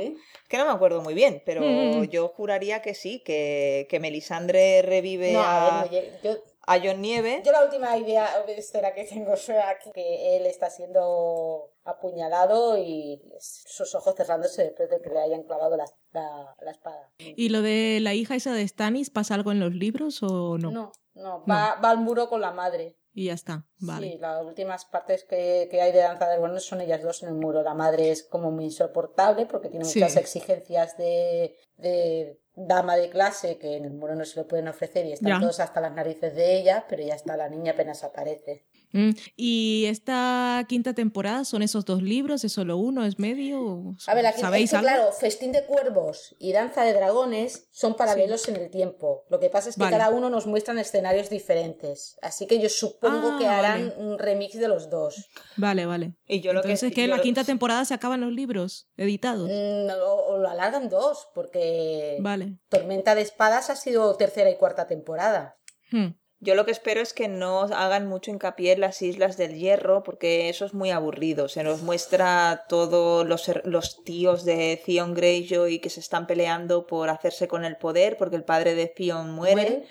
Que no me acuerdo muy bien, pero Mm. yo juraría que sí, que, que Melisandre revive No, a, a ver, yo, a John Nieve. yo la última idea espera que tengo es que él está siendo apuñalado y sus ojos cerrándose después de que le hayan clavado la, la- la espada. ¿Y lo de la hija esa de Stannis pasa algo en los libros o no? No, no, va, va al muro con la madre. Y ya está, vale. Sí, las últimas partes que, que hay de Danza de Dragones son ellas dos en el muro. La madre es como muy insoportable porque tiene Sí. muchas exigencias de, de dama de clase que en el muro no se le pueden ofrecer y están Ya. todos hasta las narices de ella, pero ya está, la niña apenas aparece. Mm, ¿Y esta quinta temporada son esos dos libros? ¿Es solo uno? ¿Es medio? A ver, aquí ¿Sabéis es que, algo? claro, Festín de Cuervos y Danza de Dragones son paralelos en el tiempo. Lo que pasa es que Vale. cada uno nos muestran escenarios diferentes. Así que yo supongo Ah, que harán vale. un remix de los dos. Vale, vale. Y yo lo que Entonces, que, yo la lo- quinta temporada se acaban los libros editados. Mm, o, o lo alargan dos, porque Vale. Tormenta de Espadas ha sido tercera y cuarta temporada. Hmm. Yo lo que espero es que no hagan mucho hincapié en las Islas del Hierro, porque eso es muy aburrido. Se nos muestra todos los, los tíos de Theon Greyjoy que se están peleando por hacerse con el poder, porque el padre de Theon muere.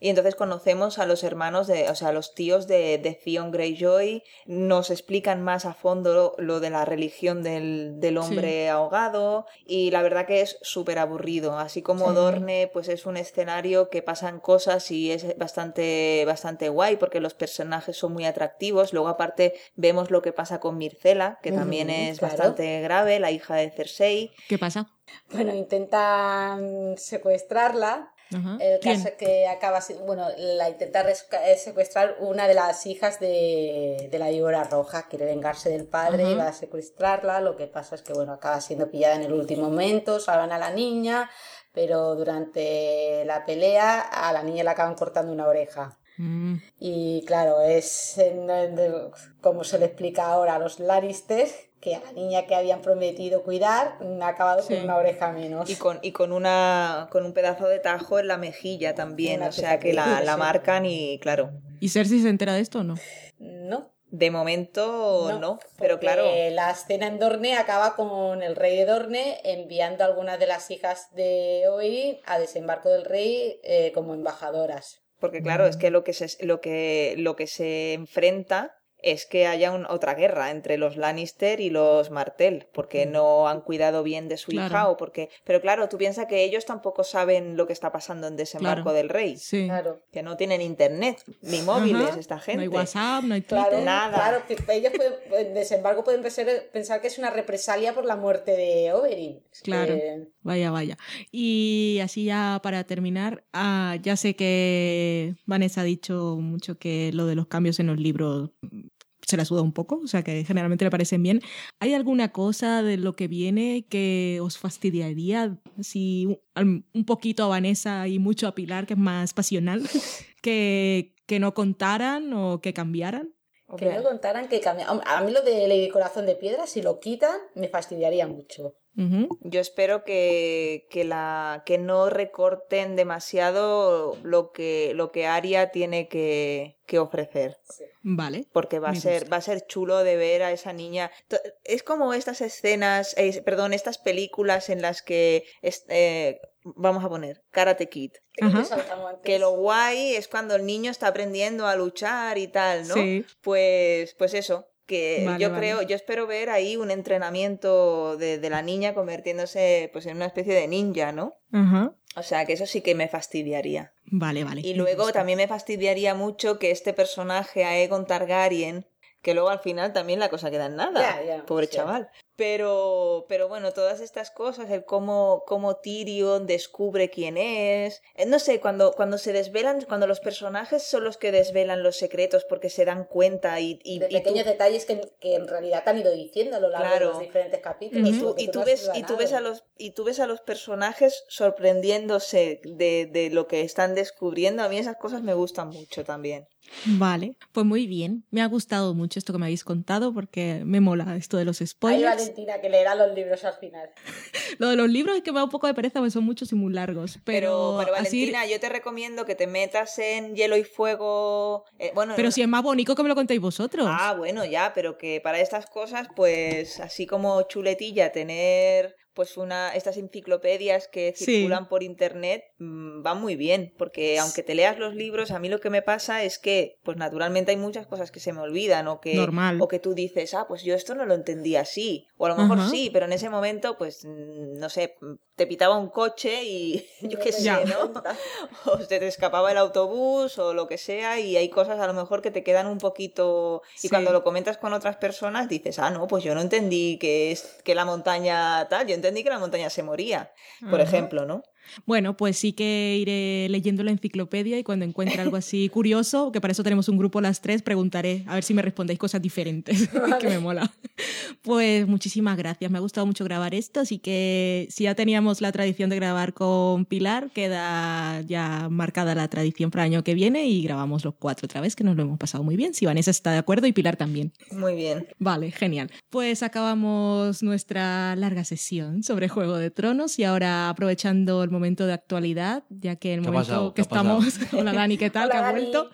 Y entonces conocemos a los hermanos de, o sea, a los tíos de, de Theon Greyjoy, nos explican más a fondo lo, lo de la religión del, del hombre ahogado, y la verdad que es súper aburrido. Así como Sí. Dorne, pues es un escenario que pasan cosas y es bastante, bastante guay, porque los personajes son muy atractivos. Luego, aparte, vemos lo que pasa con Mircela, que también es claro. bastante grave, la hija de Cersei. ¿Qué pasa? Bueno, intentan secuestrarla. El ¿Quién? caso que acaba bueno, la intenta eh, secuestrar una de las hijas de, de la víbora roja, quiere vengarse del padre y Ajá. va a secuestrarla, lo que pasa es que, bueno, acaba siendo pillada en el último momento, salvan a la niña, pero durante la pelea a la niña le acaban cortando una oreja. Mm. Y claro, es en- en- como se le explica ahora a los Lannister, que a la niña que habían prometido cuidar ha acabado Sí. con una oreja menos. Y con, y con una con un pedazo de tajo en la mejilla también, o sea que la, la marcan y claro, ¿Y Cersei se entera de esto o no? De momento no, pero claro, La escena en Dorne acaba con el rey de Dorne enviando a algunas de las hijas de Oberyn a desembarco del rey eh, como embajadoras. porque claro, es que lo que se lo que lo que se enfrenta es que haya un- otra guerra entre los Lannister y los Martell, porque no han cuidado bien de su Claro. hija o porque... Pero claro, tú piensas que ellos tampoco saben lo que está pasando en desembarco Claro. del rey, Sí. Claro. que no tienen internet ni móviles Ajá. esta No gente. hay WhatsApp, no hay Twitter. Claro, Nada. claro, que ellos pueden, en desembarco pueden pensar, pensar que es una represalia por la muerte de Oberyn. Es Claro. que- Vaya, vaya. Y así ya para terminar, ah, ya sé que Vanessa ha dicho mucho que lo de los cambios en los libros mm, se la suda un poco, o sea que generalmente le parecen bien. ¿Hay alguna cosa de lo que viene que os fastidiaría? Si un poquito a Vanessa y mucho a Pilar, que es más pasional, que, que no contaran o que cambiaran. Que no contaran que cambia. Hombre, A mí lo de Lady Corazón de Piedra, si lo quitan, me fastidiaría mucho. Yo espero que, que, la, que no recorten demasiado lo que, lo que Aria tiene que, que ofrecer. Vale. Porque va a, ser, va a ser chulo de ver a esa niña. Es como estas escenas, eh, perdón, estas películas en las que, es- eh, vamos a poner, Karate Kid. Ajá. Que lo guay es cuando el niño está aprendiendo a luchar y tal, ¿no? Sí. Pues, pues eso, que Vale, yo vale. creo, yo espero ver ahí un entrenamiento de, de la niña convirtiéndose pues en una especie de ninja, ¿no? O sea, que eso sí que me fastidiaría. Vale, vale. Y luego también me fastidiaría mucho que este personaje, Aegon Targaryen, que luego al final también la cosa queda en nada. Pobre chaval. Pero, pero bueno, todas estas cosas, el cómo, cómo Tyrion descubre quién es. eh, No sé, cuando, cuando se desvelan, cuando los personajes son los que desvelan los secretos porque se dan cuenta y, y, de y tú- pequeños detalles que, que en realidad te han ido diciendo a lo largo de los diferentes capítulos. y tú, y tú ves, y tú ves a los, y tú ves a los personajes sorprendiéndose de, de lo que están descubriendo. A mí esas cosas me gustan mucho también. Vale, pues muy bien. Me ha gustado mucho esto que me habéis contado porque me mola esto de los Hay spoilers. Valentina que leerá los libros al final. Lo de los libros es que me da un poco de pereza porque son muchos y muy largos. Pero, Pero, pero así- Valentina, yo te recomiendo que te metas en Hielo y Fuego. eh, bueno, pero si es más bonito que me lo contéis vosotros. Ah, bueno, ya, pero que para estas cosas, pues, así como chuletilla, tener pues una estas enciclopedias que Sí. circulan por internet mm, van muy bien, porque aunque te leas los libros, a mí lo que me pasa es que, pues naturalmente hay muchas cosas que se me olvidan o que Normal. o que tú dices, ah, pues yo esto no lo entendí así, o a lo mejor Ajá. sí, pero en ese momento, pues, mm, no sé, te pitaba un coche y yo qué sé. ¿no? o se te escapaba el autobús o lo que sea y hay cosas a lo mejor que te quedan un poquito y cuando lo comentas con otras personas dices, ah, no, pues yo no entendí que, es, que la montaña tal, yo entendí que la montaña se moría, por ejemplo, ¿no? Bueno, pues sí que iré leyendo la enciclopedia y cuando encuentre algo así curioso, que para eso tenemos un grupo las tres, preguntaré a ver si me respondéis cosas diferentes, que me mola. Pues muchísimas gracias, me ha gustado mucho grabar esto, así que si ya teníamos la tradición de grabar con Pilar, queda ya marcada la tradición para el año que viene y grabamos los cuatro otra vez, que nos lo hemos pasado muy bien, si Vanessa está de acuerdo y Pilar también. Muy bien. Vale, genial. Pues acabamos nuestra larga sesión sobre Juego de Tronos y ahora aprovechando el momento de actualidad, ya que el ¿Qué ha momento pasado? que estamos... Hola Dani, ¿qué tal? Hola, ¿Qué ha Dani. vuelto?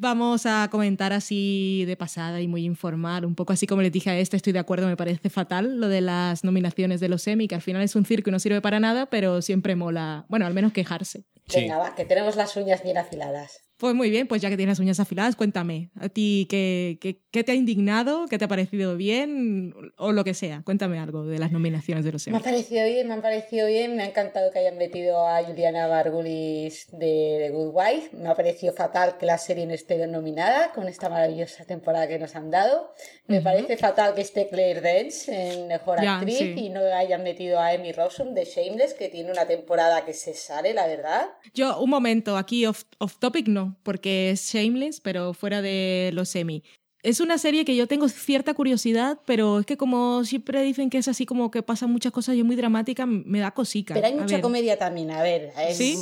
Vamos a comentar así de pasada y muy informal, un poco así como les dije a este, estoy de acuerdo, me parece fatal lo de las nominaciones de los Emmy, que al final es un circo y no sirve para nada, pero siempre mola, bueno, al menos quejarse. Sí. Venga, va, que tenemos las uñas bien afiladas. Pues muy bien, pues ya que tienes las uñas afiladas, cuéntame, a ti qué, qué, qué te ha indignado, qué te ha parecido bien o lo que sea. Cuéntame algo de las nominaciones de los Me Emmy. ha parecido bien, me ha parecido bien. Me ha encantado que hayan metido a Juliana Margulis de The Good Wife. Me ha parecido fatal que la serie no esté nominada con esta maravillosa temporada que nos han dado. Me parece fatal que esté Claire Danes en Mejor Actriz sí. y no hayan metido a Emmy Rossum de Shameless, que tiene una temporada que se sale, la verdad. Yo, un momento, aquí off, off topic no, porque es Shameless, pero fuera de los Emmy. Es una serie que yo tengo cierta curiosidad, pero es que como siempre dicen que es así como que pasan muchas cosas y es muy dramática, me da cosica. Pero hay mucha ver. comedia también, a ver. es- ¿Sí?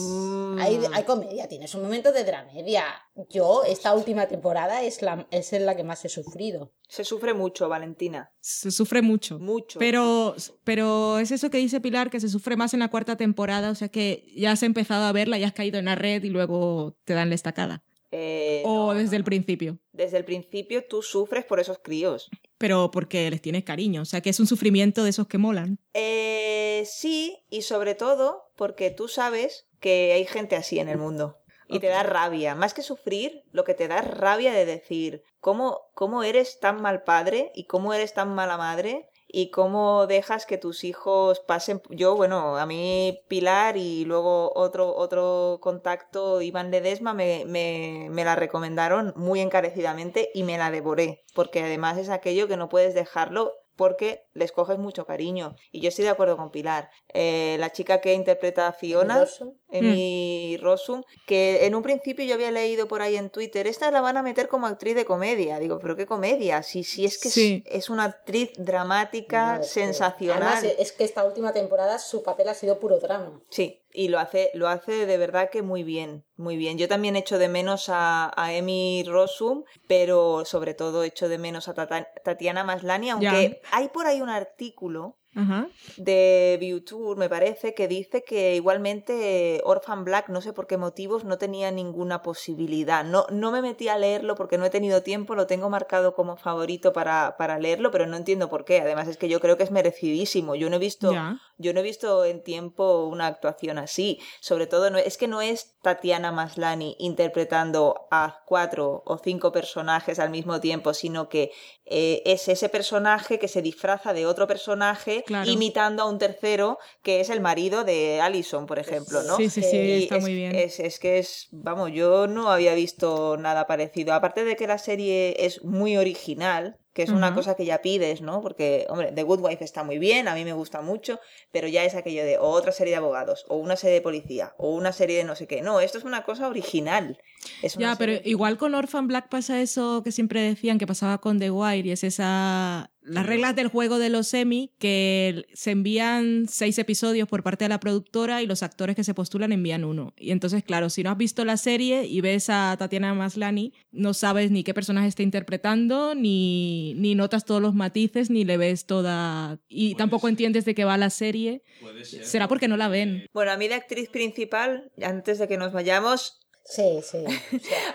Hay, hay comedia, tienes un momento de dramedia. Yo, esta última temporada es, la, es en la que más he sufrido. Se sufre mucho, Valentina. Se sufre mucho. Mucho. Pero, pero es eso que dice Pilar, que se sufre más en la cuarta temporada, o sea que ya has empezado a verla, ya has caído en la red y luego te dan la estacada. Eh, o no, desde el principio. Desde el principio tú sufres por esos críos. Pero porque les tienes cariño, o sea que es un sufrimiento de esos que molan. Eh, sí, y sobre todo porque tú sabes que hay gente así en el mundo. Y te da rabia. Más que sufrir, lo que te da es rabia de decir, ¿cómo, cómo eres tan mal padre y cómo eres tan mala madre? Y cómo dejas que tus hijos pasen. Yo, bueno, a mí Pilar y luego otro, otro contacto, Iván Ledesma, me, me, me la recomendaron muy encarecidamente y me la devoré. Porque además es aquello que no puedes dejarlo porque les coges mucho cariño. Y yo estoy de acuerdo con Pilar. Eh, la chica que interpreta a Fiona. Emi Rossum, que en un principio yo había leído por ahí en Twitter, esta la van a meter como actriz de comedia. Digo, ¿pero qué comedia? Si, si es que es- Sí. es, una actriz dramática, No, sensacional. Además, es que esta última temporada su papel ha sido puro drama. Sí, y lo hace, lo hace de verdad que muy bien, muy bien. Yo también echo de menos a, a Emi Rossum, pero sobre todo echo de menos a Tatiana Maslany, aunque hay por ahí un artículo Ajá. de Viewtour, me parece, que dice que igualmente Orphan Black, no sé por qué motivos, no tenía ninguna posibilidad. No, no me metí a leerlo porque no he tenido tiempo, lo tengo marcado como favorito para, para leerlo, pero no entiendo por qué. Además es que yo creo que es merecidísimo. Yo no he visto, yo no he visto en tiempo una actuación así. Sobre todo, no, es que no es Tatiana Maslany interpretando a cuatro o cinco personajes al mismo tiempo, sino que eh, es ese personaje que se disfraza de otro personaje Claro. imitando a un tercero que es el marido de Allison, por ejemplo, ¿no? Sí, sí, sí, Y está es, muy bien. Es, es que es, vamos, yo no había visto nada parecido. Aparte de que la serie es muy original, que es una cosa que ya pides, ¿no? Porque, hombre, The Good Wife está muy bien, a mí me gusta mucho, pero ya es aquello de o otra serie de abogados, o una serie de policía, o una serie de no sé qué. No, esto es una cosa original. Es una Ya, pero igual con Orphan Black pasa eso que siempre decían que pasaba con The Wire y es esa las reglas del juego de los semi que se envían seis episodios por parte de la productora y los actores que se postulan envían uno. Y entonces, claro, si no has visto la serie y ves a Tatiana Maslany, no sabes ni qué personaje está interpretando, ni, ni notas todos los matices, ni le ves toda... Y Puede tampoco ser. entiendes de qué va la serie. Puede ser. Será porque no la ven. Bueno, a mí de actriz principal, antes de que nos vayamos, Sí, sí.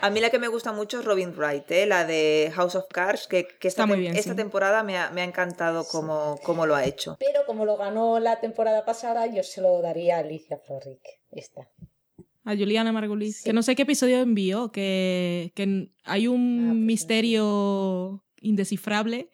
a mí la que me gusta mucho es Robin Wright, ¿eh? la de House of Cards, que, que esta, Está muy bien, esta sí. temporada me ha, me ha encantado cómo, cómo lo ha hecho. pero como lo ganó la temporada pasada, yo se lo daría a Alicia Florrick. Esta. A Juliana Margulis. Sí. Que no sé qué episodio envió, que, que hay un Ah, pues misterio indescifrable.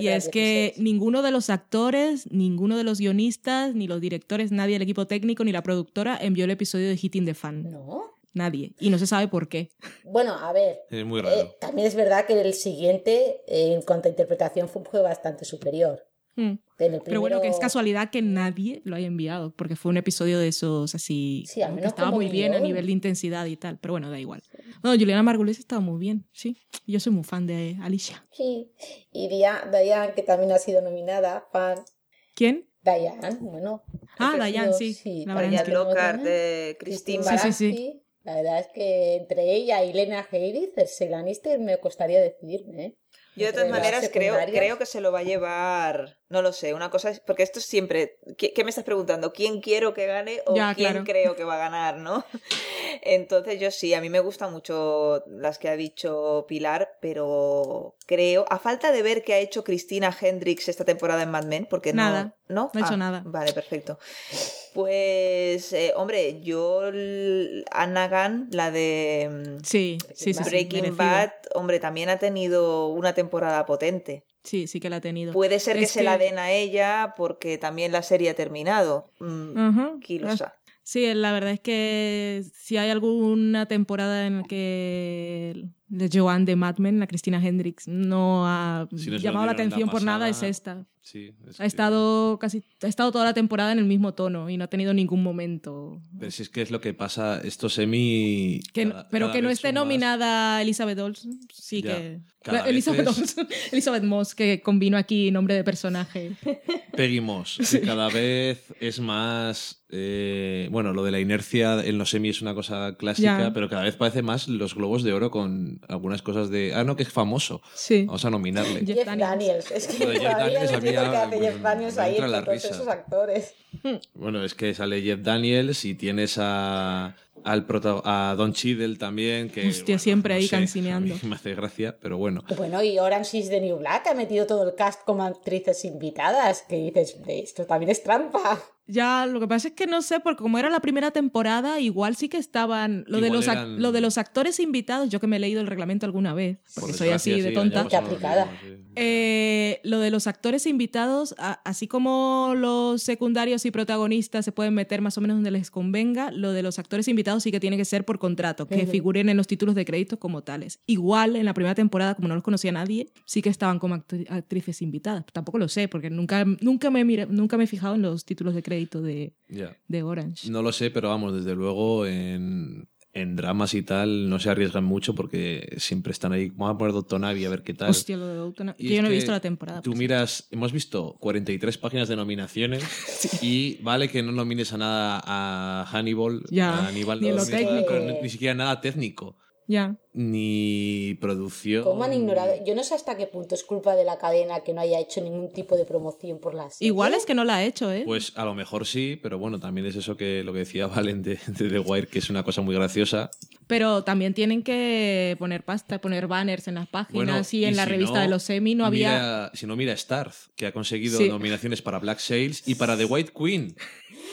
Y es que 16. ninguno de los actores, ninguno de los guionistas, ni los directores, nadie del equipo técnico, ni la productora envió el episodio de Hitting the Fan. No. Nadie. Y no se sabe por qué. Bueno, a ver. Es muy eh, raro. también es verdad que el siguiente, eh, en cuanto a interpretación, fue, fue bastante superior. El Pero bueno, que es casualidad que nadie lo haya enviado, porque fue un episodio de esos así, Sí, al que estaba como muy bien a nivel de intensidad y tal, pero bueno, da igual. No, Juliana Margulis estaba muy bien, sí. Yo soy muy fan de Alicia. Sí. Y Dia- Diane, que también ha sido nominada, fan. ¿Quién? Diane, bueno. Ah, Diane, sido- sí, la que- Lockhart, de Christine Sí, sí, Baranski. La verdad es que entre ella y Lena Headey, Cersei Lannister, me costaría decidirme. ¿eh? Yo de todas maneras creo, creo que se lo va a llevar, no lo sé, una cosa es, porque esto es siempre, ¿qué, qué me estás preguntando? ¿Quién quiero que gane o Ya, quién claro. creo que va a ganar, no? Entonces yo sí, a mí me gustan mucho las que ha dicho Pilar, pero creo, a falta de ver qué ha hecho Cristina Hendricks esta temporada en Mad Men, porque no... Nada, ¿no? no ha hecho Ah, nada. Vale, perfecto. Pues, eh, hombre, yo, Anna Gunn, la de mm, Sí, sí, sí. sí, Breaking. Bad, hombre, también ha tenido una temporada potente. Sí, sí que la ha tenido. Puede ser que Es se la den a ella porque también la serie ha terminado. Mm. Sí, la verdad es que si hay alguna temporada en la que la Joanne de Mad Men, la Cristina Hendricks, no ha Si no llamado la atención por nada, es esta. Sí, es Ha que- estado casi ha estado toda la temporada en el mismo tono y no ha tenido ningún momento. Pero si es que es lo que pasa, esto semi... Que, cada- pero cada que no esté más- nominada Elizabeth Olsen, sí Ya. que. Cada Elizabeth, Olsen, Elizabeth Moss, que combino aquí nombre de personaje. Peggy Moss, que cada vez es más... eh, bueno, lo de la inercia en los semi es una cosa clásica, Ya. pero cada vez parece más los globos de oro con algunas cosas de... Ah, no, que es famoso. Sí. Vamos a nominarle. Jeff Jeff, Daniels. Daniels. Es que Jeff todavía Daniels a mí hace Jeff Daniels ahí entre la todos risa. esos actores. Bueno, es que sale Jeff Daniels y tienes a, al prota- a Don Cheadle también, que... Hostia, bueno, siempre no ahí sé, me hace gracia, pero bueno. Bueno, y Orange is the New Black ha metido todo el cast como actrices invitadas, que dices, esto también es trampa. Ya, lo que pasa es que no sé, porque como era la primera temporada, igual sí que estaban. Lo, de los, ac- eran- lo de los actores invitados, yo que me he leído el reglamento alguna vez, porque Por soy así de sí, tonta. Qué aplicada. Eh, lo de los actores invitados, a- así como los secundarios y protagonistas se pueden meter más o menos donde les convenga, lo de los actores invitados sí que tiene que ser por contrato, que Ujú. figuren en los títulos de crédito como tales. Igual en la primera temporada, como no los conocía nadie, sí que estaban como actri- actrices invitadas. Tampoco lo sé, porque nunca, nunca, me, nunca me he fijado en los títulos de crédito de, Ya. de Orange. No lo sé, pero vamos, desde luego en, en dramas y tal no se arriesgan mucho porque siempre están ahí. Vamos a poner Doctor Navi a ver qué tal. Hostia, lo de es yo no he visto la temporada. Tú por miras, hemos visto 43 páginas de nominaciones y vale que no nomines a nada a Hannibal, Ya, a Hannibal ni no lo técnico. ni, ni siquiera nada técnico, Ni producción. ¿Cómo han ignorado? Yo no sé hasta qué punto es culpa de la cadena que no haya hecho ningún tipo de promoción por la serie. Igual es que no la ha hecho, ¿eh? Pues a lo mejor sí, pero bueno, también es eso que lo que decía Valen de, de The Wire, que es una cosa muy graciosa. Pero también tienen que poner pasta, poner banners en las páginas Bueno, y en la si revista no, de los semi no había... mira- si no, mira Starz, que ha conseguido Sí. nominaciones para Black Sails y para The White Queen,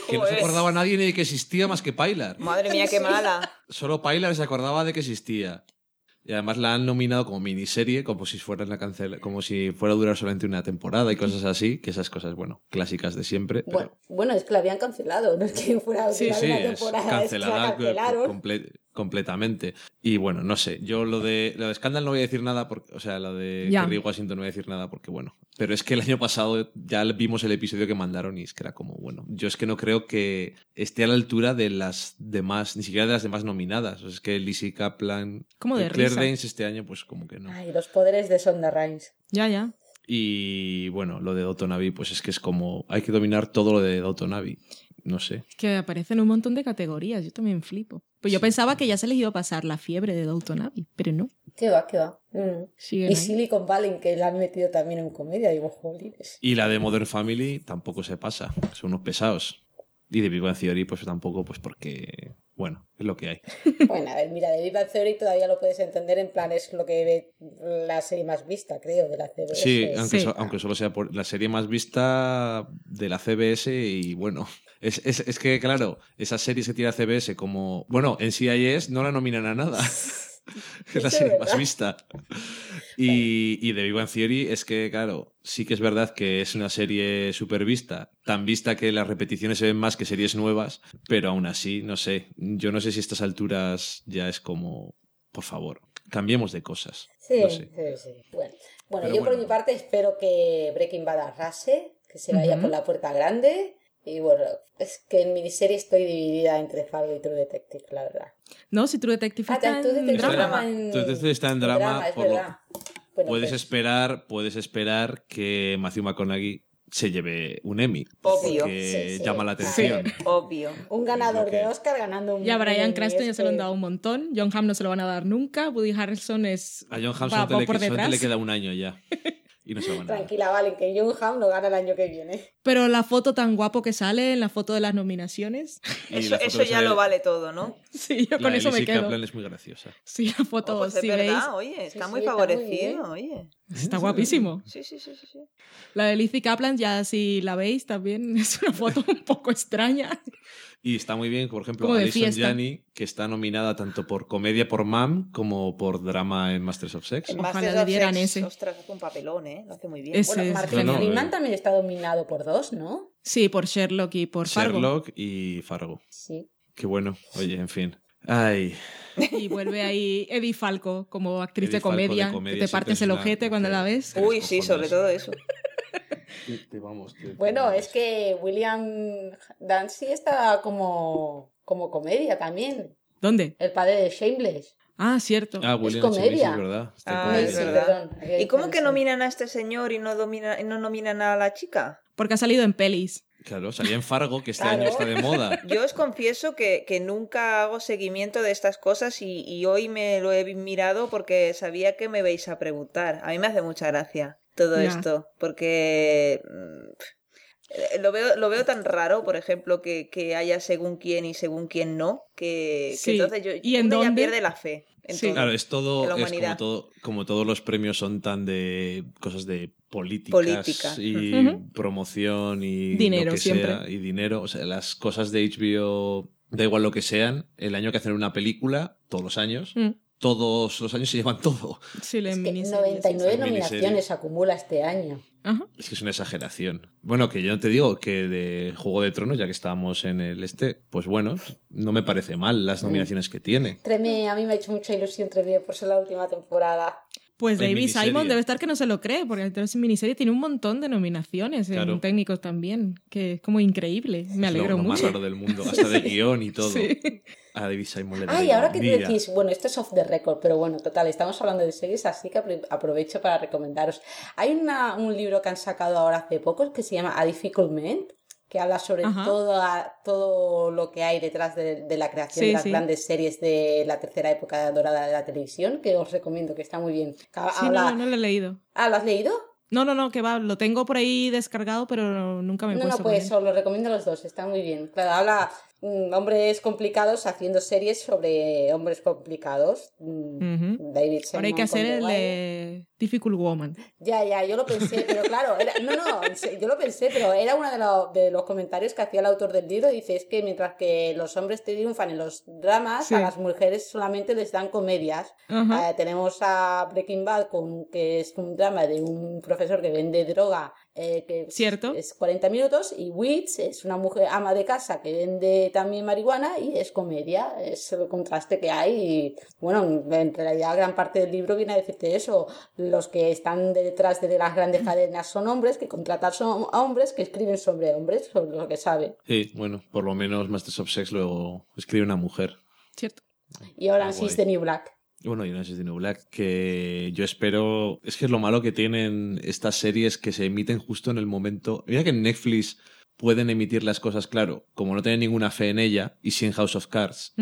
que no se acordaba nadie ni de que existía más que Pilar. Madre mía, qué mala. Solo Pilar se acordaba de que existía. Y además la han nominado como miniserie, como si fuera la cancela, como si fuera a durar solamente una temporada y cosas así, que esas cosas, bueno, clásicas de siempre. pero- Bueno, bueno, es que la habían cancelado, no es que fuera a durar sí, una es temporada, es que la cancelada cancelaron. comple- completamente. Y bueno, no sé, yo lo de, lo de Scandal no voy a decir nada, porque, o sea, lo de Ya. Kerry Washington no voy a decir nada porque, bueno, pero es que el año pasado ya vimos el episodio que mandaron y es que era como, bueno, yo es que no creo que esté a la altura de las demás, ni siquiera de las demás nominadas. O sea, es que Lizzie Kaplan, Como de y Claire risa. Danes este año, pues como que no. Ay, los poderes de Sonda Rhimes. Ya, ya. Y bueno, lo de Downton Abbey, pues es que es como, hay que dominar todo lo de Downton Abbey. No sé. Que aparecen un montón de categorías. Yo también flipo. Pues yo pensaba que ya se les iba a pasar la fiebre de Downton Abbey, pero no. ¿Qué va, qué va? Mm. Y ahí. Silicon Valley, que la han metido también en comedia, digo, jolines. Y la de Modern Family tampoco se pasa, son unos pesados. Y de Big Bang Theory, pues tampoco, pues porque, bueno, es lo que hay. Bueno, a ver, mira, de Big Bang Theory todavía lo puedes entender en plan, es lo que ve la serie más vista, creo, de la CBS. Sí, aunque, Sí. so- aunque solo sea por la serie más vista de la CBS y bueno, es, es, es que claro, esas series que tira CBS como, bueno, en CIS no la nominan a nada. es la serie más vista. Y, y de Big Bang Theory es que, claro, sí que es verdad que es una serie súper vista, tan vista que las repeticiones se ven más que series nuevas, pero aún así, no sé, yo no sé si a estas alturas ya es como, por favor, cambiemos de cosas. Sí, No sé. sí, sí. Bueno, bueno yo por mi parte espero que Breaking Bad arrase, que se vaya por la puerta grande. Y bueno, es que en miniserie estoy dividida entre Fargo y True Detective, la verdad. No, si True Detective Ah, está True en Detective drama. drama en- True Detective está en drama, es por lo- verdad. Bueno, puedes pues, esperar, puedes esperar que Matthew McConaughey se lleve un Emmy. Obvio. Que Sí, sí. llama la Sí. atención. Obvio. Un ganador que de. Oscar ganando un Ya a Brian Cranston ya se lo han dado un montón. John Hamm no se lo van a dar nunca. Woody Harrelson es. A John Hamm solamente va por detrás. le queda un año ya. Y no se van a. Tranquila, vale, que John Hamm lo gana el año que viene. Pero la foto tan guapo que sale en la foto de las nominaciones. Eso, la eso ya sale- lo vale todo, ¿no? Sí, yo La con eso me Lizzie quedo. Kaplan es muy graciosa. Sí, la foto, Oh, pues es si veis, verdad, oye, está Sí, muy sí, está muy favorecido, oye. está guapísimo. Sí, sí, sí, sí. sí. La de Lizzie Kaplan, ya si la veis, también es una foto un poco extraña. Y está muy bien, por ejemplo, Alison. Janney, que está nominada tanto por comedia por Mam como por drama en Masters of Sex. En Ojalá le dieran Sex, ese. Ostras, hace un papelón, ¿eh? Lo hace muy bien. Ese Bueno, Martin No, no, Freeman eh. también está dominado por dos, ¿no? Sí, por Sherlock y por Fargo. Sherlock y Fargo. Sí. Qué bueno. Oye, en fin. Ay, Y vuelve ahí Eddie Falco como actriz Eddie de Falco de comedia. comedia que te partes es el una- ojete cuando la ves. Uy, sí, sobre todo eso. Te- te- vamos, te- Bueno, es que William Dancy está como, como comedia también. ¿Dónde? El padre de Shameless. Ah, cierto. Ah, es William H. Macy, comedia. es verdad. Está en Ah, comedia. es verdad. había ¿Y cómo que nominan a este señor y no, domina, y no nominan a la chica? Porque ha salido en pelis. Claro, salía en Fargo, que este Claro. año está de moda. Yo os confieso que, que nunca hago seguimiento de estas cosas y, y hoy me lo he mirado porque sabía que me vais a preguntar. A mí me hace mucha gracia todo esto, porque mm, lo veo, lo veo tan raro, por ejemplo, que, que haya según quién y según quién no, que, entonces yo, ¿Y en dónde? pierde la fe. en Sí. todo. Claro, es todo, En la es como, todo, como todos los premios son tan de cosas de políticas Política. y promoción y Dinero, lo que siempre. sea, y dinero, o sea, las cosas de HBO, da igual lo que sean, el año que hacen una película, todos los años, Mm. Todos los años se llevan todo. Sí, la Es que miniseries. 99 En miniserie. nominaciones acumula este año. Ajá. Es que es una exageración. Bueno, que yo no te digo que de Juego de Tronos, ya que estábamos en el este, pues bueno, no me parece mal las nominaciones que tiene. Treme, a mí me ha hecho mucha ilusión Treme por ser la última temporada. Pues David miniserie. Simon debe estar que no se lo cree, porque entonces en miniserie tiene un montón de nominaciones Claro. en técnicos también, que es como increíble. Me Es lo- alegro lo, más mucho. raro del mundo, hasta de guion y todo. Sí. A David Simon daría ahora que decís, bueno, esto es off the record, pero bueno, total, estamos hablando de series, así que apro- aprovecho para recomendaros. Hay una- un libro que han sacado ahora hace poco que se llama A Difficult Man, que habla sobre Ajá. toda- todo lo que hay detrás de, de la creación Sí, de las sí. grandes series de la tercera época dorada de la televisión, que os recomiendo, que está muy bien. Ca- Sí, habla- no, no lo he leído. Ah, ¿lo has leído? No, no, no, que va, lo tengo por ahí descargado, pero nunca me he No, no, puesto pues él. os lo recomiendo a los dos, está muy bien. Claro, habla hombres complicados haciendo series sobre hombres complicados. Mm. David Ahora hay que hacer el de Difficult Woman. Ya, ya, yo lo pensé, pero claro, era- no, no, yo lo pensé, pero era uno de, lo- de los comentarios que hacía el autor del libro. Dice, es que mientras que los hombres triunfan en los dramas, Sí. a las mujeres solamente les dan comedias. Eh, tenemos a Breaking Bad, con, que es un drama de un profesor que vende droga eh, que es- Cierto. es 40 minutos, y Witch es una mujer ama de casa que vende también marihuana y es comedia, es el contraste que hay. Y, bueno, en realidad gran parte del libro viene a decirte eso. Los que están detrás de las grandes cadenas son hombres, que contratan son a hombres que escriben sobre hombres, sobre lo que saben. Sí, bueno, por lo menos Masters of Sex lo escribe una mujer. ¿Cierto? Y ahora Ah, sí de New Black. Bueno, y Orange is the New Black, que yo espero. Es que es lo malo que tienen estas series que se emiten justo en el momento. Mira que en Netflix pueden emitir las cosas, claro, como no tienen ninguna fe en ella, y sí en House of Cards,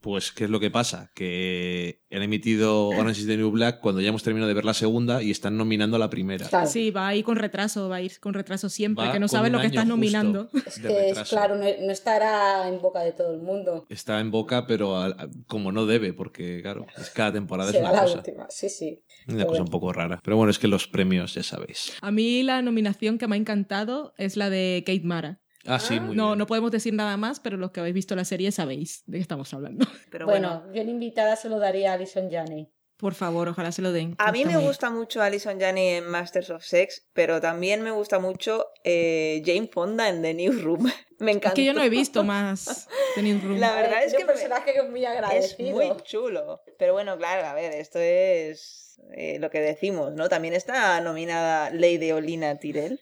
pues ¿qué es lo que pasa? Que han emitido Orange is the New Black cuando ya hemos terminado de ver la segunda y están nominando la primera. Claro. Sí, va a ir con retraso, va a ir con retraso siempre, Va que no sabes lo que estás nominando. Es que es claro, no, no estará en boca de todo el mundo. Está en boca, pero a- a- como no debe, porque claro, es cada temporada es Será una la cosa. última, sí, sí. Una cosa un poco rara. Pero bueno, es que los premios, ya sabéis. A mí la nominación que me ha encantado es la de Kate Mara. Ah, sí, muy No, bien. no podemos decir nada más, pero los que habéis visto la serie sabéis de qué estamos hablando. Pero bueno. bueno, yo en invitada se lo daría a Alison Janney. Por favor, ojalá se lo den. A mí me muy- gusta mucho Alison Janney en Masters of Sex, pero también me gusta mucho eh, Jane Fonda en The Newsroom. me Es encanta. que yo no he visto más The Newsroom. La verdad es Tiene que un me- personaje que es muy Es agradecido. muy chulo. Pero bueno, claro, a ver, esto es eh, lo que decimos, ¿no? También está nominada Lady Olina Tyrell,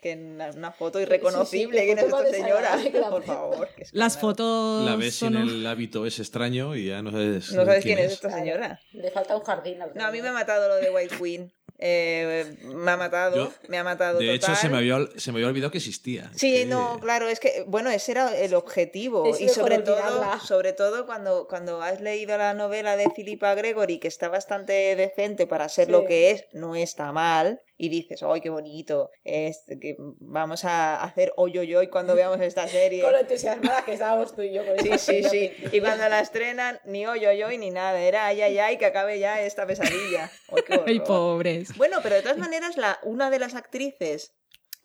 Que una- foto irreconocible. Sí, sí, ¿Quién es esta señora? que la Por favor. Las fotos La ves son sin el hábito es extraño y ya no sabes, No sabes quién es esta señora. Le falta un jardín. No, a mí me ha matado lo de White Queen. Eh, me ha matado, Yo- me ha matado De hecho, se me, había, se me había olvidado que existía. Sí, Que- no, claro, es que, bueno, ese era el objetivo. Es y sobre todo, sobre todo cuando, cuando has leído la novela de Philippa Gregory, que está bastante decente para ser lo que es, no está mal, y dices, ¡ay, qué bonito! Es que vamos a hacer hoy, hoy, hoy cuando veamos esta serie. Con lo entusiasmada que estábamos tú y yo con Sí, esta sí, serie sí. Y cuando la estrenan, ni hoy, hoy, hoy, ni nada. Era ay, ay, ay, que acabe ya esta pesadilla. Ay, qué Ay, pobres. Bueno, pero de todas maneras, la, una de las actrices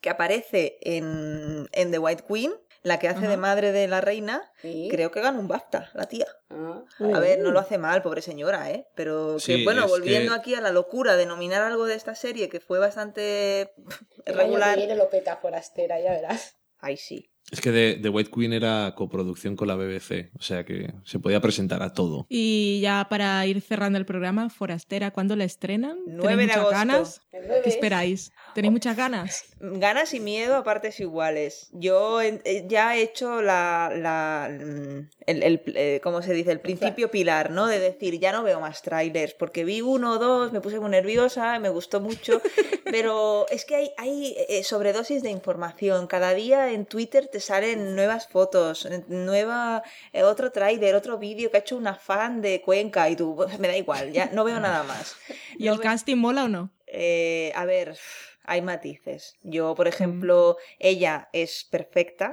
que aparece en, en The White Queen, la que hace Ajá. de madre de la reina, Sí. creo que gana un BAFTA, la tía. Ah. A ver, no lo hace mal, pobre señora, ¿eh? Pero que, Sí, bueno, volviendo que- aquí a la locura de nominar algo de esta serie que fue bastante El año que regular. viene lo peta forastera, ya verás. Ay, sí. Es que The, The White Queen era coproducción con la BBC, o sea que se podía presentar a todo. Y ya para ir cerrando el programa, Forastera, ¿cuándo la estrenan? 9 de ¿Tenéis muchas agosto. ganas? ¿Qué es- esperáis? ¿Tenéis muchas ganas? Ganas y miedo a partes iguales. Yo eh, ya he hecho la, la mm, el, el, eh, ¿cómo se dice? El principio pilar, ¿no? De decir, ya no veo más trailers, porque vi uno o dos, me puse muy nerviosa, me gustó mucho, pero es que hay, hay eh, sobredosis de información. Cada día en Twitter te salen nuevas fotos, eh, nueva, eh, otro trailer, otro vídeo que ha hecho una fan de Cuenca y tú, "Pues, me da igual, ya no veo nada más. ¿Y No el ve- casting mola o no? eh, a ver, hay matices. Yo, por ejemplo, ella es perfecta.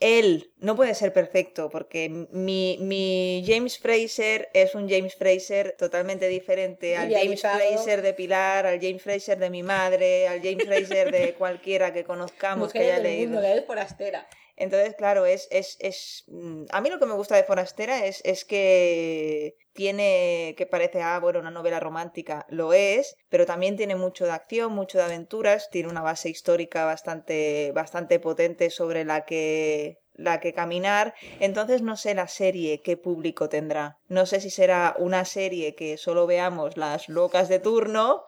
Él no puede ser perfecto porque mi, mi James Fraser es un James Fraser totalmente diferente al James. Fraser de Pilar, al James Fraser de mi madre, al James Fraser de cualquiera que conozcamos, que haya leído. mundo, es forastera. Entonces, claro, es, es, es. mm, A mí lo que me gusta de Forastera es, es que tiene. que parece, ah, bueno, una novela romántica. Lo es, pero también tiene mucho de acción, mucho de aventuras. Tiene una base histórica bastante, bastante potente sobre la que la que caminar. Entonces no sé la serie qué público tendrá. No sé si será una serie que solo veamos las locas de turno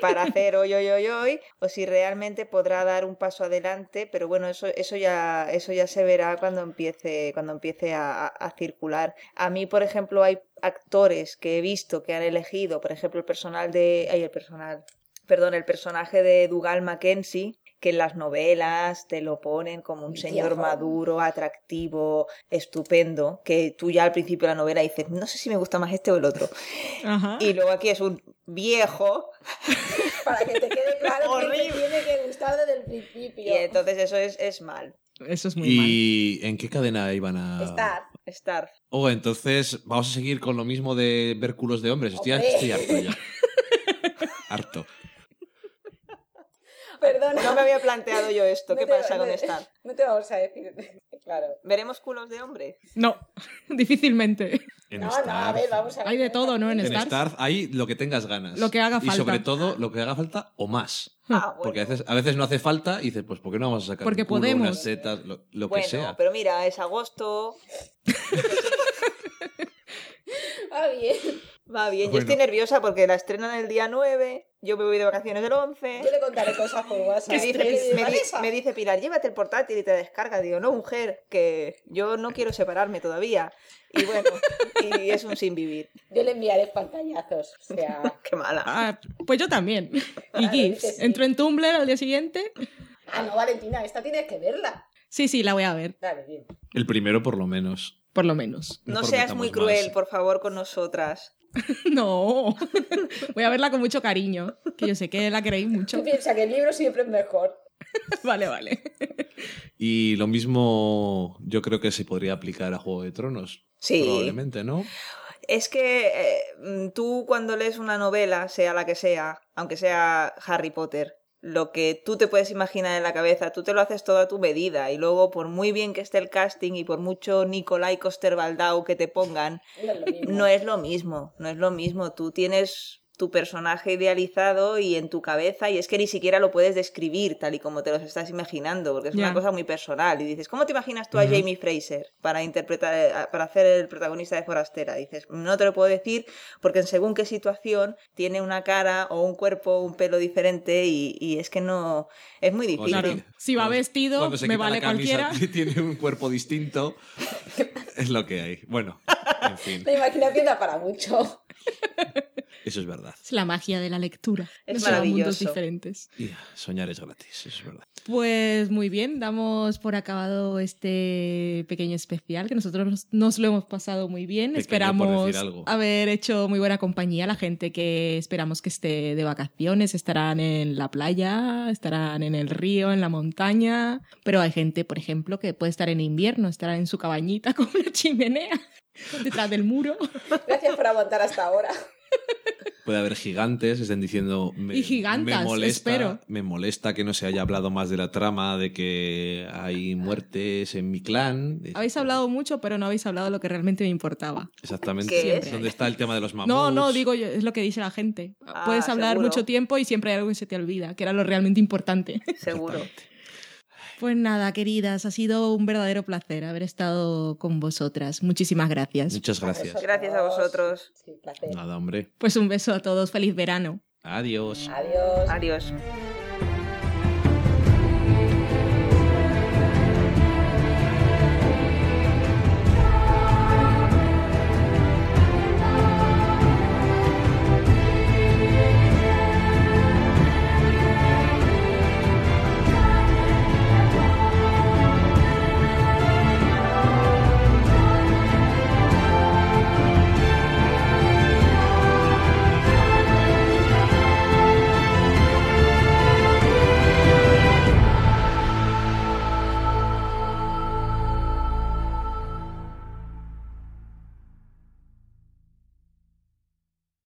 para hacer hoy, hoy, hoy, hoy, o si realmente podrá dar un paso adelante, pero bueno, eso, eso ya, eso ya se verá cuando empiece, cuando empiece a, a- a circular. A mí, por ejemplo, hay actores que he visto que han elegido, por ejemplo, el personal de. Ay, el personal. Perdón, el personaje de Dougal Mackenzie, que en las novelas te lo ponen como un señor maduro, atractivo, estupendo, que tú ya al principio de la novela dices, no sé si me gusta más este o el otro. Ajá. Y luego aquí es un viejo Para que te quede claro que te tiene que gustar desde el principio. y entonces eso es, es mal. Eso es muy mal. ¿Y en qué cadena iban a...? Estar. Estar. Oh, entonces vamos a seguir con lo mismo de ver culos de hombres. Estoy, Hombre. estoy harto ya. harto. Perdona. No me había planteado yo esto. ¿Qué No pasa con no- Star? No te vamos a decir. Claro. ¿Veremos culos de hombre? No, difícilmente. En No, no, Starz. a ver, vamos a ver. Hay de todo, ¿no? En En Starz. Starz hay lo que tengas ganas. Lo que haga Y falta. sobre todo lo que haga falta o más. Ah, bueno. Porque a veces, a veces no hace falta y dices, pues ¿por qué no vamos a sacar Porque un culo, podemos. unas setas, lo, lo bueno, que sea? pero mira, es agosto, Ah, bien. va bien. Yo estoy nerviosa porque la estrenan el día 9, yo me voy de vacaciones el 11. Yo le contaré cosas por WhatsApp. Me dice, ¿Qué dice me, di- Vanessa? me dice Pilar, llévate el portátil y te descarga. Digo, no, mujer, que yo no quiero separarme todavía. Y bueno, y es un sin vivir. Yo le enviaré pantallazos. O sea. Qué mala. Ah, pues yo también. Y Claro, GIFs. sí. Entro en Tumblr al día siguiente. Ah, no, Valentina, esta tienes que verla. Sí, sí, la voy a ver, Dale, bien. El primero por lo menos. Por lo menos. No seas muy más. cruel, por favor, con nosotras. No. Voy a verla con mucho cariño, que yo sé que la queréis mucho. Tú piensas que el libro siempre es mejor. Vale, vale. Y lo mismo yo creo que se podría aplicar a Juego de Tronos. Sí. Probablemente, ¿no? Es que eh, tú cuando lees una novela, sea la que sea, aunque sea Harry Potter, lo que tú te puedes imaginar en la cabeza, tú te lo haces todo a tu medida y luego por muy bien que esté el casting y por mucho Nicolai Coster-Waldau que te pongan, No es no es lo mismo, no es lo mismo. Tú tienes tu personaje idealizado y en tu cabeza y es que ni siquiera lo puedes describir tal y como te los estás imaginando porque es una cosa muy personal y dices ¿cómo te imaginas tú a. Jamie Fraser para interpretar eh, para hacer el protagonista de Forastera? dices no te lo puedo decir porque en según qué situación tiene una cara o un cuerpo un pelo diferente y, y es que no es muy difícil Claro. Si va vestido, me vale camisa cualquiera. y tiene un cuerpo distinto. es lo que hay. Bueno, en fin, La imaginación da para mucho. eso es verdad. Es la magia de la lectura. Es Nos a mundos maravilloso. diferentes. Y soñar es gratis, eso es verdad. Pues muy bien, damos por acabado este pequeño especial que nosotros nos, nos lo hemos pasado muy bien. Pequeño esperamos haber hecho muy buena compañía a la gente que esperamos que esté de vacaciones, estarán en la playa, estarán en el río, en la montaña, pero hay gente, por ejemplo, que puede estar en invierno, estará en su cabañita con una chimenea detrás del muro. Gracias por aguantar hasta ahora. Puede haber gigantes, estén diciendo. Me, Y gigantas, me molesta, espero. Me molesta que no se haya hablado más de la trama, de que hay muertes en mi clan. Habéis hablado mucho, pero no habéis hablado de lo que realmente me importaba. Exactamente. ¿Qué es? ¿Dónde está el tema de los mamuts? No, no, digo yo, es lo que dice la gente. Ah, Puedes hablar seguro. mucho tiempo y siempre hay algo que se te olvida, que era lo realmente importante. seguro. Pues nada, queridas, ha sido un verdadero placer haber estado con vosotras. Muchísimas gracias. Muchas gracias. Gracias a vosotros. Sí, placer. Nada, hombre. Pues un beso a todos, feliz verano. Adiós. Adiós. adiós